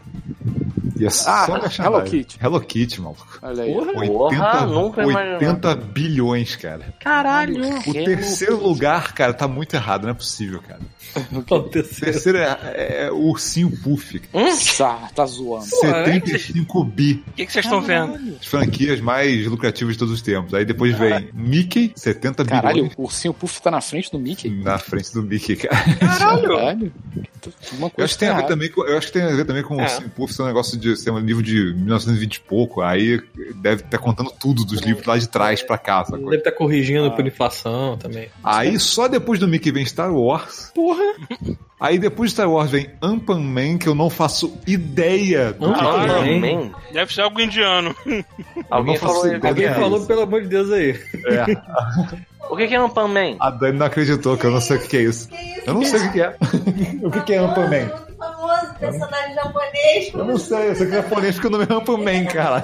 E é Ah, só Hello. Kitty. Hello Kitty, maluco. Olha aí. Porra. 80, nunca 80 bilhões, cara. Caralho. O terceiro lugar, cara, tá muito errado, não é possível, cara. [LAUGHS] O O terceiro? terceiro é, é o ursinho Puff. Tá, tá zoando. Porra, 75 bi. O que, que vocês estão vendo? As franquias mais lucrativas de todos os tempos. Aí depois vem Mickey, 70 Caralho, bilhões. o ursinho Puff tá na frente do Mickey. Na frente do Mickey, cara. Caralho. Uma Eu coisa acho que tem a ver também com, eu acho que tem a ver também com o É. Ursinho Puff ser um negócio de ser um livro de 1920 e pouco. Aí deve estar contando tudo dos livros lá de trás pra cá, sacou? Deve estar corrigindo Ah. por inflação também. Aí só depois do Mickey vem Star Wars. Porra! Aí depois de Star Wars vem Ampan Man, que eu não faço ideia do que, que é. Man. Deve ser algo indiano. [LAUGHS] Alguém falou. Alguém É falou, isso. pelo amor de Deus, aí. É. [LAUGHS] O que que é Ampan Man? A Dani não acreditou, que eu não sei o que, que é isso. Eu não sei o que, que é. [LAUGHS] o que, que é Ampan Man? Famoso, personagem japonês. Eu não sei, eu sei que é japonês porque o nome é Ampan Man, cara.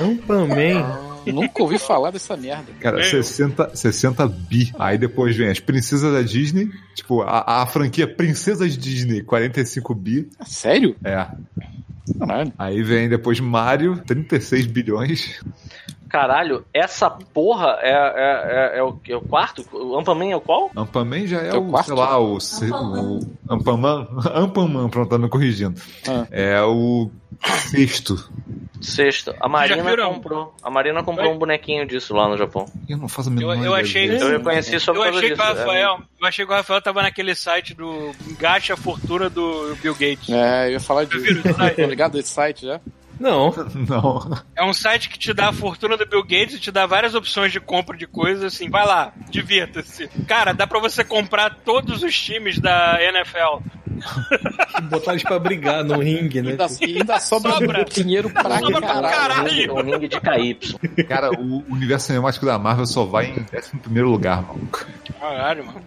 Ampan Man. Nunca ouvi falar dessa merda. Cara, 60, 60 bi. Aí depois vem as princesas da Disney, tipo, a, a franquia Princesas Disney, 45 bi. Ah, Sério? É. Caralho. Aí vem depois Mario, 36 bilhões. Caralho, essa porra é, é, é, é o, é o quarto? O Ampan Man é o qual? Ampaman já é, É o o, quarto? sei lá, o, se- o Ampaman, Ampaman, [LAUGHS] pronto, tá me corrigindo. Ah. É o sexto. Sexto. A Marina comprou. A Marina comprou Oi? um bonequinho disso lá no Japão. Eu não faço a menor Eu- eu ideia achei-. Eu reconheci só por Eu achei, que disso. o Rafael, eu achei que o Rafael tava naquele site do Engacha a Fortuna do Bill Gates. É, eu ia falar disso. esse? Tô ligado desse site já? Não. [LAUGHS] Não. É um site que te dá a fortuna do Bill Gates e te dá várias opções de compra de coisas, assim, vai lá, divirta-se. Cara, dá pra você comprar todos os times da NFL. [LAUGHS] Botar eles pra brigar no ringue, né? Ainda, e ainda [LAUGHS] sobra, Sobra. dinheiro pra Sobra pra caralho. caralho. Um ringue de KY. Cara, o universo cinemático da Marvel só vai em 11 lugar, maluco. Caralho, mano.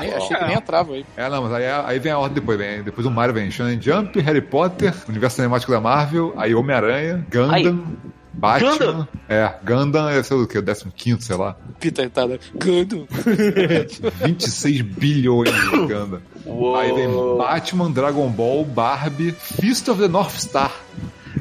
Nem- achei que nem entrava aí. É, não, mas aí, aí vem a ordem depois. Vem, depois o Mario vem Shonen Jump, Harry Potter, Universo Cinemático da Marvel, aí Homem-Aranha, Gundam, Batman. Gundam? É, Gundam é sei o que, o 15, sei lá. Peter tá Gando. 26 [LAUGHS] bilhões de Gundam. Uou. Aí vem Batman, Dragon Ball, Barbie, Fist of the North Star.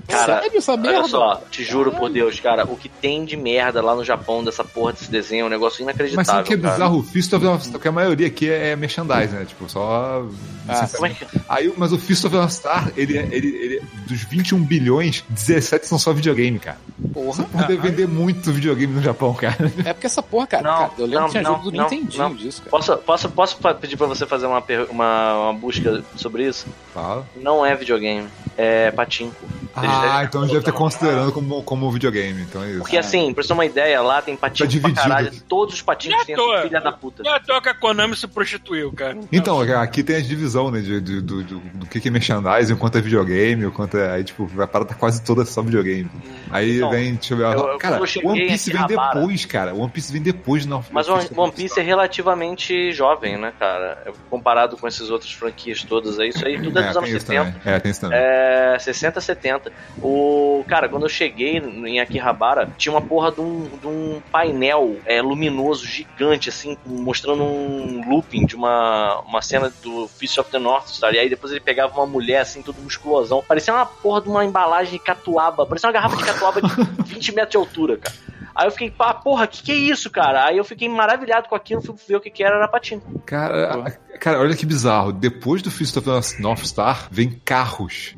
Cara, Sério essa merda? Olha só, te juro por Deus, cara, o que tem de merda lá no Japão dessa porra desse desenho é um negócio Mas inacreditável. sabe o que é cara. bizarro? O Fist of the Star, porque a maioria aqui é, é merchandise, né? Tipo, só. Ah, Como é que... Aí, mas o Fist of the Star, ele, é- ele, ele, dos 21 bilhões, 17 são só videogame, cara. Porra. Poder vender muito videogame no Japão, cara. É porque essa porra, cara, Não, cara eu lembro não, que tinha não, jogo do não, Nintendinho não. disso, cara. Posso, posso, posso pedir pra você fazer uma, uma, uma busca sobre isso? Fala. Não é videogame, é patinco. Eles Ah, [LAUGHS] então deve ter considerando como, como videogame, então é isso. Porque assim, pra você ter uma ideia, lá tem patinco Tá pra caralho. Todos os patincos à têm essa filha da puta. Não é à toa que a Konami se prostituiu, cara. Então, aqui tem a divisão, né, de, de- do, do, do que é merchandising, o quanto é videogame, o quanto é. Aí, tipo, a parada tá quase toda só videogame. Aí Então, vem, deixa eu ver. eu- cara, eu One Piece em vem depois, cara. One Piece vem depois, não. Mas o One Piece é relativamente jovem, né, cara? Comparado com essas outras franquias todas aí, isso aí tudo é dos anos tem isso 70. também. É, tem isso também. É, 60, 70. O, cara, quando eu cheguei em Akihabara, tinha uma porra de um, de um painel é, luminoso gigante, assim, mostrando um looping de uma, uma cena do Fist of the North Star. E aí depois ele pegava uma mulher, assim, todo musculosão. Parecia uma porra de uma embalagem de catuaba. Parecia uma garrafa de catuaba de [LAUGHS] 20 metros de altura, cara. Aí eu fiquei, pá, porra, que que é isso, cara? Aí eu fiquei maravilhado com aquilo, fui ver o que que era, era patinho. Cara, cara, olha que bizarro. Depois do Fist of the North Star, vem carros.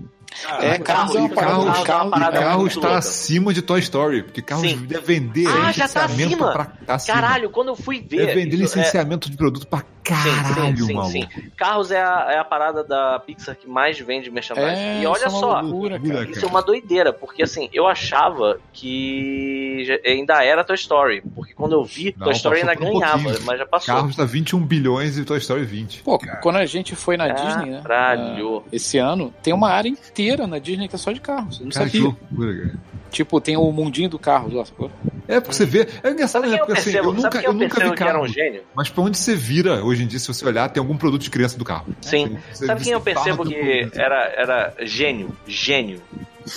É, carros é. Carros, carros é carros muito tá louca. acima de Toy Story, porque carros Sim. deve vender Ah, já tá licenciamento acima? pra tá acima. Caralho, quando eu fui ver. Deve vender isso é- licenciamento de produto pra caralho, sim, sim, maluco. sim. Carros é a, é a parada da Pixar que mais vende merchandising. É, e olha é só, loucura, cara. Isso é uma doideira, porque assim, eu achava que ainda era Toy Story, porque quando eu vi, Não, Toy Story ainda um ganhava, pouquinho. mas já passou. Carros tá 21 bilhões e Toy Story 20. Pô, quando a gente foi na Disney, né? Caralho. ah, Esse ano, tem uma área inteira na Disney que é só de carros. Eu não Cara, que sabia. loucura, cara. Tipo, tem o mundinho do carro lá, sacou? É, porque você vê. É engraçado, Sabe né? quem eu Porque assim, eu nunca, eu eu nunca percebo vi que era carro. um gênio? Mas pra onde você vira hoje em dia, se você olhar, tem algum produto de criança do carro. Sim. Você- Sabe quem eu você percebo que produto. era, era gênio? Gênio.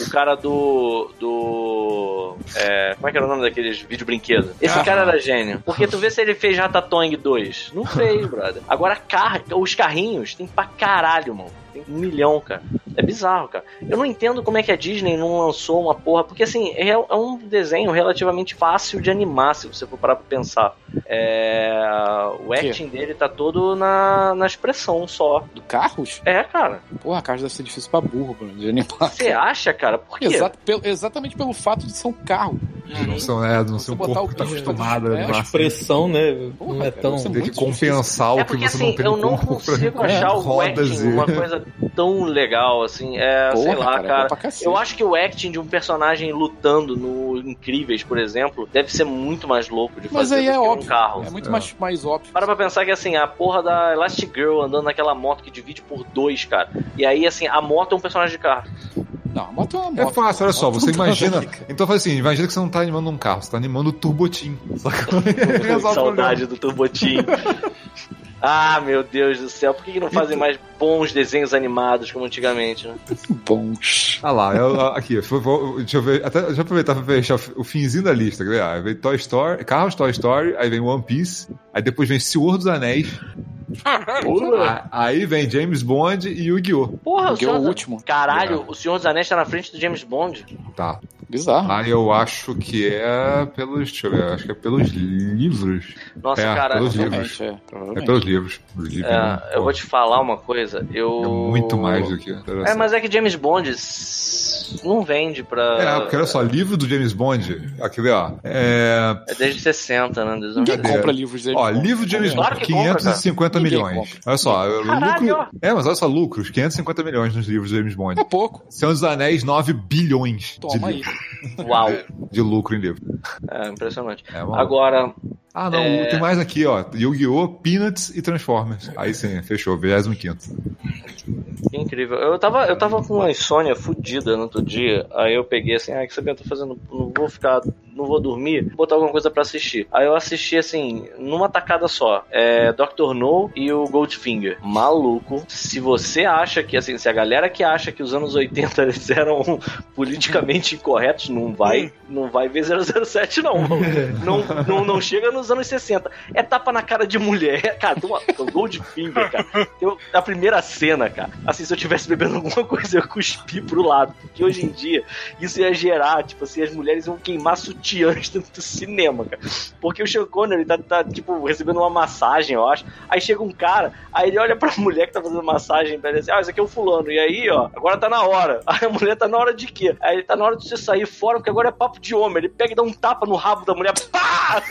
O cara do. do. é, como é que era o nome daqueles vídeo brinquedo? Esse Ah. cara era gênio. Porque tu vê se ele fez Ratatouille 2. Não fez, brother. Agora, car os carrinhos tem pra caralho, mano. Tem um milhão, cara. É bizarro, cara. Eu não entendo como é que a Disney não lançou uma porra. Porque, assim, é, é um desenho relativamente fácil de animar, se você for parar pra pensar. É, o acting dele tá todo na, na expressão só. Do carros? É, cara. Porra, carros deve ser difícil pra burro, Bruno, de animar. Você acha, cara? Por quê? Exato, pelo- exatamente pelo fato de ser um carro. Não são, é, não são um corpo que tá acostumado a É, A expressão, né? Porra, não é cara, tão. isso é Tem que muito difícil. compensar É o que porque você assim, não tem eu no não corpo consigo pra [LAUGHS] achar o acting e- uma coisa tão legal, assim. É, Porra, sei lá, cara, é cara. eu acho que o acting de um personagem lutando no Incríveis, por exemplo, deve ser muito mais louco de Mas fazer aí do é que um óbvio. carro. É muito É. mais, mais óbvio. Para pra pensar que, assim, a porra da Elastigirl andando naquela moto que divide por dois, cara. E aí, assim, a moto é um personagem de carro. Não, a moto é uma É moto. fácil, olha só, você não imagina. Então faz assim, imagina que você não tá animando um carro, você tá animando o turbotim. [LAUGHS] Saudade do Turbotim. [LAUGHS] ah, meu Deus do céu. Por que, que não fazem mais bons desenhos animados como antigamente, né? [LAUGHS] Bons. Ah lá, eu- aqui, deixa eu ver, até, deixa eu aproveitar pra fechar o finzinho da lista, quer ver? Ah, vem Toy Story, Carros Toy Story, aí vem One Piece, aí depois vem Senhor dos Anéis, ah, aí vem James Bond e Yu-Gi-Oh! Porra, o Porque é o Senhor... último. Caralho, o Senhor dos Anéis tá na frente do James Bond. Tá. Bizarro. Aí eu acho que é pelos, deixa eu ver, acho que é pelos livros. Nossa, É, cara. pelos livros. Provavelmente, é. É pelos livros. Os livros É, né? eu vou te falar uma coisa. Eu. É muito mais do que. É, mas é que James Bond não vende pra. É, porque olha só, livro do James Bond, aquele, ó. É, É desde 60, né? Desde Ninguém compra livros dele. Ó, livro de James Claro Bond, que compra, 550 Ninguém milhões. compra. Olha só, Caralho, lucro. É, mas olha só, lucros, 550 milhões nos livros de James Bond. É pouco. Senhor dos Anéis, 9 bilhões de, Toma aí. livro- Uau. [LAUGHS] de lucro em livro. É impressionante. É. Agora, Ah, não, É. tem mais aqui, ó. Yu-Gi-Oh!, Peanuts e Transformers. Aí sim, fechou, 25. que incrível. Eu tava, eu tava com uma insônia fudida no outro dia. Aí eu peguei assim, ah, que saber, eu tô fazendo. Não vou ficar. Não vou dormir, vou botar alguma coisa pra assistir. Aí eu assisti assim, numa tacada só. É Dr. No e o Goldfinger. Maluco. Se você acha que, assim, se a galera que acha que os anos 80 eles eram [LAUGHS] politicamente incorretos, não vai, não vai ver 007, não. [LAUGHS] Não, não, não chega nos anos 60. É tapa na cara de mulher. [LAUGHS] Cara, tem Goldfinger, cara. Tem a primeira cena, cara. Assim, se eu tivesse bebendo alguma coisa, eu cuspi pro lado. Porque hoje em dia, isso ia gerar, tipo assim, as mulheres iam queimar sutiãs [LAUGHS] dentro do cinema, cara. Porque o Sean Connery tá, tá, tipo, recebendo uma massagem, eu acho. Aí chega um cara, aí ele olha pra mulher que tá fazendo massagem pra ele assim, ah, esse aqui é o fulano. E aí, ó, agora tá na hora. [LAUGHS] Aí a mulher tá na hora de quê? Aí ele tá na hora de você sair fora, porque agora é papo de homem. Ele pega e dá um tapa no rabo da mulher, pá!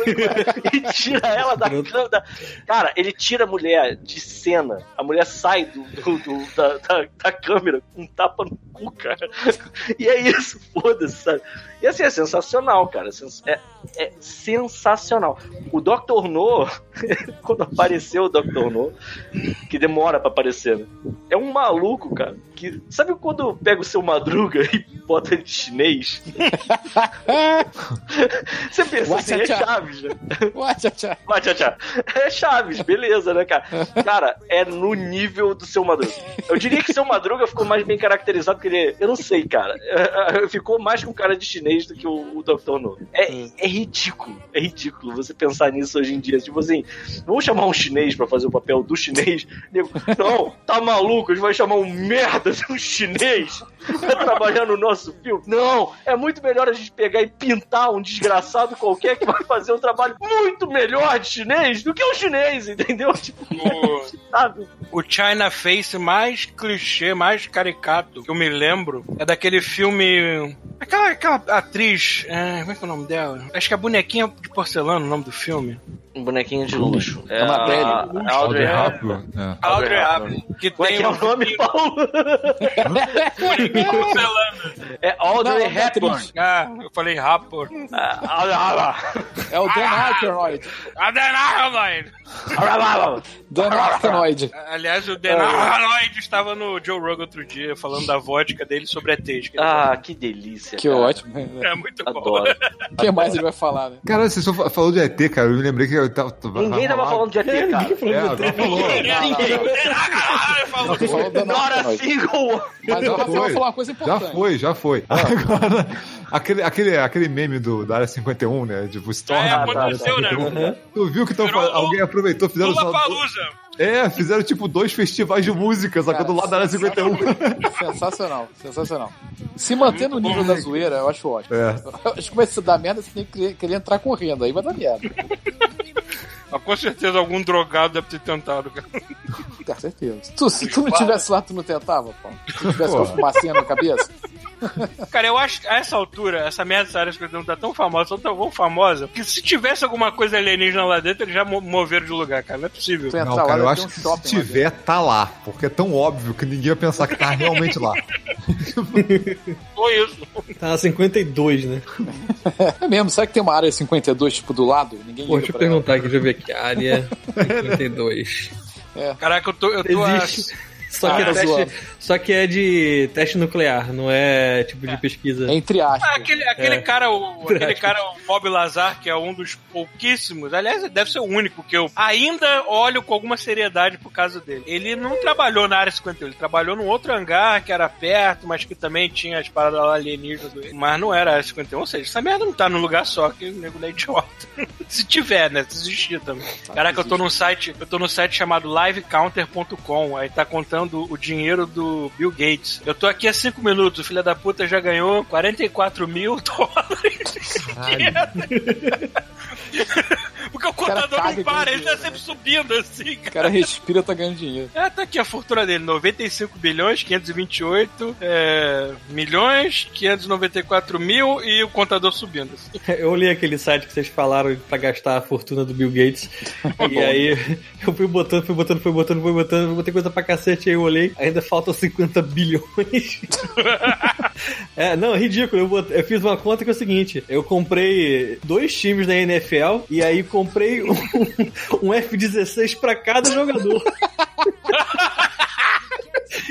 [LAUGHS] e tira ela da câmera. Cara, ele tira a mulher de cena. A mulher sai do, do- do- da, da- da câmera com um tapa no cu, cara. E é isso, foda-se, sabe? E assim, é sensacional, cara. É, é sensacional. O Dr. No, [LAUGHS] quando apareceu o Dr. No, que demora pra aparecer, né? É um maluco, cara. Que, sabe quando pega o seu madruga [LAUGHS] e bota ele de chinês? [LAUGHS] Você pensa assim, é. Chaves, né? É Chaves, beleza, né, cara? Cara, é no nível do seu Madruga. Eu diria que seu Madruga ficou mais bem caracterizado, porque ele. Eu não sei, cara. Ficou mais com cara de chinês do que o, o Dr. No. É, é ridículo. É ridículo você pensar nisso hoje em dia. Tipo assim, vamos chamar um chinês pra fazer o papel do chinês? Não, tá maluco? A gente vai chamar um merda de um chinês pra trabalhar no nosso filme? Não, é muito melhor a gente pegar e pintar um desgraçado qualquer que vai fazer um trabalho muito melhor de chinês do que o chinês, entendeu? Tipo, O, [LAUGHS] sabe? o China Face mais clichê, mais caricato que eu me lembro é daquele filme. Aquela, aquela atriz. é, como é que é o nome dela? Acho que é Bonequinha de Porcelana o nome do filme. Um bonequinho de luxo. É Annabelle. a, a Audrey rápido. Hepburn. É. Audrey Hepburn. Hepburn. Que é tem que é o nome, Paulo? bonequinho de porcelana. É Audrey Não, é Hepburn. Ah, eu falei Hepburn. Ah, ah, ah, É o Dan Aykroyd. Adenauer! ah, ah. Dan Aykroyd. Aliás, o Dan Aykroyd estava no Joe Rogan outro dia falando da vodka dele sobre que ele Ah, que delícia. Que cara. ótimo. É muito bom. Adoro. [LAUGHS] O que mais ele vai falar, né? Cara, você só fa- falou de ET, cara. Eu me lembrei que eu tava. Ninguém tava falando de ET, cara. É, agora falou. Ah, falou. Ele falou Dan Not a Aykroyd. single Mas Já o Rafael falar uma coisa Já importante. foi, já foi. Agora, aquele, aquele, aquele meme do, da área 51, né? Tipo, Storm. É, tá, aconteceu, né? Tu viu que tão, alguém aproveitou, fizeram Lula só- Palusa. É, fizeram tipo dois festivais de música, sacou? Do lado da área 51. Sensacional, sensacional. Se manter no nível da zoeira, eu acho ótimo. É. Acho que vai se dar merda, você tem que querer, entrar correndo, aí vai dar merda. Ah, com certeza algum drogado deve ter tentado, cara. Com certeza. Tu, se tu não tivesse lá, tu não tentava, pô? Se tu tivesse com a fumacinha na cabeça? Cara, eu acho que a essa altura, essa merda dessa área 51 tá tão famosa, tão, tão famosa, que se tivesse alguma coisa alienígena lá dentro, eles já mo- moveram de lugar, cara. Não é possível. Não, lá, cara, eu deve acho um que se lá tiver, tá lá. Porque é tão óbvio que ninguém ia pensar que tá realmente lá. [LAUGHS] Foi isso. Tá 52, né? É mesmo, será que tem uma área 52, tipo, do lado? Ninguém Pô, deixa eu pra ela. perguntar aqui, deixa eu ver aqui. Área [LAUGHS] 52. Caraca, eu tô. Eu tô a- Só, que Ah, é tá zoando. teste, só que é de teste nuclear, não é tipo de pesquisa. Entre aspas. Ah, aquele, aquele É. cara, o, [LAUGHS] aquele cara, o Bob Lazar, que é um dos pouquíssimos, aliás, deve ser o único que eu ainda olho com alguma seriedade por causa dele. Ele não trabalhou na área 51, ele trabalhou num outro hangar que era perto, mas que também tinha as paradas alienígenas, do- mas não era a área 51. Ou seja, essa merda não tá num lugar só, que o nego não é idiota. [LAUGHS] Se tiver, né? Se existir também. Caraca, eu tô num site, eu tô num site chamado livecounter.com, aí tá contando o dinheiro do Bill Gates. Eu tô aqui há cinco minutos, o filho da puta já ganhou 44 mil [LAUGHS] dólares. [LAUGHS] Porque o cara contador não para, ele tá sempre subindo assim, O cara. cara respira, tá ganhando dinheiro. É, tá aqui a fortuna dele, 95 bilhões, 528 é, milhões, 594 mil e o contador subindo. assim. [LAUGHS] Eu olhei aquele site que vocês falaram pra gastar a fortuna do Bill Gates. e aí eu fui botando, fui botando, fui botando, fui botando, botei coisa pra cacete, eu olhei, ainda faltam 50 bilhões. é, não, é ridículo. Eu, eu fiz uma conta que é o seguinte: eu comprei dois times da NFL e aí comprei um, um F-16 pra cada jogador. [LAUGHS]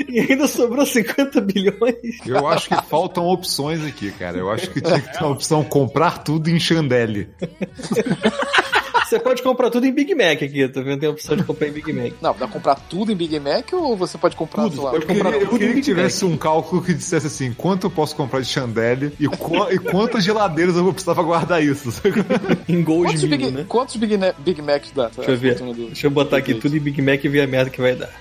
E ainda sobrou 50 bilhões. Eu acho que faltam opções aqui, cara. Eu acho que tinha que ter a opção comprar tudo em Chandelle. Você pode comprar tudo em Big Mac aqui, tá vendo? Tem a opção de comprar em Big Mac. Não, dá pra comprar tudo em Big Mac ou você pode comprar, Tudo, lá, Eu queria, comprar eu tudo queria que Mac. tivesse um cálculo que dissesse assim: quanto eu posso comprar de Chandelle e, e quantas geladeiras eu vou precisar pra guardar isso. Em gold Quantos, Big, né? quantos Big, Big Macs dá? Deixa eu ver. Deixa eu botar aqui tudo em Big Mac e ver a merda que vai dar.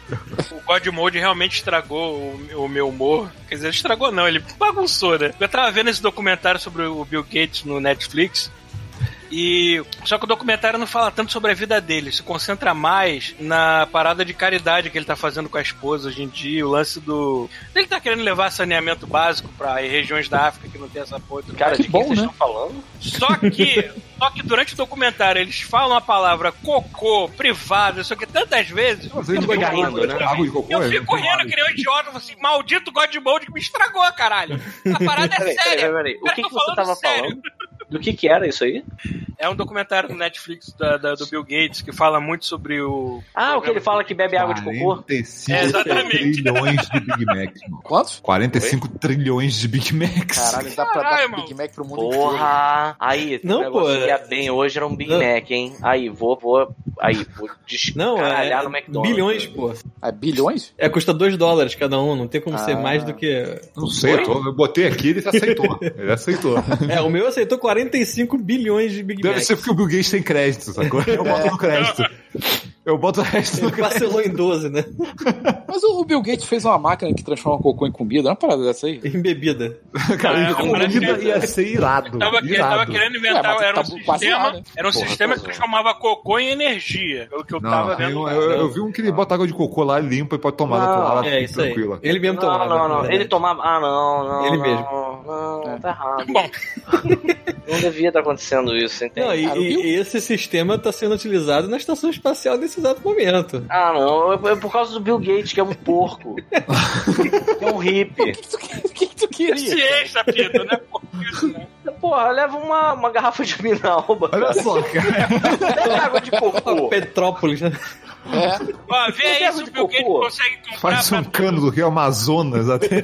O God Mode realmente estragou o, o meu humor. Quer dizer, estragou não, ele bagunçou, né? Eu tava vendo esse documentário sobre o Bill Gates no Netflix. E só que o documentário não fala tanto sobre a vida dele, se concentra mais na parada de caridade que ele tá fazendo com a esposa hoje em dia, o lance do. Ele tá querendo levar saneamento básico pra regiões da África que não tem essa porra. Cara, Que de quem bom, vocês né? estão falando? Só que, só que durante o documentário eles falam a palavra cocô, privado, isso aqui tantas vezes. Ele Fica vai rindo, né? Água de cocô? Eu é, fico água. que nem um idiota, eu assim, maldito God Mode que me estragou, caralho. A parada é Peraí, séria. peraí, peraí. O Cara, que, que você tava sério. falando? Do que que era isso aí? É um documentário do Netflix da- da- do Bill Gates que fala muito sobre o. Ah, o que ele fala que bebe água de cocô? 45 É, exatamente. trilhões de Big Macs, mano. Quantos? 45 trilhões de Big Macs. Caralho, dá pra Caralho, dar mano. Big Mac pro mundo inteiro. Porra! Aí, Não, pô, que ia bem hoje era um Big Não. Mac, hein? Aí, vou, vou. Aí, vou Não, descaralhar é no McDonald's. bilhões, pô. É bilhões? É, custa 2 dólares cada um, não tem como ser Ah. mais do que... Não sei, eu, tô- eu botei aqui ele aceitou. [LAUGHS] Ele aceitou. É, o meu aceitou 45 bilhões de Big Deve Macs. ser porque o Bill Gates tem crédito, sacou? Eu boto no crédito. [LAUGHS] Eu boto o resto Ele crédito. parcelou em 12, né? Mas o Bill Gates fez uma máquina que transforma cocô em comida. Não é uma parada dessa aí? Em bebida. Cara, É, comida parece que- ia ser irado. Tava, irado. tava querendo inventar, É, era um tá sistema, lá, né? era um Porra, sistema tá que zoando. transformava cocô em energia. É o que eu tava Não, tem vendo. lá. eu, eu vi um que ele bota água de cocô lá, limpa e pode tomar Não. na lá, É, isso aí. tranquila. Ele mesmo Não, tomava. não, na não. verdade. Ele tomava. Ah, não, não. Ele não, mesmo. Não, É. tá errado. Bom, Não devia estar acontecendo isso, entende? Não, e, e- esse sistema está sendo utilizado na estação espacial nesse exato momento. Ah, não. É é por causa do Bill Gates, que é um porco. [LAUGHS] é um hippie. O que, que tu queria? ciência, Pito, né? Né? Porra, leva uma, uma garrafa de minalba. Olha só, cara. Leva água de cocô. Petrópolis, né? É. Ó, vê aí se o Bill Gates consegue comprar Faz um pra- cano do Rio Amazonas até.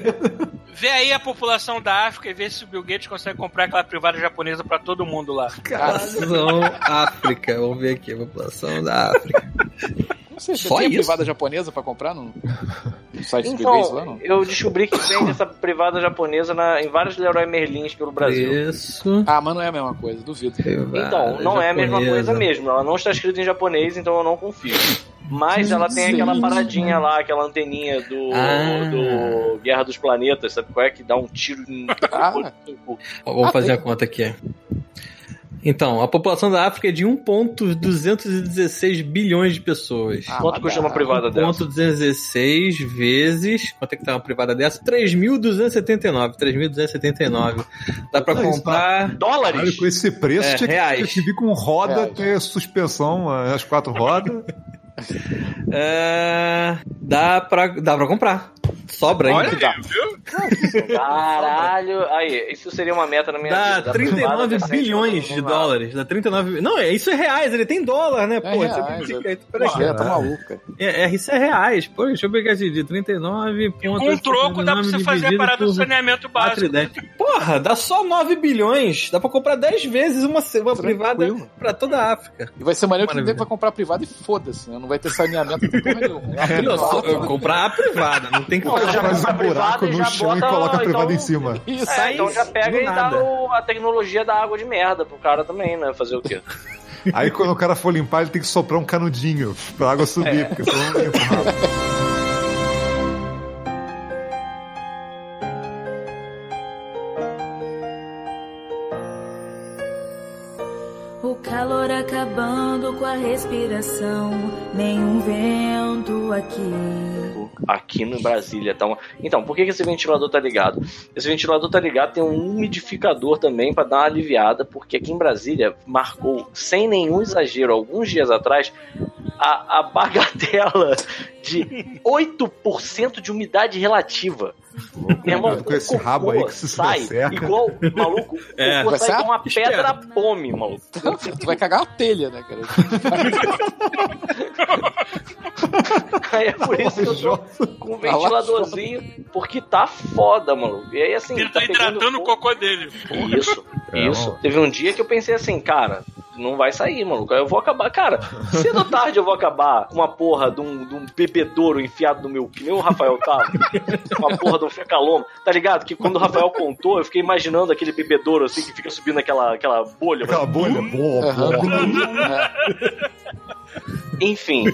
Vê aí a população da África e vê se o Bill Gates consegue comprar aquela privada japonesa pra todo mundo lá. População África. Vamos ver aqui, população da África. Não sei, Só tem isso? privada japonesa pra comprar no, no site do Bill Gates lá, Então, não? eu descobri que vende essa privada japonesa na- em vários Leroy Merlins pelo Brasil. Isso. Ah, mas não é a mesma coisa, duvido. Então, não é a mesma coisa mesmo. Ela não está escrita em japonês, então eu não confio. Mas ela tem aquela paradinha lá, aquela anteninha do, Ah. do Guerra dos Planetas, sabe qual é? Que dá um tiro em. Ah. Vamos Ah, fazer a conta aqui. Então, a população da África é de 1,216 bilhões de pessoas. Ah, Quanto custa uma privada dessa? 1.216 vezes. Quanto é que tá uma privada dessa? 3.279. 3.279. Dá pra isso, comprar. Olha, Dólares? com esse preço, É, tinha, que, reais. tinha que vir com roda, Reais. ter suspensão, as quatro rodas. [LAUGHS] É, dá, pra, dá pra comprar. Sobra Olha ainda. aí, viu? Caralho. Aí, isso seria uma meta na minha Dá vida. da privada 39 decente, bilhões não de dólares. Dá 39. Não, é- isso é reais, ele tem dólar, né? É Pô, reais, é, é- peraí. Tá. É, é, isso é reais. Pô, deixa eu pegar aqui de 39 pontos. Com um troco dá pra você fazer a parada do saneamento básico. 4,10. Porra, dá só 9 bilhões. Dá pra comprar 10 vezes uma, uma privada pra toda a África. E vai ser maneiro que Maravilha. ninguém vai comprar privada e foda-se, né? Não vai ter saneamento de porra nenhuma. [LAUGHS] É só- comprar a privada, não tem que Não, fazer. já Faz um buraco e no chão e bota, coloca a privada então- em cima. Isso. É, então já pega e dá nada. o- a tecnologia da água de merda pro cara também, né? Fazer o quê? Aí quando o cara for limpar, ele tem que soprar um canudinho pra água subir, porque senão não limpa rápido. Calor acabando com a respiração, nenhum vento aqui. Aqui no Brasília tá uma... Então, por que, esse ventilador tá ligado? Esse ventilador tá ligado, tem um umidificador também pra dar uma aliviada, porque aqui em Brasília marcou, sem nenhum exagero, alguns dias atrás, a, a bagatela de 8% de umidade relativa. Meu irmão, Com esse o rabo aí que se sai seca. igual, maluco, o É. cocô Vai sai igual uma pedra pome, maluco. [LAUGHS] Tu vai cagar uma telha, né, cara? Aí é por isso que eu tô com um ventiladorzinho, porque tá foda, maluco. E aí assim. Ele tá pegando hidratando o cocô dele. Isso, É, isso. mano. Teve um dia que eu pensei assim, cara, não vai sair, maluco. Eu vou acabar. Cara, cedo ou tarde eu vou acabar com uma porra de um, de um bebedouro enfiado no meu, que nem o Rafael tava. uma porra de um fecaloma. Tá ligado? Que quando o Rafael contou, eu fiquei imaginando aquele bebedouro assim que fica subindo aquela, aquela bolha. Aquela bolha. Boa, boa. [LAUGHS] Enfim,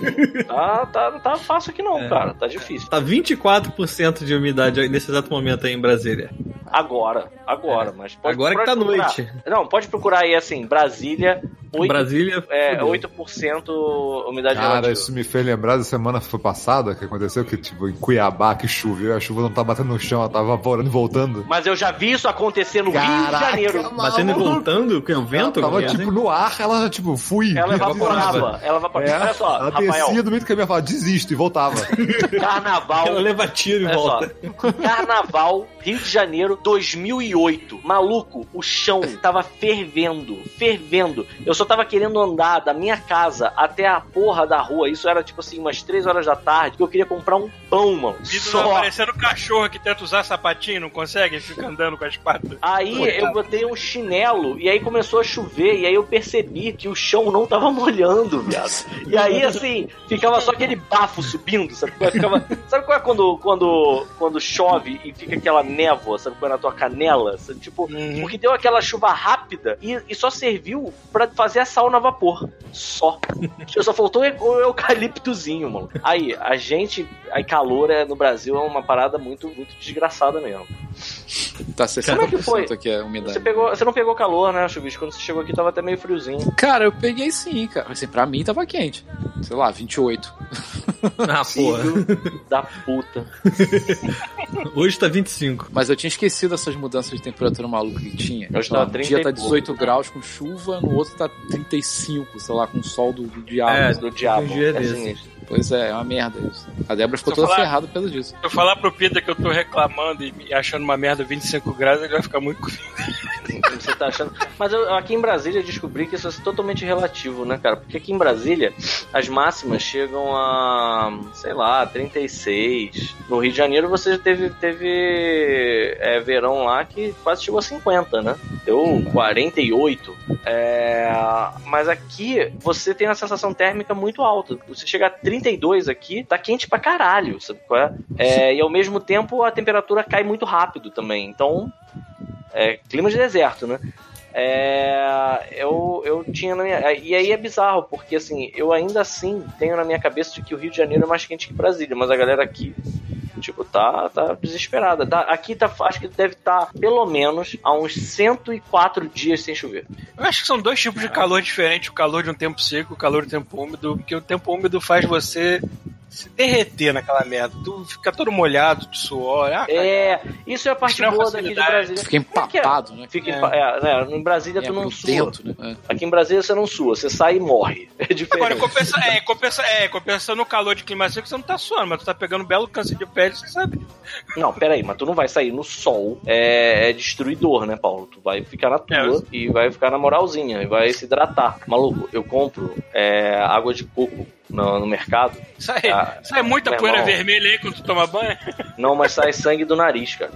tá, tá, tá fácil aqui não, cara. Tá difícil. Tá 24% de umidade nesse exato momento aí em Brasília. Agora, agora, mas pode Agora que tá procurar. noite. Não, pode procurar aí assim, Brasília, 8, Brasília. é, fudeu. 8% umidade Cara, relativa. isso me fez lembrar da semana foi passada que aconteceu que, tipo, em Cuiabá, que choveu, a chuva não tá batendo no chão, ela tá evaporando e voltando. Mas eu já vi isso acontecer no Rio de Caraca, Janeiro. Batendo e voltando, que é o vento? Ela tava, é, tipo, né? no ar, ela, tipo, fui. Ela evaporava. Ela evaporava. É, Olha só, ela Rafael, descia do meio do caminho e falava, desisto, e voltava. [LAUGHS] carnaval. Ela leva tiro e Olha só, volta. Carnaval, Rio de Janeiro, 2008. Maluco, o chão tava fervendo, fervendo. Eu só tava querendo andar da minha casa até a porra da rua. Isso era tipo assim, umas 3 horas da tarde, que eu queria comprar um pão, mano. Vitor tá Só. parecendo cachorro que tenta usar sapatinho e não consegue, fica andando com as patas. Aí eu botei um chinelo e aí começou a chover e aí eu percebi que o chão não tava molhando, viado. E aí assim, ficava só aquele bafo subindo, sabe? qual é? Ficava, sabe qual é quando, quando, quando chove e fica aquela névoa, sabe qual é na tua canela? Sabe? Tipo, porque deu aquela chuva rápida e, e só serviu pra fazer a sauna a vapor. Só. Só faltou o eucaliptozinho, mano. Aí, a gente. Aí, calor é, no Brasil é uma parada muito, muito desgraçada mesmo. Tá Como é que foi? 60% aqui a umidade. Você, pegou, você não pegou calor, né, Chuvisco? Quando você chegou aqui tava até meio friozinho. Cara, eu peguei sim, cara. Assim, pra mim tava quente. Sei lá, 28. Ah, porra. Filho da puta. Hoje tá 25. Mas eu tinha esquecido essas mudanças de temperatura maluca que tinha. Lá, tá um 30 dia tá pouco. 18 graus com chuva, no outro tá 35, sei lá, com sol do, do diabo. É, Do diabo. Um dia É desse. Pois é, é uma merda isso. A Débora ficou toda falar- ferrada pelo disso. Se eu falar pro Peter que eu tô reclamando e achando uma merda 25 graus, ele vai ficar muito. [LAUGHS] Você tá achando. Mas eu- aqui em Brasília eu descobri que isso é totalmente relativo, né, cara? Porque aqui em Brasília as máximas chegam a, sei lá, 36. No Rio de Janeiro você teve, teve é, verão lá que quase chegou a 50, né? Deu 48. É, mas aqui você tem uma sensação térmica muito alta. Você chega a 32 aqui, tá quente pra caralho, sabe qual é? É, e ao mesmo tempo a temperatura cai muito rápido também. Então, é clima de deserto, né? É, eu, eu tinha na minha. E aí é bizarro, porque assim, eu ainda assim tenho na minha cabeça de que o Rio de Janeiro é mais quente que Brasília, mas a galera aqui Tipo, tá, tá desesperada. Tá- aqui tá, acho que deve estar pelo menos há uns 104 dias sem chover. Eu acho que são dois tipos de calor diferentes: o calor de um tempo seco o calor de um tempo úmido. Porque o tempo úmido faz você se derreter naquela merda. Tu fica todo molhado de suor. Ah, É, isso é a parte boa daqui de facilidade. Brasília. Fica é que é? empapado, né? Fica É. empa- é, né, em Brasília É tu não sua. grudento, né? É. Aqui em Brasília você não sua, você sai e morre. É Agora, diferente. compensa, é, compensa, é, compensa no calor de clima seco, você não tá suando, mas tu tá pegando um belo câncer de pele, você sabe. Não, peraí, mas tu não vai sair no sol. É, é destruidor, né, Paulo? Tu vai ficar na tua É, eu- e vai ficar na moralzinha e vai se hidratar. Maluco, eu compro é, água de coco no, no mercado. Sai, Ah, sai muita meu poeira vermelha aí quando tu toma banho. Não, mas sai sangue do nariz, cara.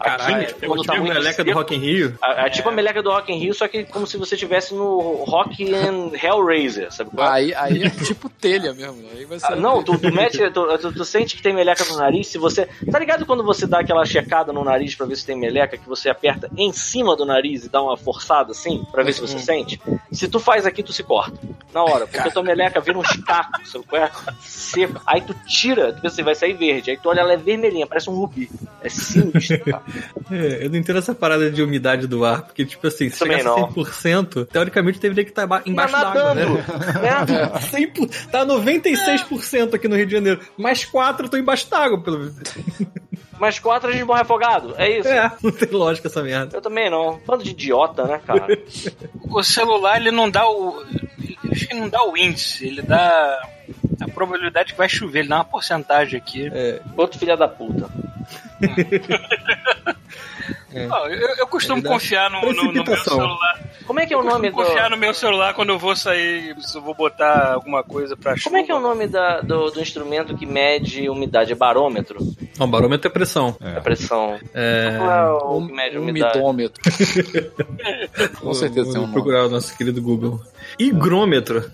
Caralho, Aqui, eu quando tá tive muito meleca do Rock in Rio. É, é tipo a meleca do Rock in Rio, só que como se você estivesse no Rock and Hellraiser, sabe qual é? Aí, aí é tipo telha mesmo. Aí vai ser Ah, não, tu, tu mete, tu, tu- tu sente que tem meleca no nariz, se você. Tá ligado quando você dá aquela checada no nariz pra ver se tem meleca, que você aperta em cima do nariz e dá uma forçada assim, pra ver se você sente? Se tu faz aqui, tu se corta. Na hora, porque a tua meleca vira uns cacos, sabe qual é? Seco. Aí tu tira, tu pensa assim, vai sair verde. Aí tu olha, ela é vermelhinha, parece um rubi. É sinistro, cara. É, eu não entendo essa parada de umidade do ar, porque, tipo assim, se Também chegasse a não. 100%, teoricamente deveria que estar Tá embaixo d'água, nadando, né? né? [LAUGHS] 100%, tá 96% aqui no Rio de Janeiro. Mais 4 eu tô embaixo d'água, pelo menos. Mas quatro a gente morre afogado. É isso. É, não tem lógica essa merda. Eu também não. Bando de idiota, né, cara? [LAUGHS] O celular, ele não dá o. ele- Acho que não dá o índice, ele dá a probabilidade que vai chover, ele dá uma porcentagem aqui. Outro filho da puta. Ó, eu, eu costumo dá confiar no, no- no meu celular. Como é que é o nome do. Confiar no meu celular quando eu vou sair, se eu vou botar alguma coisa pra chuva. Como é que é o nome da- do, do instrumento que mede umidade? É barômetro? Não, barômetro é pressão. É pressão. É. Qual é o que mede a umidade? umidômetro. [LAUGHS] Com certeza um nome. procurar o nosso querido Google. Higrômetro.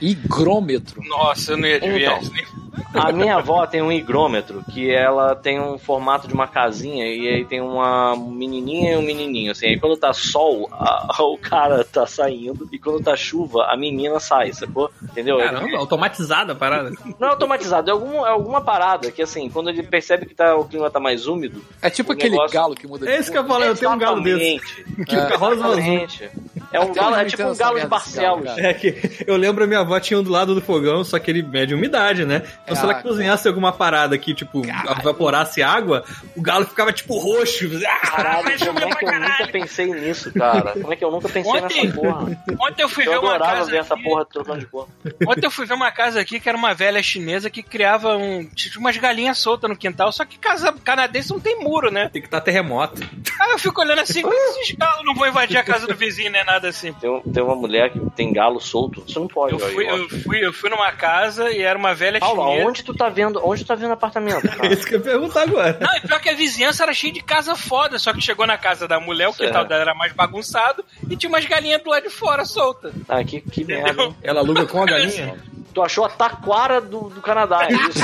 Higrômetro. Nossa, eu não ia adivinhar Então. [LAUGHS] A minha avó tem um higrômetro que ela tem um formato de uma casinha e aí tem uma menininha e um menininho, assim. Aí quando tá sol, a- [LAUGHS] o cara tá saindo e quando tá chuva, a menina sai, sacou? Entendeu? Caramba, automatizada a parada. Não é automatizado, é, algum, é alguma parada que, assim, quando ele percebe que tá, o clima tá mais úmido. É tipo O aquele negócio- galo que muda de É isso que eu falo, eu tenho um galo desse. Que o carroça azul. Exatamente. É um galo, é tipo um galo de Barcelos. cara. É que eu lembro a minha avó tinha um do lado do fogão, só que ele mede umidade, né? Então se ela cozinhasse alguma parada que, tipo, evaporasse água, o galo ficava, tipo, roxo. Caralho, [LAUGHS] como é que eu nunca pensei nisso, cara? Como é que eu nunca pensei Ontem- nessa porra? Ontem eu fui Eu ver uma adorava casa. ver essa aqui- porra trocando de cor. Ontem eu fui ver uma casa aqui que era uma velha chinesa que criava um, tipo, umas galinhas soltas no quintal, só que casa canadense não tem muro, né? Tem que estar terremoto. Aí eu fico olhando assim, esses [LAUGHS] galos não vão invadir a casa do vizinho, nem nada assim? Tem, tem uma mulher que tem galo solto. Você não pode, Eu fui, eu, fui, eu fui numa casa e era uma velha Paulo, chinesa. onde tu tá vendo? Onde tu tá vendo apartamento? É [LAUGHS] Cara? isso que eu ia perguntar agora. Não, e pior que a vizinhança era cheia de casa foda, só que chegou na casa da mulher, o quintal dela era mais bagunçado e tinha umas galinhas do lado de fora soltas. Ah, que, que merda. hein? Ela aluga com a galinha? Tu achou a taquara do, do Canadá, é isso?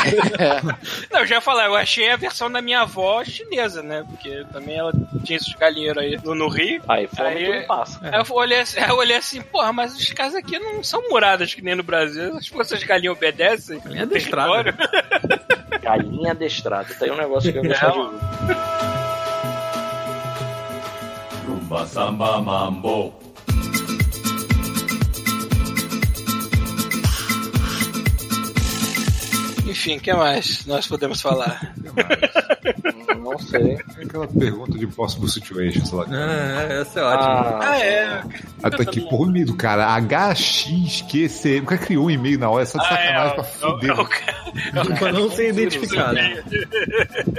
[LAUGHS] Não, eu já ia falar, eu achei a versão da minha avó chinesa, né? Porque também ela tinha esses galinheiros aí no, no Rio. Aí, fome Aí- tu não passa. Aí eu olhei, assim, eu olhei assim, porra, mas as casas aqui não são muradas que nem no Brasil. As essas galinhas obedecem. Galinha adestrada. território. [LAUGHS] Galinha adestrada. Aí um negócio que eu gostava de ouvir. Rumba samba mambo. Enfim, o que mais nós podemos falar? [LAUGHS] Não sei. Aquela pergunta de possible situations lá. Ah, essa é ótima. Ah, Ah, é. Ah, tá aqui, porra, do cara. HXQC. O cara criou um e-mail na hora, é só de Ah, sacanagem é, pra é, fuder. é é Pra não que ser identificado.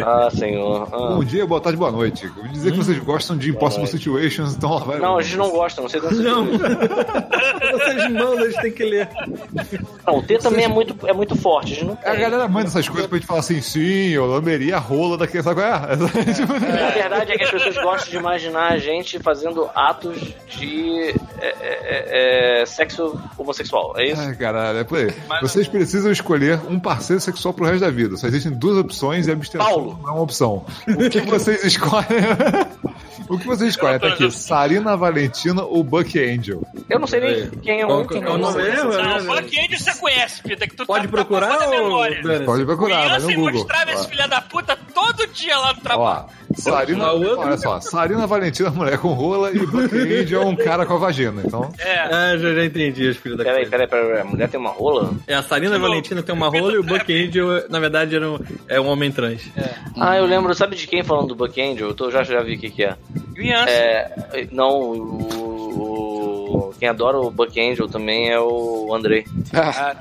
ah, senhor. Ah. Bom dia, boa tarde, boa noite. Vou dizer que vocês gostam de Impossible. Situations, então lá vai. Não, a gente não gosta, não sei de onde Não. [LAUGHS] Vocês mandam, a gente tem que ler. Não, o T também é muito, é muito forte, a gente não A galera manda essas coisas pra gente falar assim, sim, eu lamberia a rola daquele, sabe qual é? [LAUGHS] Tipo, [LAUGHS] A verdade é que as pessoas gostam de imaginar a gente fazendo atos de é, é, é, sexo homossexual, é isso? Ai, caralho, é por aí. Mas- Vocês precisam escolher um parceiro sexual pro resto da vida. Só existem duas opções e a abstenção Paulo. não é uma opção. O que vocês escolhem? [LAUGHS] O que vocês escolhem? Tá aqui, Sarina Valentina ou Buck Angel? Eu não sei nem quem é é o mesmo? Não, o Buck Angel você conhece, Peter, que tu Pode tá, procurar tá a ou... Dane-se? Pode procurar, vai no Google. mostrava esse filho da puta todo dia lá no trabalho. Ó, Sarina, olha só, Sarina Valentina é mulher com rola e Buck Angel é um [LAUGHS] cara com a vagina. Então, É. Ah, já, já entendi os filhos da Peraí, peraí, peraí. A mulher tem uma rola? É, a Sarina Valentina tem uma rola e o Buck Angel, na verdade, era um, é um homem trans. Ah, eu lembro, sabe de quem falando do Buck Angel? Eu tô, já, já vi o que, que é. Criança. É. Não, o, o- Quem adora o Buck Angel também é o Andrei. Ah,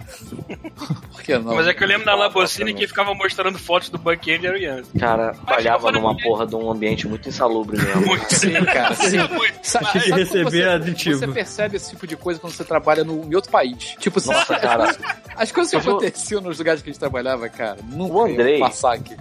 Por que não? Mas é que eu lembro da Labocine que ficava mostrando fotos do Buck Angel era criança. Cara, trabalhava numa porra de um ambiente muito insalubre mesmo. Muito. Sim, cara, sim. Muito. Sa- Tinha que sabe quando receber você, aditivo. Você percebe esse tipo de coisa quando você trabalha no, em outro país. Tipo, assim, Nossa, cara. as coisas que Eu vou- aconteciam nos lugares que a gente trabalhava, cara, nunca O Andrei- passar aqui.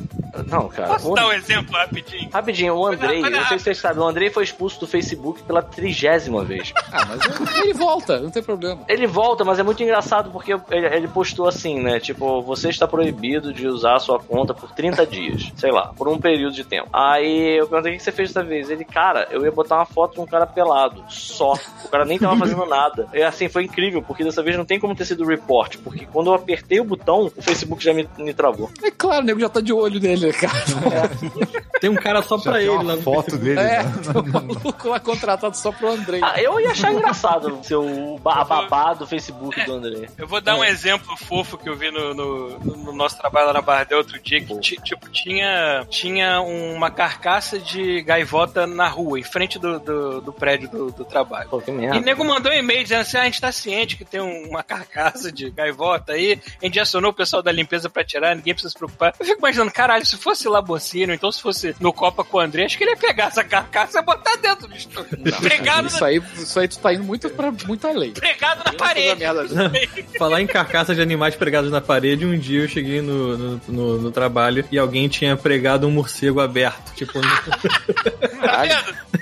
Não, cara. Posso o- dar um exemplo rapidinho? Rapidinho, o Andrei, não sei se vocês sabem, o Andrei foi expulso do Facebook pela trigésima vez. Ah, mas [LAUGHS] ele volta, não tem problema. Ele volta, mas é muito engraçado porque ele, ele postou assim, né? Tipo, você está proibido de usar a sua conta por 30 dias. Sei lá, por um período de tempo. Aí eu perguntei o que você fez dessa vez. Ele, cara, eu ia botar uma foto de um cara pelado. Só. O cara nem tava fazendo nada. E assim, foi incrível, porque dessa vez não tem como ter sido report. Porque quando eu apertei o botão, o Facebook já me, me travou. É claro, o nego já tá de olho nele, cara. [LAUGHS] Tem um cara só já pra tem ele uma lá foto dele, É, né? [LAUGHS] tem um maluco lá contratado só pro Andrei. Ah, eu ia achar engraçado ser o ba- babá do Facebook do Andrei. [LAUGHS] Eu vou dar um exemplo fofo que eu vi no, no- no nosso trabalho lá na Bardel outro dia, que ti- tipo, tinha, tinha uma carcaça de gaivota na rua, em frente do, do, do prédio do, do trabalho. Pô, que E o nego mandou um e-mail dizendo assim: ah, a gente tá ciente que tem um- uma carcaça de gaivota aí, a gente já acionou o pessoal da limpeza pra tirar, ninguém precisa se preocupar. Eu fico imaginando, caralho, se fosse Labocino, então se fosse no Copa com o André, acho que ele ia pegar essa carcaça e botar dentro do estúdio. Pregado, Isso aí, isso aí tu tá indo muito pra muito além. pregado na parede. [LAUGHS] Falar em carcaças de animais pregados na parede, um dia eu cheguei no, no, no- no trabalho e alguém tinha pregado um morcego aberto. Tipo, [LAUGHS] no- Caralho.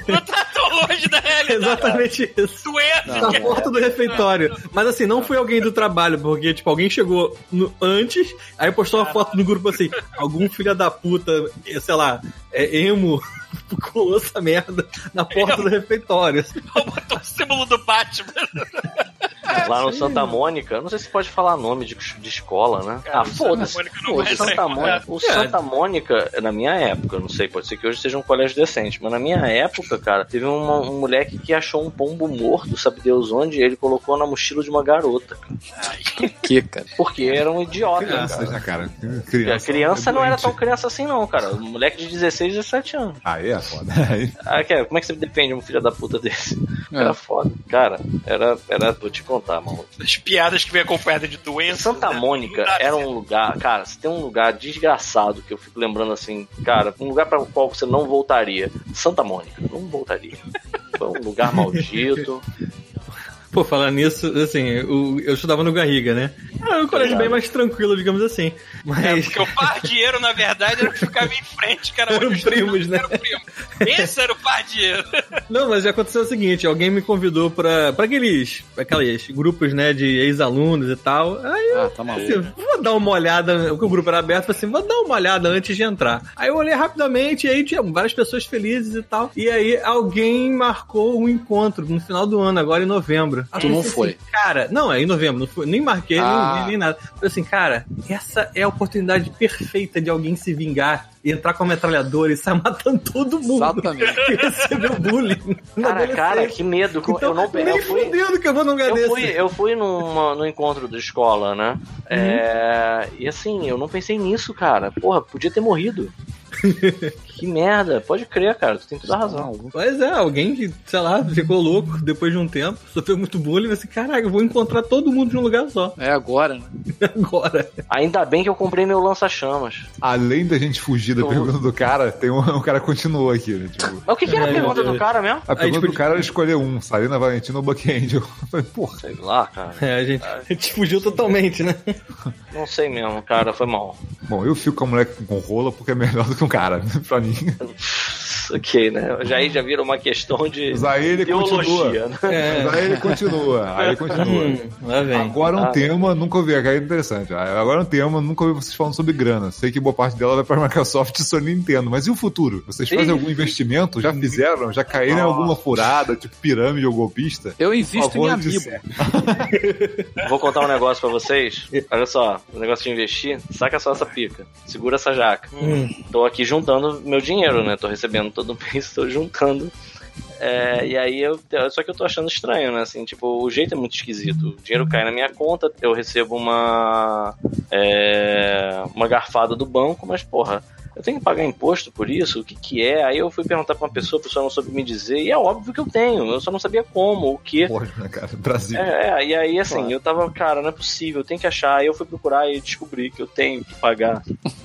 Não tá tão longe da realidade. [LAUGHS] exatamente isso. Doença, Na porta do refeitório. Mas assim, não foi alguém do trabalho, porque, tipo, alguém chegou no- antes, aí postou uma foto no grupo assim, algum filho da puta, sei lá, é emo, [LAUGHS] colou essa merda na porta do refeitório. botou o símbolo do Batman. [LAUGHS] [LAUGHS] Lá no Santa Mônica, não sei se pode falar nome de, de escola, né? Cara, ah, foda-se. Santa Mônica Santa Mônica, o É. Santa Mônica, na minha época, eu não sei, pode ser que hoje seja um colégio decente, mas na minha época, cara, teve uma- um moleque que achou um pombo morto, sabe Deus onde, e ele colocou na mochila de uma garota, cara. Que, cara? Porque era um idiota, Crianças, cara. né, cara? A Criança, criança não era tão criança assim, não, cara. Um moleque de 16, 17 anos. Aí é foda. Aí, Ah, que- como é que você defende um filho da puta desse? É. Era foda. Cara, era, era. Vou te contar, mano. As piadas que vem acompanhadas de doença. Santa né? Mônica era um lugar, cara, se tem um lugar desgraçado que eu fico lembrando assim, cara, um lugar para o qual você não voltaria. Santa Mônica, não voltaria. Foi um lugar maldito. Pô, falar nisso, assim, o- eu estudava no Garriga, né? Era um colégio bem mais tranquilo, digamos assim. É, Mas. porque o pardieiro, na verdade, era o que ficava em frente, que era Eram primos, né? eram primos. Esse era o pardieiro. Não, mas já aconteceu o seguinte, alguém me convidou pra, pra aqueles, aqueles grupos, né, de ex-alunos e tal. Aí eu, Ah, tá maluco. assim, vou dar uma olhada, porque o grupo era aberto, assim, vou dar uma olhada antes de entrar. Aí eu olhei rapidamente, e aí tinha várias pessoas felizes e tal. E aí alguém marcou um encontro no final do ano, agora em novembro. Aí Tu não pensei foi? assim, cara, não, é em novembro, não foi, nem marquei, Ah. nem, nem nada. Falei assim, cara, essa é a oportunidade perfeita de alguém se vingar e entrar com a metralhadora e sair [LAUGHS] matando todo mundo. Exatamente. [LAUGHS] Que recebeu bullying. Cara, cara, que medo. Então, eu não nem eu fui, fudendo que eu vou num lugar eu desse. fui, eu fui numa, no encontro da escola, né? É, e assim, eu não pensei nisso, cara. Porra, podia ter morrido. [LAUGHS] que merda. Pode crer, cara. Tu tem toda a razão. Mas é, alguém que, sei lá, ficou louco depois de um tempo, sofreu muito bullying, e assim, caraca, eu vou encontrar todo mundo num lugar só. É agora, né? Agora. Ainda bem que eu comprei meu lança-chamas. além da gente fugir da Eu- pergunta do cara, tem um, um cara continuou aqui, né? Tipo, Mas o que, que era a É, pergunta é. do cara mesmo? a pergunta tipo, do cara era escolher um, Sarina Valentina ou Buck Angel. [LAUGHS] Eu falei, porra, Sei lá, cara. É, a gente, a gente fugiu totalmente, né? Não sei mesmo, cara. Foi mal. bom, eu fico com a mulher com rola porque é melhor do que um cara, né, [LAUGHS] pra mim. [LAUGHS] Isso, ok, né? Já aí já vira uma questão de ele teologia, continua. né? É. Mas aí ele continua. Aí ele continua. Hum. Agora um Ah. tema, nunca ouvi, é interessante. Agora um tema, nunca ouvi vocês falando sobre grana. Sei que boa parte dela vai para [LAUGHS] Microsoft e Sony Nintendo, mas e o futuro? Vocês fazem algum investimento? Já fizeram? Já caíram em alguma furada, tipo pirâmide ou golpista? Eu invisto em disser. [LAUGHS] Vou contar um negócio pra vocês. Olha só, o negócio de investir, saca só essa pica. Segura essa jaca. Hum. Tô aqui juntando meu dinheiro, né? Tô recebendo todo mês, [LAUGHS] tô juntando. É, e aí eu. Só que eu tô achando estranho, né? Assim, tipo, o jeito é muito esquisito. O dinheiro cai na minha conta, eu recebo uma. É, uma garfada do banco, mas porra. Eu tenho que pagar imposto por isso? O que que é? Aí eu fui perguntar pra uma pessoa, a pessoa não soube me dizer, e é óbvio que eu tenho, eu só não sabia como, o que. Lógico, né, cara? Brasil. É, é, e aí assim, Claro. eu tava, cara, não é possível, eu tenho que achar. Aí eu fui procurar e descobri que eu tenho que pagar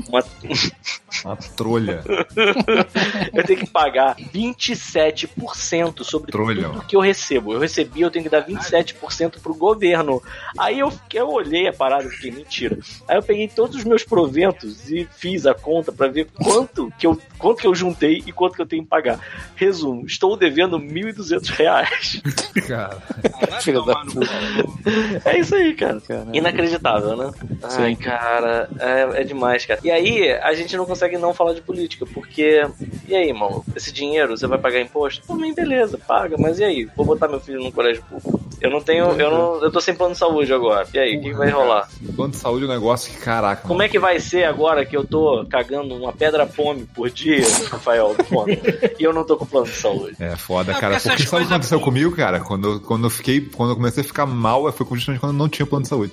uma. [LAUGHS] Uma trolha. eu tenho que pagar 27% sobre Trolha. tudo que eu recebo. Eu recebi, eu tenho que dar 27% pro governo. Aí eu, eu olhei a parada e fiquei, mentira. Aí eu peguei todos os meus proventos e fiz a conta pra ver quanto que eu, quanto que eu juntei e quanto que eu tenho que pagar. Resumo, estou devendo 1.200 reais. Cara. Filho da É isso aí, cara. Caralho. Inacreditável, né? Ai, cara, é, é demais, cara. E aí, a gente não consegue não falar de política, porque. E aí, irmão? Esse dinheiro, você vai pagar imposto? Também, beleza, paga, mas e aí? Vou botar meu filho no colégio público. Eu não tenho. Eu, não, eu tô sem plano de saúde agora. E aí, o que, que vai rolar? Plano de saúde é um negócio que, caraca. Como é que vai ser agora que eu tô cagando uma pedra pome por dia, Rafael? Fome, e eu não tô com plano de saúde? É foda, Não, cara. porque sabe o que aconteceu comigo, cara? Quando, eu- quando eu fiquei. Quando eu comecei a ficar mal, foi justamente quando eu não tinha plano de saúde.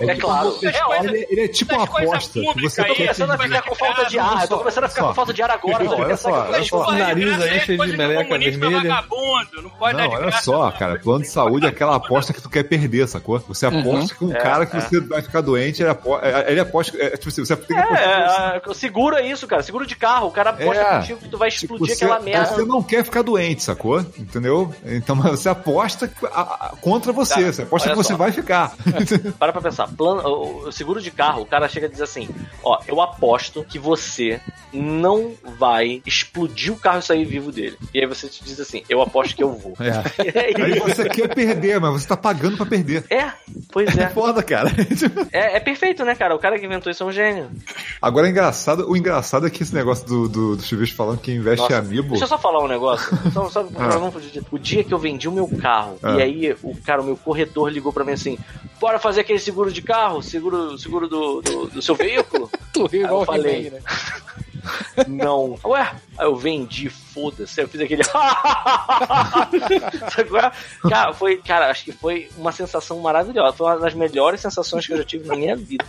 É claro. essas coisas- Ele, ele é tipo uma aposta. Você Eu tô aí, quer começando a vai ficar com falta de ar. Eu tô começando a ficar Só. com falta de ar agora. Não, olha só, olha só. O nariz aí é cheio de meleca vermelha. não olha só, cara. Plano de saúde é aquela aposta que tu quer perder, sacou? Você aposta com um É, cara que é. você vai ficar doente, ele aposta. É, tipo assim, você tem que apostar. É, é, seguro é isso, cara. Seguro de carro. O cara aposta É. contigo que tu vai Tipo, explodir você, aquela merda. você não quer ficar doente, sacou? Entendeu? Então [LAUGHS] você aposta contra você. Cara, você aposta que você só. vai ficar. [LAUGHS] Para pra pensar. Plano, o, seguro de carro, o cara chega e diz assim: Ó, eu aposto que você não vai explodir o carro e sair vivo dele. E aí você te diz assim: Eu aposto que eu vou. É. [LAUGHS] É, Aí você quer perder, mas você tá pagando pra perder. é, pois É é. foda, cara. é. É perfeito, né, cara? O cara que inventou isso é um gênio. Agora, engraçado, o engraçado é que esse negócio do, do, do Chuvisco falando que investe em Nossa, amiibo. Deixa eu só falar um negócio. [LAUGHS] Só, só, Ah. não O dia que eu vendi o meu carro, Ah. e aí o cara, o meu corretor ligou pra mim assim: bora fazer aquele seguro de carro, seguro, seguro do, do, do seu veículo? [LAUGHS] Tu riu igual eu falei. Né? [LAUGHS] Não. Ué, aí eu vendi, foda-se. Eu fiz aquele. É? Cara, foi, cara, acho que foi uma sensação maravilhosa. Foi uma das melhores sensações que eu já tive na minha vida.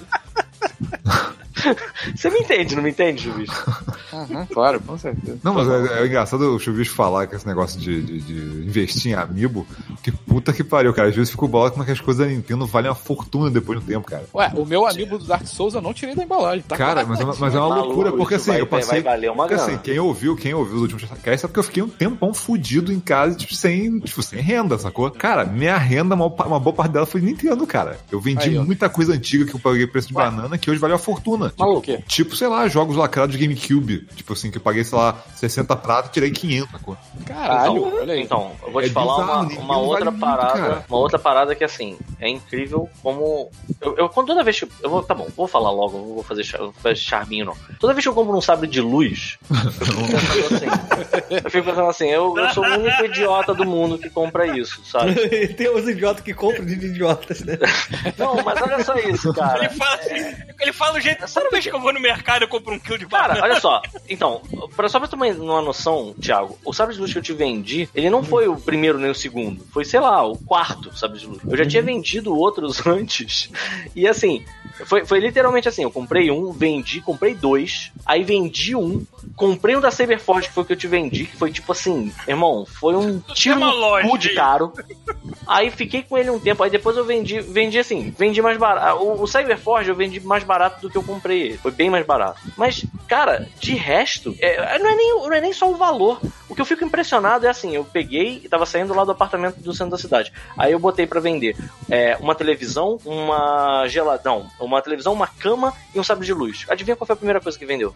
[LAUGHS] Você me entende, não me entende, bicho? Uhum, claro, com certeza. Não, mas é, é engraçado o Chuvisco falar com esse negócio de, de, de investir em amiibo. Que puta que pariu, cara. Às vezes fico bolado como é que as coisas da Nintendo valem uma fortuna depois do tempo, cara. Ué, o meu amigo do Dark Souls eu não tirei da embalagem, tá? Cara, mas é uma, mas é uma Maluco, loucura, porque assim, vai- eu passei. vai valer uma porque grana. assim, quem ouviu, quem ouviu os últimos cast sabe que eu fiquei um tempão fudido em casa, tipo, sem, tipo, sem renda, sacou? Cara, minha renda, uma, uma boa parte dela foi Nintendo, cara. Eu vendi Aí, muita coisa antiga que eu paguei preço de banana, que hoje valeu a fortuna. Maluco, o quê? Tipo, sei lá, jogos lacrados de GameCube. Tipo assim, que eu paguei, sei lá, 60 pratos e tirei 500, sacou? Caralho, então, olha aí. então, eu vou te É falar bizarro, uma, uma vale outra muito, parada. cara. Uma outra parada que assim, é incrível como. Eu, eu quando toda vez que. Eu vou, tá bom, vou falar logo, não vou fazer, char- vou fazer charminho, não. Toda vez que eu compro um sabre de luz, [LAUGHS] eu fico pensando assim. Eu fico pensando assim, eu, eu sou o único idiota do mundo que compra isso, sabe? [LAUGHS] Tem os idiotas que compram de idiotas, né? [LAUGHS] Não, mas olha só isso, Ele cara. fala assim, ele fala o jeito. Toda vez que eu vou no mercado, eu compro um quilo de Cara, banana. olha só. [LAUGHS] Então, pra, só pra ter uma, uma noção, Thiago, o sabre de luz que eu te vendi, ele não foi o primeiro nem o segundo. Foi, sei lá, o quarto sabre de luz. Eu já tinha vendido outros [LAUGHS] antes. E assim, foi, foi literalmente assim: eu comprei um, vendi, comprei dois, aí vendi um, comprei um da Saberforge, que foi o que eu te vendi, que foi tipo assim, irmão, foi um tiro uma no cu de caro. [LAUGHS] Aí fiquei com ele um tempo, aí depois eu vendi, vendi assim, vendi mais barato. O, o Cyberforge eu vendi mais barato do que eu comprei ele. Foi bem mais barato. Mas, cara, de resto, é, não, é nem, não é nem só o valor. O que eu fico impressionado é assim, eu peguei e tava saindo lá do apartamento do centro da cidade. Aí eu botei para vender é, uma televisão, uma geladão, uma televisão, uma cama e um sabre de luz. Adivinha qual foi a primeira coisa que vendeu?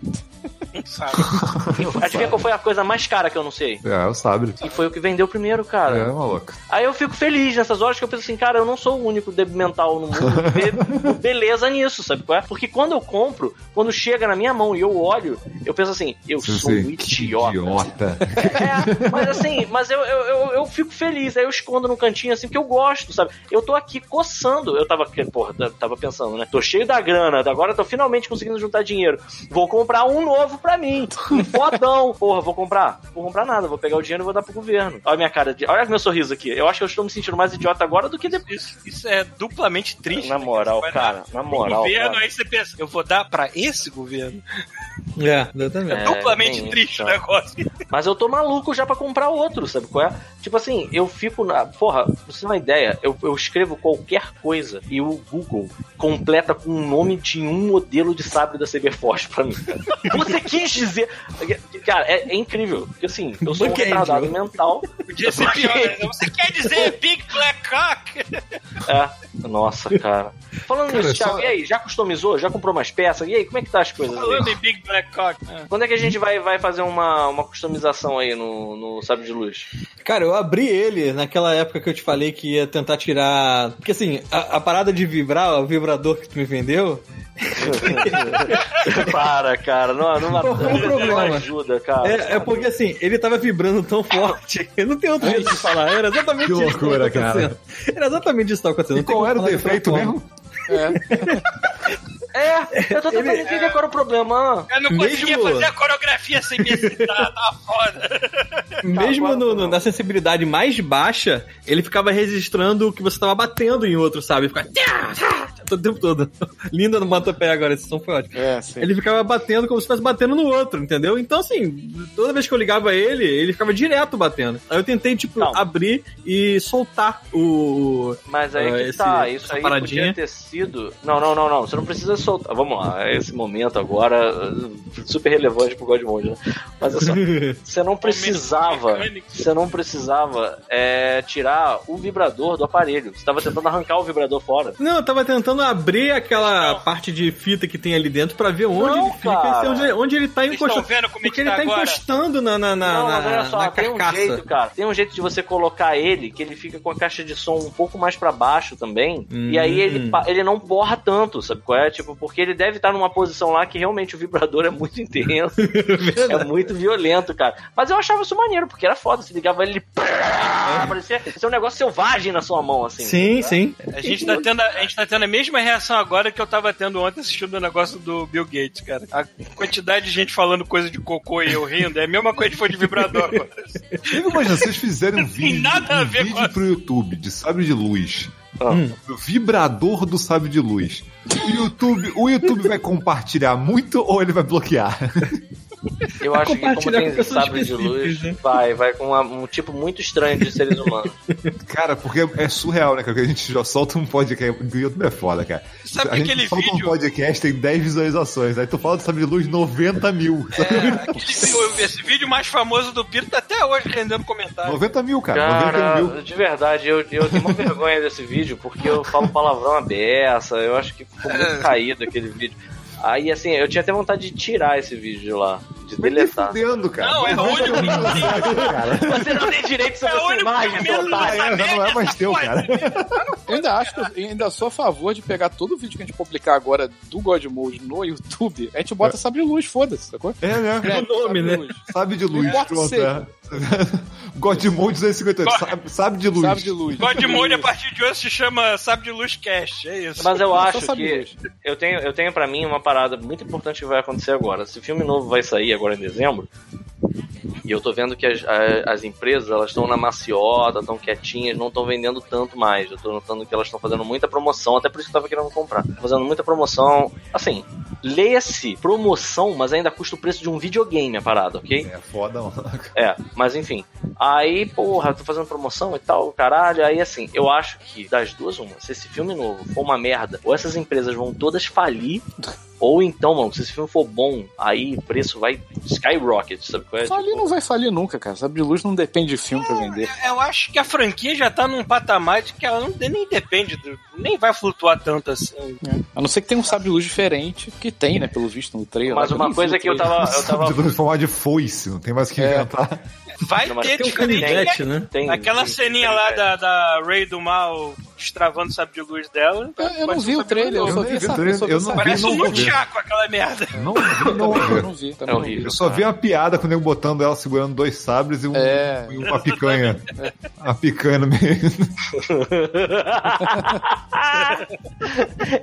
Sabe? [LAUGHS] Adivinha qual foi a coisa mais cara que eu não sei? É, o sabre. E foi o que vendeu primeiro, cara. É, maluco. Aí eu fico feliz nessas horas que eu penso assim, cara, eu não sou o único débil mental no mundo que vê [LAUGHS] beleza nisso, sabe qual é? Porque quando eu compro, quando chega na minha mão e eu olho, eu penso assim, eu Sim, sou um sim. Que idiota. idiota. [LAUGHS] É, mas assim, mas eu, eu, eu, eu fico feliz, aí eu escondo no cantinho assim, porque eu gosto, sabe? Eu tô aqui coçando, eu tava, porra, t- tava pensando, né? Tô cheio da grana, agora tô finalmente conseguindo juntar dinheiro. Vou comprar um novo pra mim, um [LAUGHS] fodão. Porra, vou comprar? Vou comprar nada, vou pegar o dinheiro e vou dar pro governo. Olha a minha cara, de, olha meu sorriso aqui. Eu acho que eu estou me sentindo mais idiota agora do que depois. Isso, isso é duplamente triste. Na né? moral, vai cara, na moral, governo, cara. aí você pensa, eu vou dar pra esse governo? É, exatamente. É, duplamente tem triste isso, o negócio. Mas eu tô maluco já pra comprar outro, sabe qual é? Tipo assim, eu fico na. Porra, pra você ter uma ideia, eu, eu escrevo qualquer coisa e o Google completa com o nome de um modelo de sabre da Cyberforce pra mim. [LAUGHS] Você quis dizer. Cara, é, é incrível. Porque assim, eu sou um Bookend, retardado mental. Podia ser pior, né? Você quer dizer Big Black Cock? [LAUGHS] É. Nossa, cara. Falando Cara, nisso, Thiago, só- e aí? Já customizou? Já comprou mais peças? E aí, como é que tá as coisas aí? Falando em Big Black Cock. É. Quando é que a gente vai, vai fazer uma, uma customização aí no, no Sabre de Luz? Cara, eu abri ele naquela época que eu te falei que ia tentar tirar. Porque assim, a, a parada de vibrar, o vibrador que tu me vendeu, [LAUGHS] Para, cara. Não, não, Qual o não problema? ajuda, cara. é, é porque assim, ele tava vibrando tão forte, não tem outro jeito de falar. Era exatamente Que isso loucura, que tava acontecendo. Era exatamente isso que tava acontecendo. E Não qual era o defeito mesmo? É, eu tô tentando Ele- entender qual era o problema. Eu não conseguia Mesmo- fazer a coreografia sem me excitar, [LAUGHS] tava foda. Mesmo agora no- não. no- na sensibilidade mais baixa, ele ficava registrando o que você tava batendo em outro, sabe? Ficava. O tempo todo. [LAUGHS] Linda no Matopé agora, esse som foi ótimo. É, sim. Ele ficava batendo como se estivesse batendo no outro, entendeu? Então, assim, toda vez que eu ligava ele, ele ficava direto batendo. Aí eu tentei, tipo, Não. abrir e soltar o. Mas aí Ah, que esse- tá, isso aí paradinha. podia ter sido. Não, não, não, não. Você não precisa soltar. Vamos lá, esse momento agora uh, super relevante pro Godmode, né? Mas é só, [LAUGHS] você não precisava. Você não precisava é, tirar o vibrador do aparelho. Você tava tentando arrancar o vibrador fora. Não, eu tava tentando abrir aquela Não. parte de fita que tem ali dentro pra ver onde Não, ele fica cara. se onde, onde ele tá encostando. vendo como Porque que ele tá tá agora? encostando na, na, na, não, mas olha só, na tem um jeito, cara. Tem um jeito de você colocar ele que ele fica com a caixa de som um pouco mais pra baixo também. E aí ele, Hum. ele não borra tanto, sabe qual é? Tipo, porque ele deve estar numa posição lá que realmente o vibrador é muito intenso. [LAUGHS] é muito violento, cara. Mas eu achava isso maneiro, porque era foda. Você ligava ele. Parecia ser um negócio selvagem na sua mão, assim. Sim, sim. A gente, tá tendo, a a gente tá tendo a mesma reação agora que eu tava tendo ontem assistindo o negócio do Bill Gates, cara. A quantidade de gente falando coisa de cocô e eu rindo é a mesma coisa que foi de vibrador. [LAUGHS] imagino, vocês fizerem um tem vídeo, nada a um ver vídeo com a- pro YouTube de sabre de luz. Ah. O vibrador do sabre de luz. O YouTube, o YouTube vai compartilhar muito ou ele vai bloquear? [LAUGHS] Eu acho que como tem sabre de luz, né? vai, vai com uma- um tipo muito estranho de seres humanos. [LAUGHS] Cara, porque é surreal, né, cara? Que a gente já solta um podcast. O YouTube é foda, cara. Sabe a gente aquele solta vídeo- um podcast, tem 10 visualizações. Aí tu fala do sabre de luz 90 mil. É, aquele esse vídeo mais famoso do Piro tá até hoje rendendo comentário. 90 mil, cara. 90 Cara, mil. de verdade, eu, eu tenho uma vergonha desse vídeo porque eu falo palavrão aberta. Eu acho que ficou muito [LAUGHS] caído aquele vídeo. Aí, assim, eu tinha até vontade de tirar esse vídeo de lá, de Mas deletar. fudendo, cara. Não, é o único cara. Você não tem direito sobre É essa imagem, momento seu otário. É, já não é mais teu, cara. Eu ainda acho que eu ainda sou a favor de pegar todo o vídeo que a gente publicar agora do God Mode no YouTube, a gente bota sabre de luz, foda-se, sacou? É, né? É, o nome, sabre de né? luz. Sabe de luz, pronto. É. God Mode 258. Sabe, sabe de luz. Sabre de luz. Godmode a partir de hoje se chama Sabe de Luz Cast, é isso. Mas eu acho sabe que eu tenho, eu tenho para mim uma parada muito importante que vai acontecer agora. Esse filme novo vai sair agora em dezembro. E eu tô vendo que as, a- as empresas elas estão na maciota, estão quietinhas, não estão vendendo tanto mais. Eu tô notando que elas estão fazendo muita promoção, até por isso que eu tava querendo comprar. Fazendo muita promoção. Assim, leia-se promoção, mas ainda custa o preço de um videogame a parada, ok? É foda, mano. É, mas enfim. Aí, porra, tô fazendo promoção e tal, caralho. Aí, assim, eu acho que das duas, uma, se esse filme novo for uma merda, ou essas empresas vão todas falir, ou então, mano, se esse filme for bom, aí o preço vai skyrocket, sabe qual é? Falir não vai falir nunca, cara. Sabe de luz não depende de filme pra vender. Eu acho que a franquia já tá num patamar de que ela não, nem depende, do, nem vai flutuar tanto assim. A não ser que tenha um sabre de luz diferente, que tem, né, pelo visto no trailer. Mas uma coisa que eu trailer. tava. Eu tava [LAUGHS] De luz forma de foice, não tem mais o que É. inventar. Vai Não, ter Tem um diferente. canivete, né? tem- Aquela tem- ceninha tem- lá da, da Ray do Mal destravando o sabre de luz dela. Eu, eu não vi o trailer, eu só vi vi essa o trailer, só vi eu não vi, Parece um vou ver. Nunchaku aquela merda. Não, não, não vou Eu não vi, É também não vi. horrível. Eu só vi uma piada com o nego botando ela segurando dois sabres e, um, É. e uma picanha. Uma picanha no meio.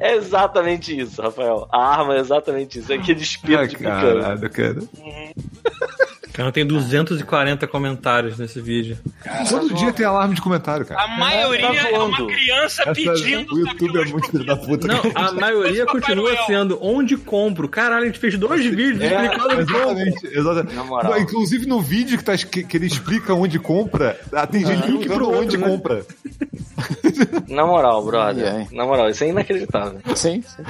é [LAUGHS] exatamente isso, Rafael. A arma é exatamente isso. É aquele espírito Ai, de picanha. caralho, cara. Cara, tem 240 comentários nesse vídeo. Todo dia tem alarme de comentário, cara. A maioria tá é uma criança Essa- pedindo o YouTube é muito filho da puta. Não, cara. a maioria Papai continua Noel. sendo onde compro. Caralho, a gente fez dois vídeos É, explicando onde compro. exatamente, exatamente. Na moral. Não, Inclusive no vídeo que, tá, que, que ele explica onde compra, ah, tem gente link perguntando pro onde outro, né? compra. Na moral, brother. Na moral, isso é inacreditável. Sim, sim.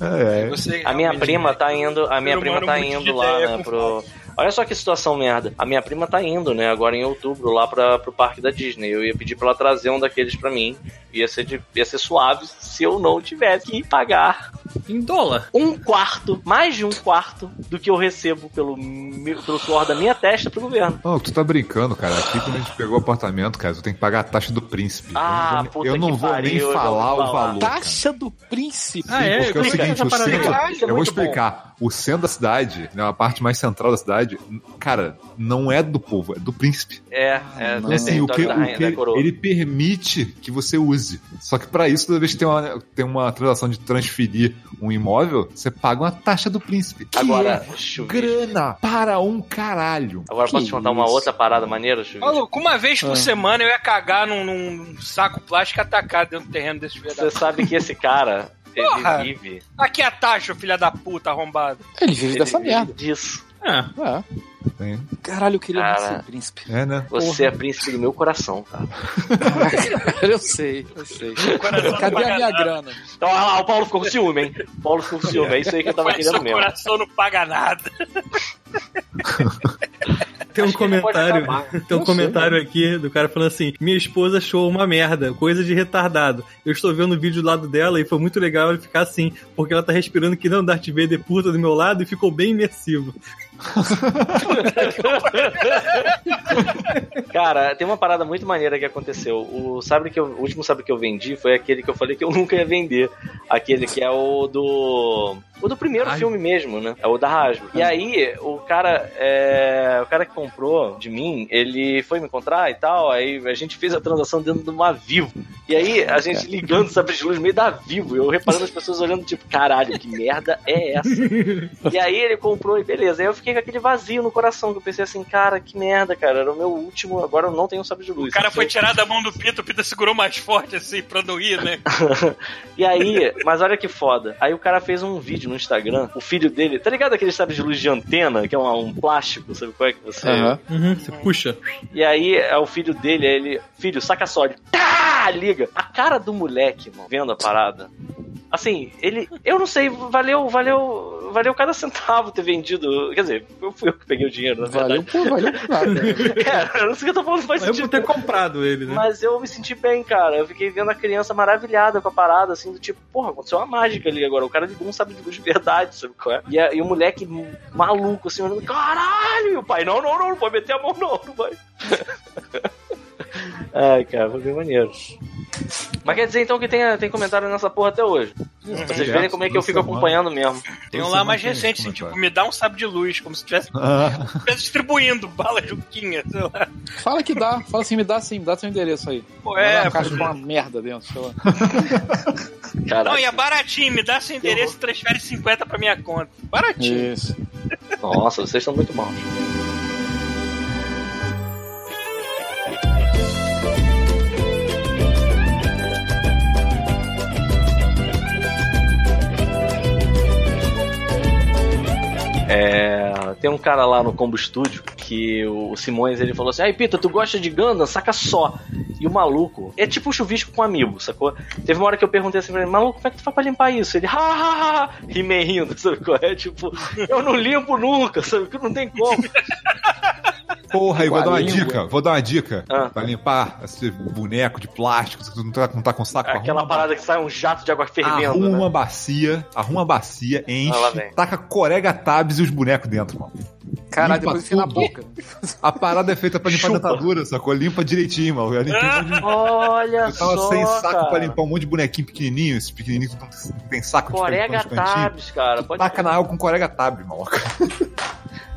É, é. A minha prima tá indo, a minha prima tá indo lá, né, pro... Olha só que situação merda. A minha prima tá indo, né, agora em outubro lá pra, pro parque da Disney. Eu ia pedir pra ela trazer um daqueles pra mim. Ia ser, de, ia ser suave se eu não tivesse que pagar Em dólar. um quarto, mais de um quarto do que eu recebo pelo, meu- pelo suor da minha testa pro governo. Oh, tu tá brincando, cara. Aqui quando a gente pegou o apartamento, cara, tu tem que pagar a taxa do príncipe. Ah, eu puta não vou, eu não que vou pariu, nem eu já falar o falar. valor. cara. Taxa do príncipe. Ah, é? Porque é o é é seguinte, o aí? centro, é eu vou muito bom. explicar. O centro da cidade, né, a parte mais central da cidade, cara, não é do povo, é do príncipe. É, é, Não, E assim, o que, da, o rainha, que da coroa. ele permite que você use. Só que pra isso, toda vez que tem uma, tem uma transação de transferir um imóvel, você paga uma taxa do príncipe. Que Agora, é grana para um caralho. Agora posso Que te contar uma outra parada maneira, Chuvisco? Maluco, uma vez Ah. por semana eu ia cagar num, num saco plástico atacado dentro do terreno desse filho da Você sabe que esse cara, ele Porra. vive. Aqui é a taxa, filha da puta, arrombado. Ele vive Ele dessa vive merda. disso. Ah, É. Tem- Caralho, eu queria Cara. ser príncipe. É, né? Você é príncipe do meu coração, cara. eu sei, eu sei. Coração Cadê a minha grana? Então, olha lá, o Paulo ficou com ciúme, hein? O Paulo ficou com ciúme, é isso aí que eu tava Mas querendo seu mesmo. coração não paga nada. [LAUGHS] tem um Acho comentário. Tem um Não sei, comentário aqui do cara falando assim: Minha esposa achou uma merda, coisa de retardado. Eu estou vendo o vídeo do lado dela e foi muito legal ele ficar assim, porque ela tá respirando que não Darth Vader puta do meu lado e ficou bem imersivo. [LAUGHS] Cara, tem uma parada muito maneira que aconteceu. O sabre que eu, o último sabre que eu vendi foi aquele que eu falei que eu [LAUGHS] nunca ia vender. Aquele que é o do. O do primeiro Ai. filme mesmo, né? É o da Hasbro. E aí, o cara. é, o cara que comprou de mim, ele foi me encontrar e tal. Aí a gente fez a transação dentro de uma Vivo. E aí, a [LAUGHS] gente ligando o sabre de luz no meio da Vivo. Eu reparando as pessoas olhando, tipo, caralho, que merda é essa? E aí ele comprou e beleza. Aí eu fiquei com aquele vazio no coração, que eu pensei assim, cara, que merda, cara. Era o meu último, agora eu não tenho sabre de luz. O cara foi tirar da mão do Pita, o Pita segurou mais forte assim pra não ir, né? [LAUGHS] E aí, mas olha que foda. Aí o cara fez um vídeo no Instagram, o filho dele, tá ligado aquele sabre de luz de antena, que é um, um plástico, sabe qual é que você. Aham. Uhum, você puxa. E aí é o filho dele, aí ele, filho, saca só, ele, tá, liga. A cara do moleque, mano, vendo a parada. Assim, ele, eu não sei, valeu, valeu, valeu cada centavo ter vendido. Quer dizer, eu fui eu que peguei o dinheiro, na Valeu verdade. por, valeu por nada. [LAUGHS] É, eu não sei o que eu tô falando, faz Eu vou sentido. ter comprado ele, né? Mas eu me senti bem, cara. Eu fiquei vendo a criança maravilhada com a parada, assim, do tipo, porra, aconteceu uma mágica ali agora. O cara ligou um sabe de de verdade, sabe qual é? E, a- e o moleque maluco, assim, olhando, caralho! E o pai, não, não, não, não pode meter a mão, não, não vai. [LAUGHS] Ai, cara, foi bem maneiro. Mas quer dizer então que tem, tem comentário nessa porra até hoje. Pra vocês verem como é que eu fico acompanhando mesmo. Tem um lá mais recente, assim, tipo, me dá um sabre de luz, como se estivesse Ah, [LAUGHS] estivesse [LAUGHS] distribuindo bala juquinha, sei lá. Fala que dá, fala assim, me dá sim, me dá seu endereço aí. Pô, é, uma caixa com uma merda dentro, sei lá. [LAUGHS] Caralho. não, e é baratinho, me dá seu endereço e transfere 50 pra minha conta. Baratinho. Isso. Nossa, vocês são muito bons. É, tem um cara lá no Combo Studio que o, Simões ele falou assim: Aí, Pita, tu gosta de Gundam? Saca só. E o maluco, é tipo um chuvisco com um amigo, sacou? Teve uma hora que eu perguntei assim pra ele: Maluco, como é que tu faz pra limpar isso? Ele, ha, ha, ha, ri meio rindo, sabe qual é? Tipo, eu não limpo nunca, sabe? Que não tem como. Porra, aí vou dar uma língua. dica, vou dar uma dica. Ah. Pra limpar esse boneco de plástico, tu não tá, não tá com saco, Aquela arruma, parada que sai um jato de água fervendo. arruma né? uma bacia, arruma uma bacia, Ah, enche, vem. taca corega tabs e os bonecos dentro, mano. Caralho, depois enfia na boca. A parada é feita pra limpar a Chupa. dentadura, sacou? Limpa direitinho, mano. Eu, limpei um monte de- Olha eu tava só, sem saco cara. pra limpar um monte de bonequinho pequenininho, esse pequenininho que tem saco de Corega os cantinhos. tabs, cara. Pode Taca na água com corega tab, maluco.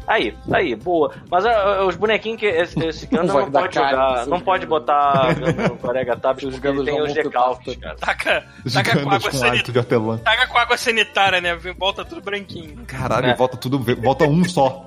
Aí, aí, boa. Mas ah, os bonequinhos que esse, esse [LAUGHS] Gundam Não não, pode jogar, não pode botar Gundam [LAUGHS] no Corega Tabs porque ele tem os decalques, cara. Taca, taca com água sanitária. Taca com água sanitária, né? Volta tudo branquinho. Caralho, É. volta tudo, volta um só.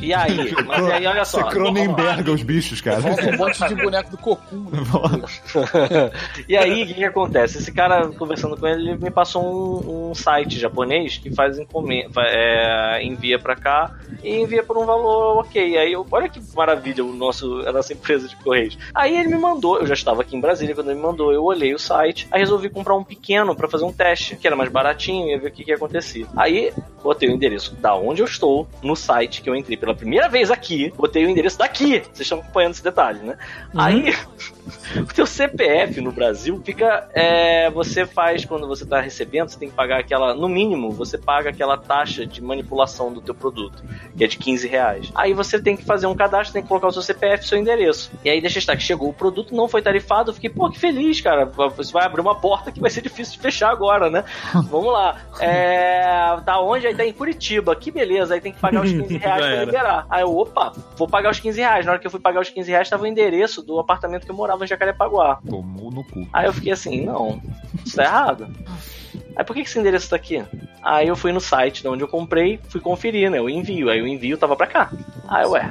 E aí, mas aí olha só. Você Cronenberga os bichos, cara. Volta um monte de boneco do Cocum. né? [LAUGHS] e aí, o que, que acontece? Esse cara, conversando com ele, ele me passou um, um site japonês que faz encomenda, é, envia pra cá e envia por um valor ok. Aí eu, olha que maravilha o nosso, a nossa empresa de correios. Aí ele me mandou, eu já estava aqui em Brasília quando ele me mandou, eu olhei o site, aí resolvi comprar um pequeno pra fazer um teste, que era mais baratinho, ia ver o que, que ia acontecer. Aí botei o endereço da onde eu estou no site que eu entrei pela primeira vez aqui, botei o endereço daqui. Vocês estão acompanhando esse detalhe, né? Aí [LAUGHS] o teu CPF no Brasil fica. é, você faz quando você está recebendo, você tem que pagar aquela. No mínimo, você paga aquela taxa de manipulação do teu produto, que é de 15 reais. Aí você tem que fazer um cadastro, tem que colocar o seu CPF e seu endereço. E aí deixa estar que chegou o produto, não foi tarifado. Eu fiquei, pô, que feliz, cara. Você vai abrir uma porta que vai ser difícil de fechar agora, né? [LAUGHS] Vamos lá. É, tá onde? Aí tá em Curitiba. Que beleza. Aí tem que pagar os 15 [LAUGHS] reais pra. Liberar. Aí eu, opa, vou pagar os 15 reais. Na hora que eu fui pagar os 15 reais, tava o endereço do apartamento que eu morava em Jacarepaguá. Tomou no cu. Aí eu fiquei assim, não, isso tá errado. Aí por que esse endereço tá aqui? Aí eu fui no site de onde eu comprei, fui conferir, né? O envio. Aí o envio tava pra cá. Aí, ué,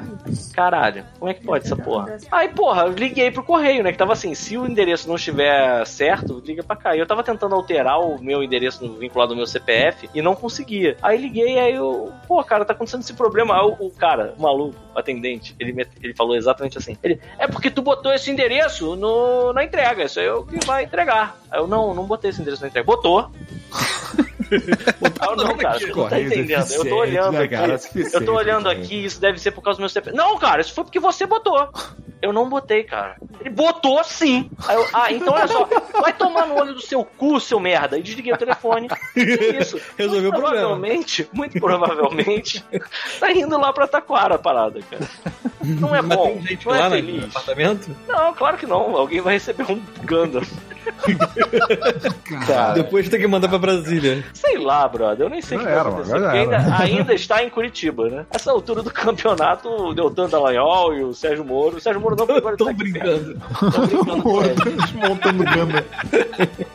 caralho, como é que pode essa porra? Aí, porra, eu liguei pro correio, né? Que tava assim, se o endereço não estiver certo, liga pra cá. E eu tava tentando alterar o meu endereço vinculado ao meu CPF e não conseguia. Aí liguei, aí eu, pô, cara, tá acontecendo esse problema. Aí o, o cara, o maluco, o atendente, ele, me- ele falou exatamente assim: ele, é porque tu botou esse endereço no, na entrega, isso aí é o que vai entregar. Aí eu, não, não botei esse endereço na entrega. Botou. [LAUGHS] Não, cara, você não tá entendendo. Eu tô olhando né, aqui. Eu tô olhando cara. aqui, isso deve ser por causa do meu CPF. Não, cara, isso foi porque você botou. Eu não botei, cara. Ele botou sim. Aí eu, ah, então olha só, vai tomar no olho do seu cu, seu merda. E desliguei o telefone. Que isso? [LAUGHS] Resolveu muito o problema. Provavelmente, muito provavelmente, [LAUGHS] tá indo lá pra Taquara a parada, cara. Não é Mas bom. tem gente não lá é no feliz. apartamento? Não, claro que não. Alguém vai receber um Gundam. Cara, [LAUGHS] Depois tem que mandar pra Brasília. Sei lá, brother. Eu nem sei o que vai era, acontecer. mano, ainda, ainda está em Curitiba, né? Essa altura do campeonato, o Deltan Dallagnol e o Sérgio Moro. O Sérgio Moro não porque agora Tô tá brincando. perto. Tô brincando [LAUGHS] com ele. Montando gama. [LAUGHS]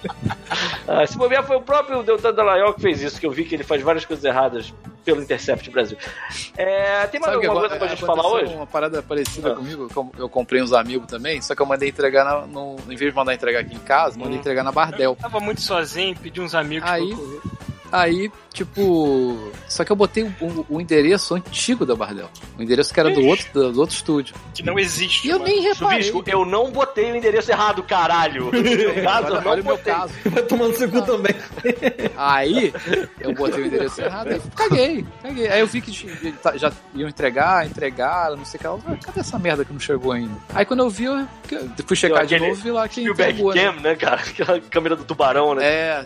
Ah, se bobear, foi o próprio Deltan Dallagnol que fez isso, que eu vi que ele faz várias coisas erradas pelo Intercept Brasil. É, tem mais Sabe alguma coisa pra gente aconteceu falar hoje? Uma parada parecida Ah. comigo, eu, eu comprei uns amigos também, só que eu mandei entregar na- no, em vez de mandar entregar aqui em casa, mandei Hum. entregar na Bardel. Tava muito sozinho, pedi uns amigos Aí-. Aí, tipo. Só que eu botei o, o- o endereço antigo da Bardel. O endereço que era do outro, do, do outro estúdio. que não existe. E eu mano. nem reparei. Chuvisco, eu não botei o endereço errado, caralho. [LAUGHS] No meu caso, eu Olha, não olha o meu botei. caso. Vai tomar no seu cu também. Aí, eu botei o endereço errado, aí caguei, caguei. Aí eu vi que já- já iam entregar, entregaram, não sei o que. lá. Ah, Cadê essa merda que não chegou ainda? Aí quando eu vi, eu eu fui checar de aquele novo e vi lá que Spielberg entregou, né? Cam, né, cara? [LAUGHS] Aquela câmera do tubarão, né? É,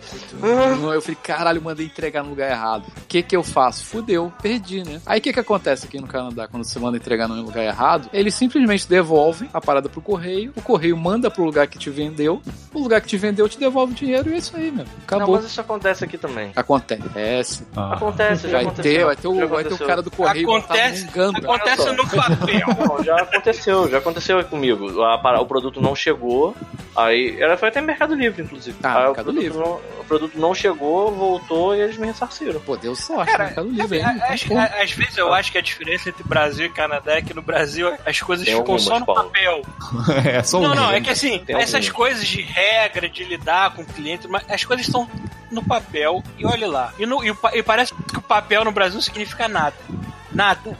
eu falei, caralho, mandei entregar no lugar errado. O que que eu faço? Fudeu, perdi, né? Aí o que que acontece aqui no Canadá quando você manda entregar no lugar errado? Eles simplesmente devolvem a parada pro correio, o correio manda pro lugar que te vendeu, o lugar que te vendeu te devolve o dinheiro e é isso aí, meu. Não, Acabou. mas isso acontece aqui também. Acontece. Acontece, já Vai aconteceu. ter, vai ter, Já o, vai ter o aconteceu. cara do correio Acontece, Gundam. acontece no papel. [LAUGHS] Não, já aconteceu, já aconteceu comigo. A o produto não chegou, aí. Era, foi até Mercado Livre, inclusive. Ah, Aí o Mercado produto Livre. Não, o produto não chegou, voltou e eles me ressarciram. Pô, deu sorte, Cara, Mercado Livre, hein? a- Às, a- às vezes eu acho que a diferença entre Brasil e Canadá é que no Brasil as coisas Tem ficam algumas, só no Paulo. papel. [LAUGHS] É só Não, um. não, é que assim, Tem essas algumas. coisas de regra, de lidar com o cliente, mas as coisas estão no papel e olha lá. E, no- e e parece que o papel no Brasil significa nada. Nada.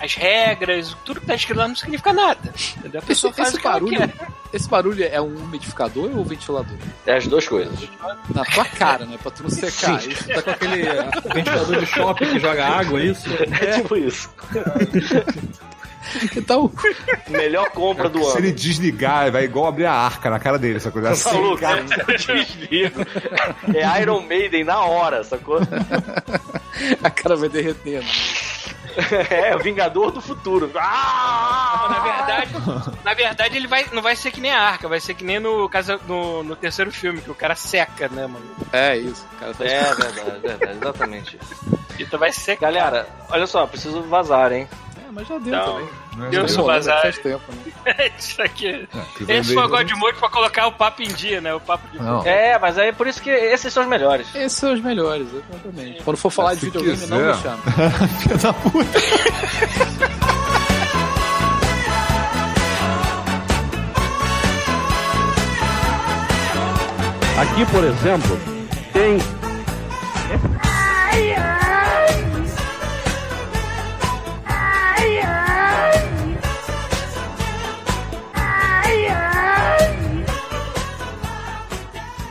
As regras, tudo que tá escrito lá não significa nada. Entendeu? A Esse, pessoa faz esse o que ela barulho, quer. esse barulho é um umidificador ou um ventilador? É as duas coisas. Na tua cara, né? Pra tu não secar. Sim. Isso. Tá com aquele [LAUGHS] ventilador de shopping que joga água, é isso? É tipo isso. [LAUGHS] [LAUGHS] Então, Melhor compra do Se ano. ele desligar, vai igual abrir a arca na cara dele, essa coisa assim. maluco? cara. [LAUGHS] Desligo. É Iron Maiden na hora, sacou? [LAUGHS] a cara vai derretendo. É, o Vingador do Futuro. Ah! Na verdade, na verdade, ele vai, não vai ser que nem a arca, vai ser que nem no, caso, no, no terceiro filme, que o cara seca, né, mano? É isso. O cara tá É verdade, verdade, exatamente isso. Então vai secar. Galera, olha só, preciso vazar, hein? É, mas já deu Não. também. Não é Eu isso sou aí. vazar. Faz tempo, né? [LAUGHS] Isso aqui. quiser Esse foi o ver- God Mode pra colocar o papo em dia, né? O papo de. Não. É, mas é por isso que esses são os melhores. Esses são os melhores, exatamente. Quando for falar Se de videogame, não quiser. me chama. [LAUGHS] Filha da puta. Aqui, por exemplo, tem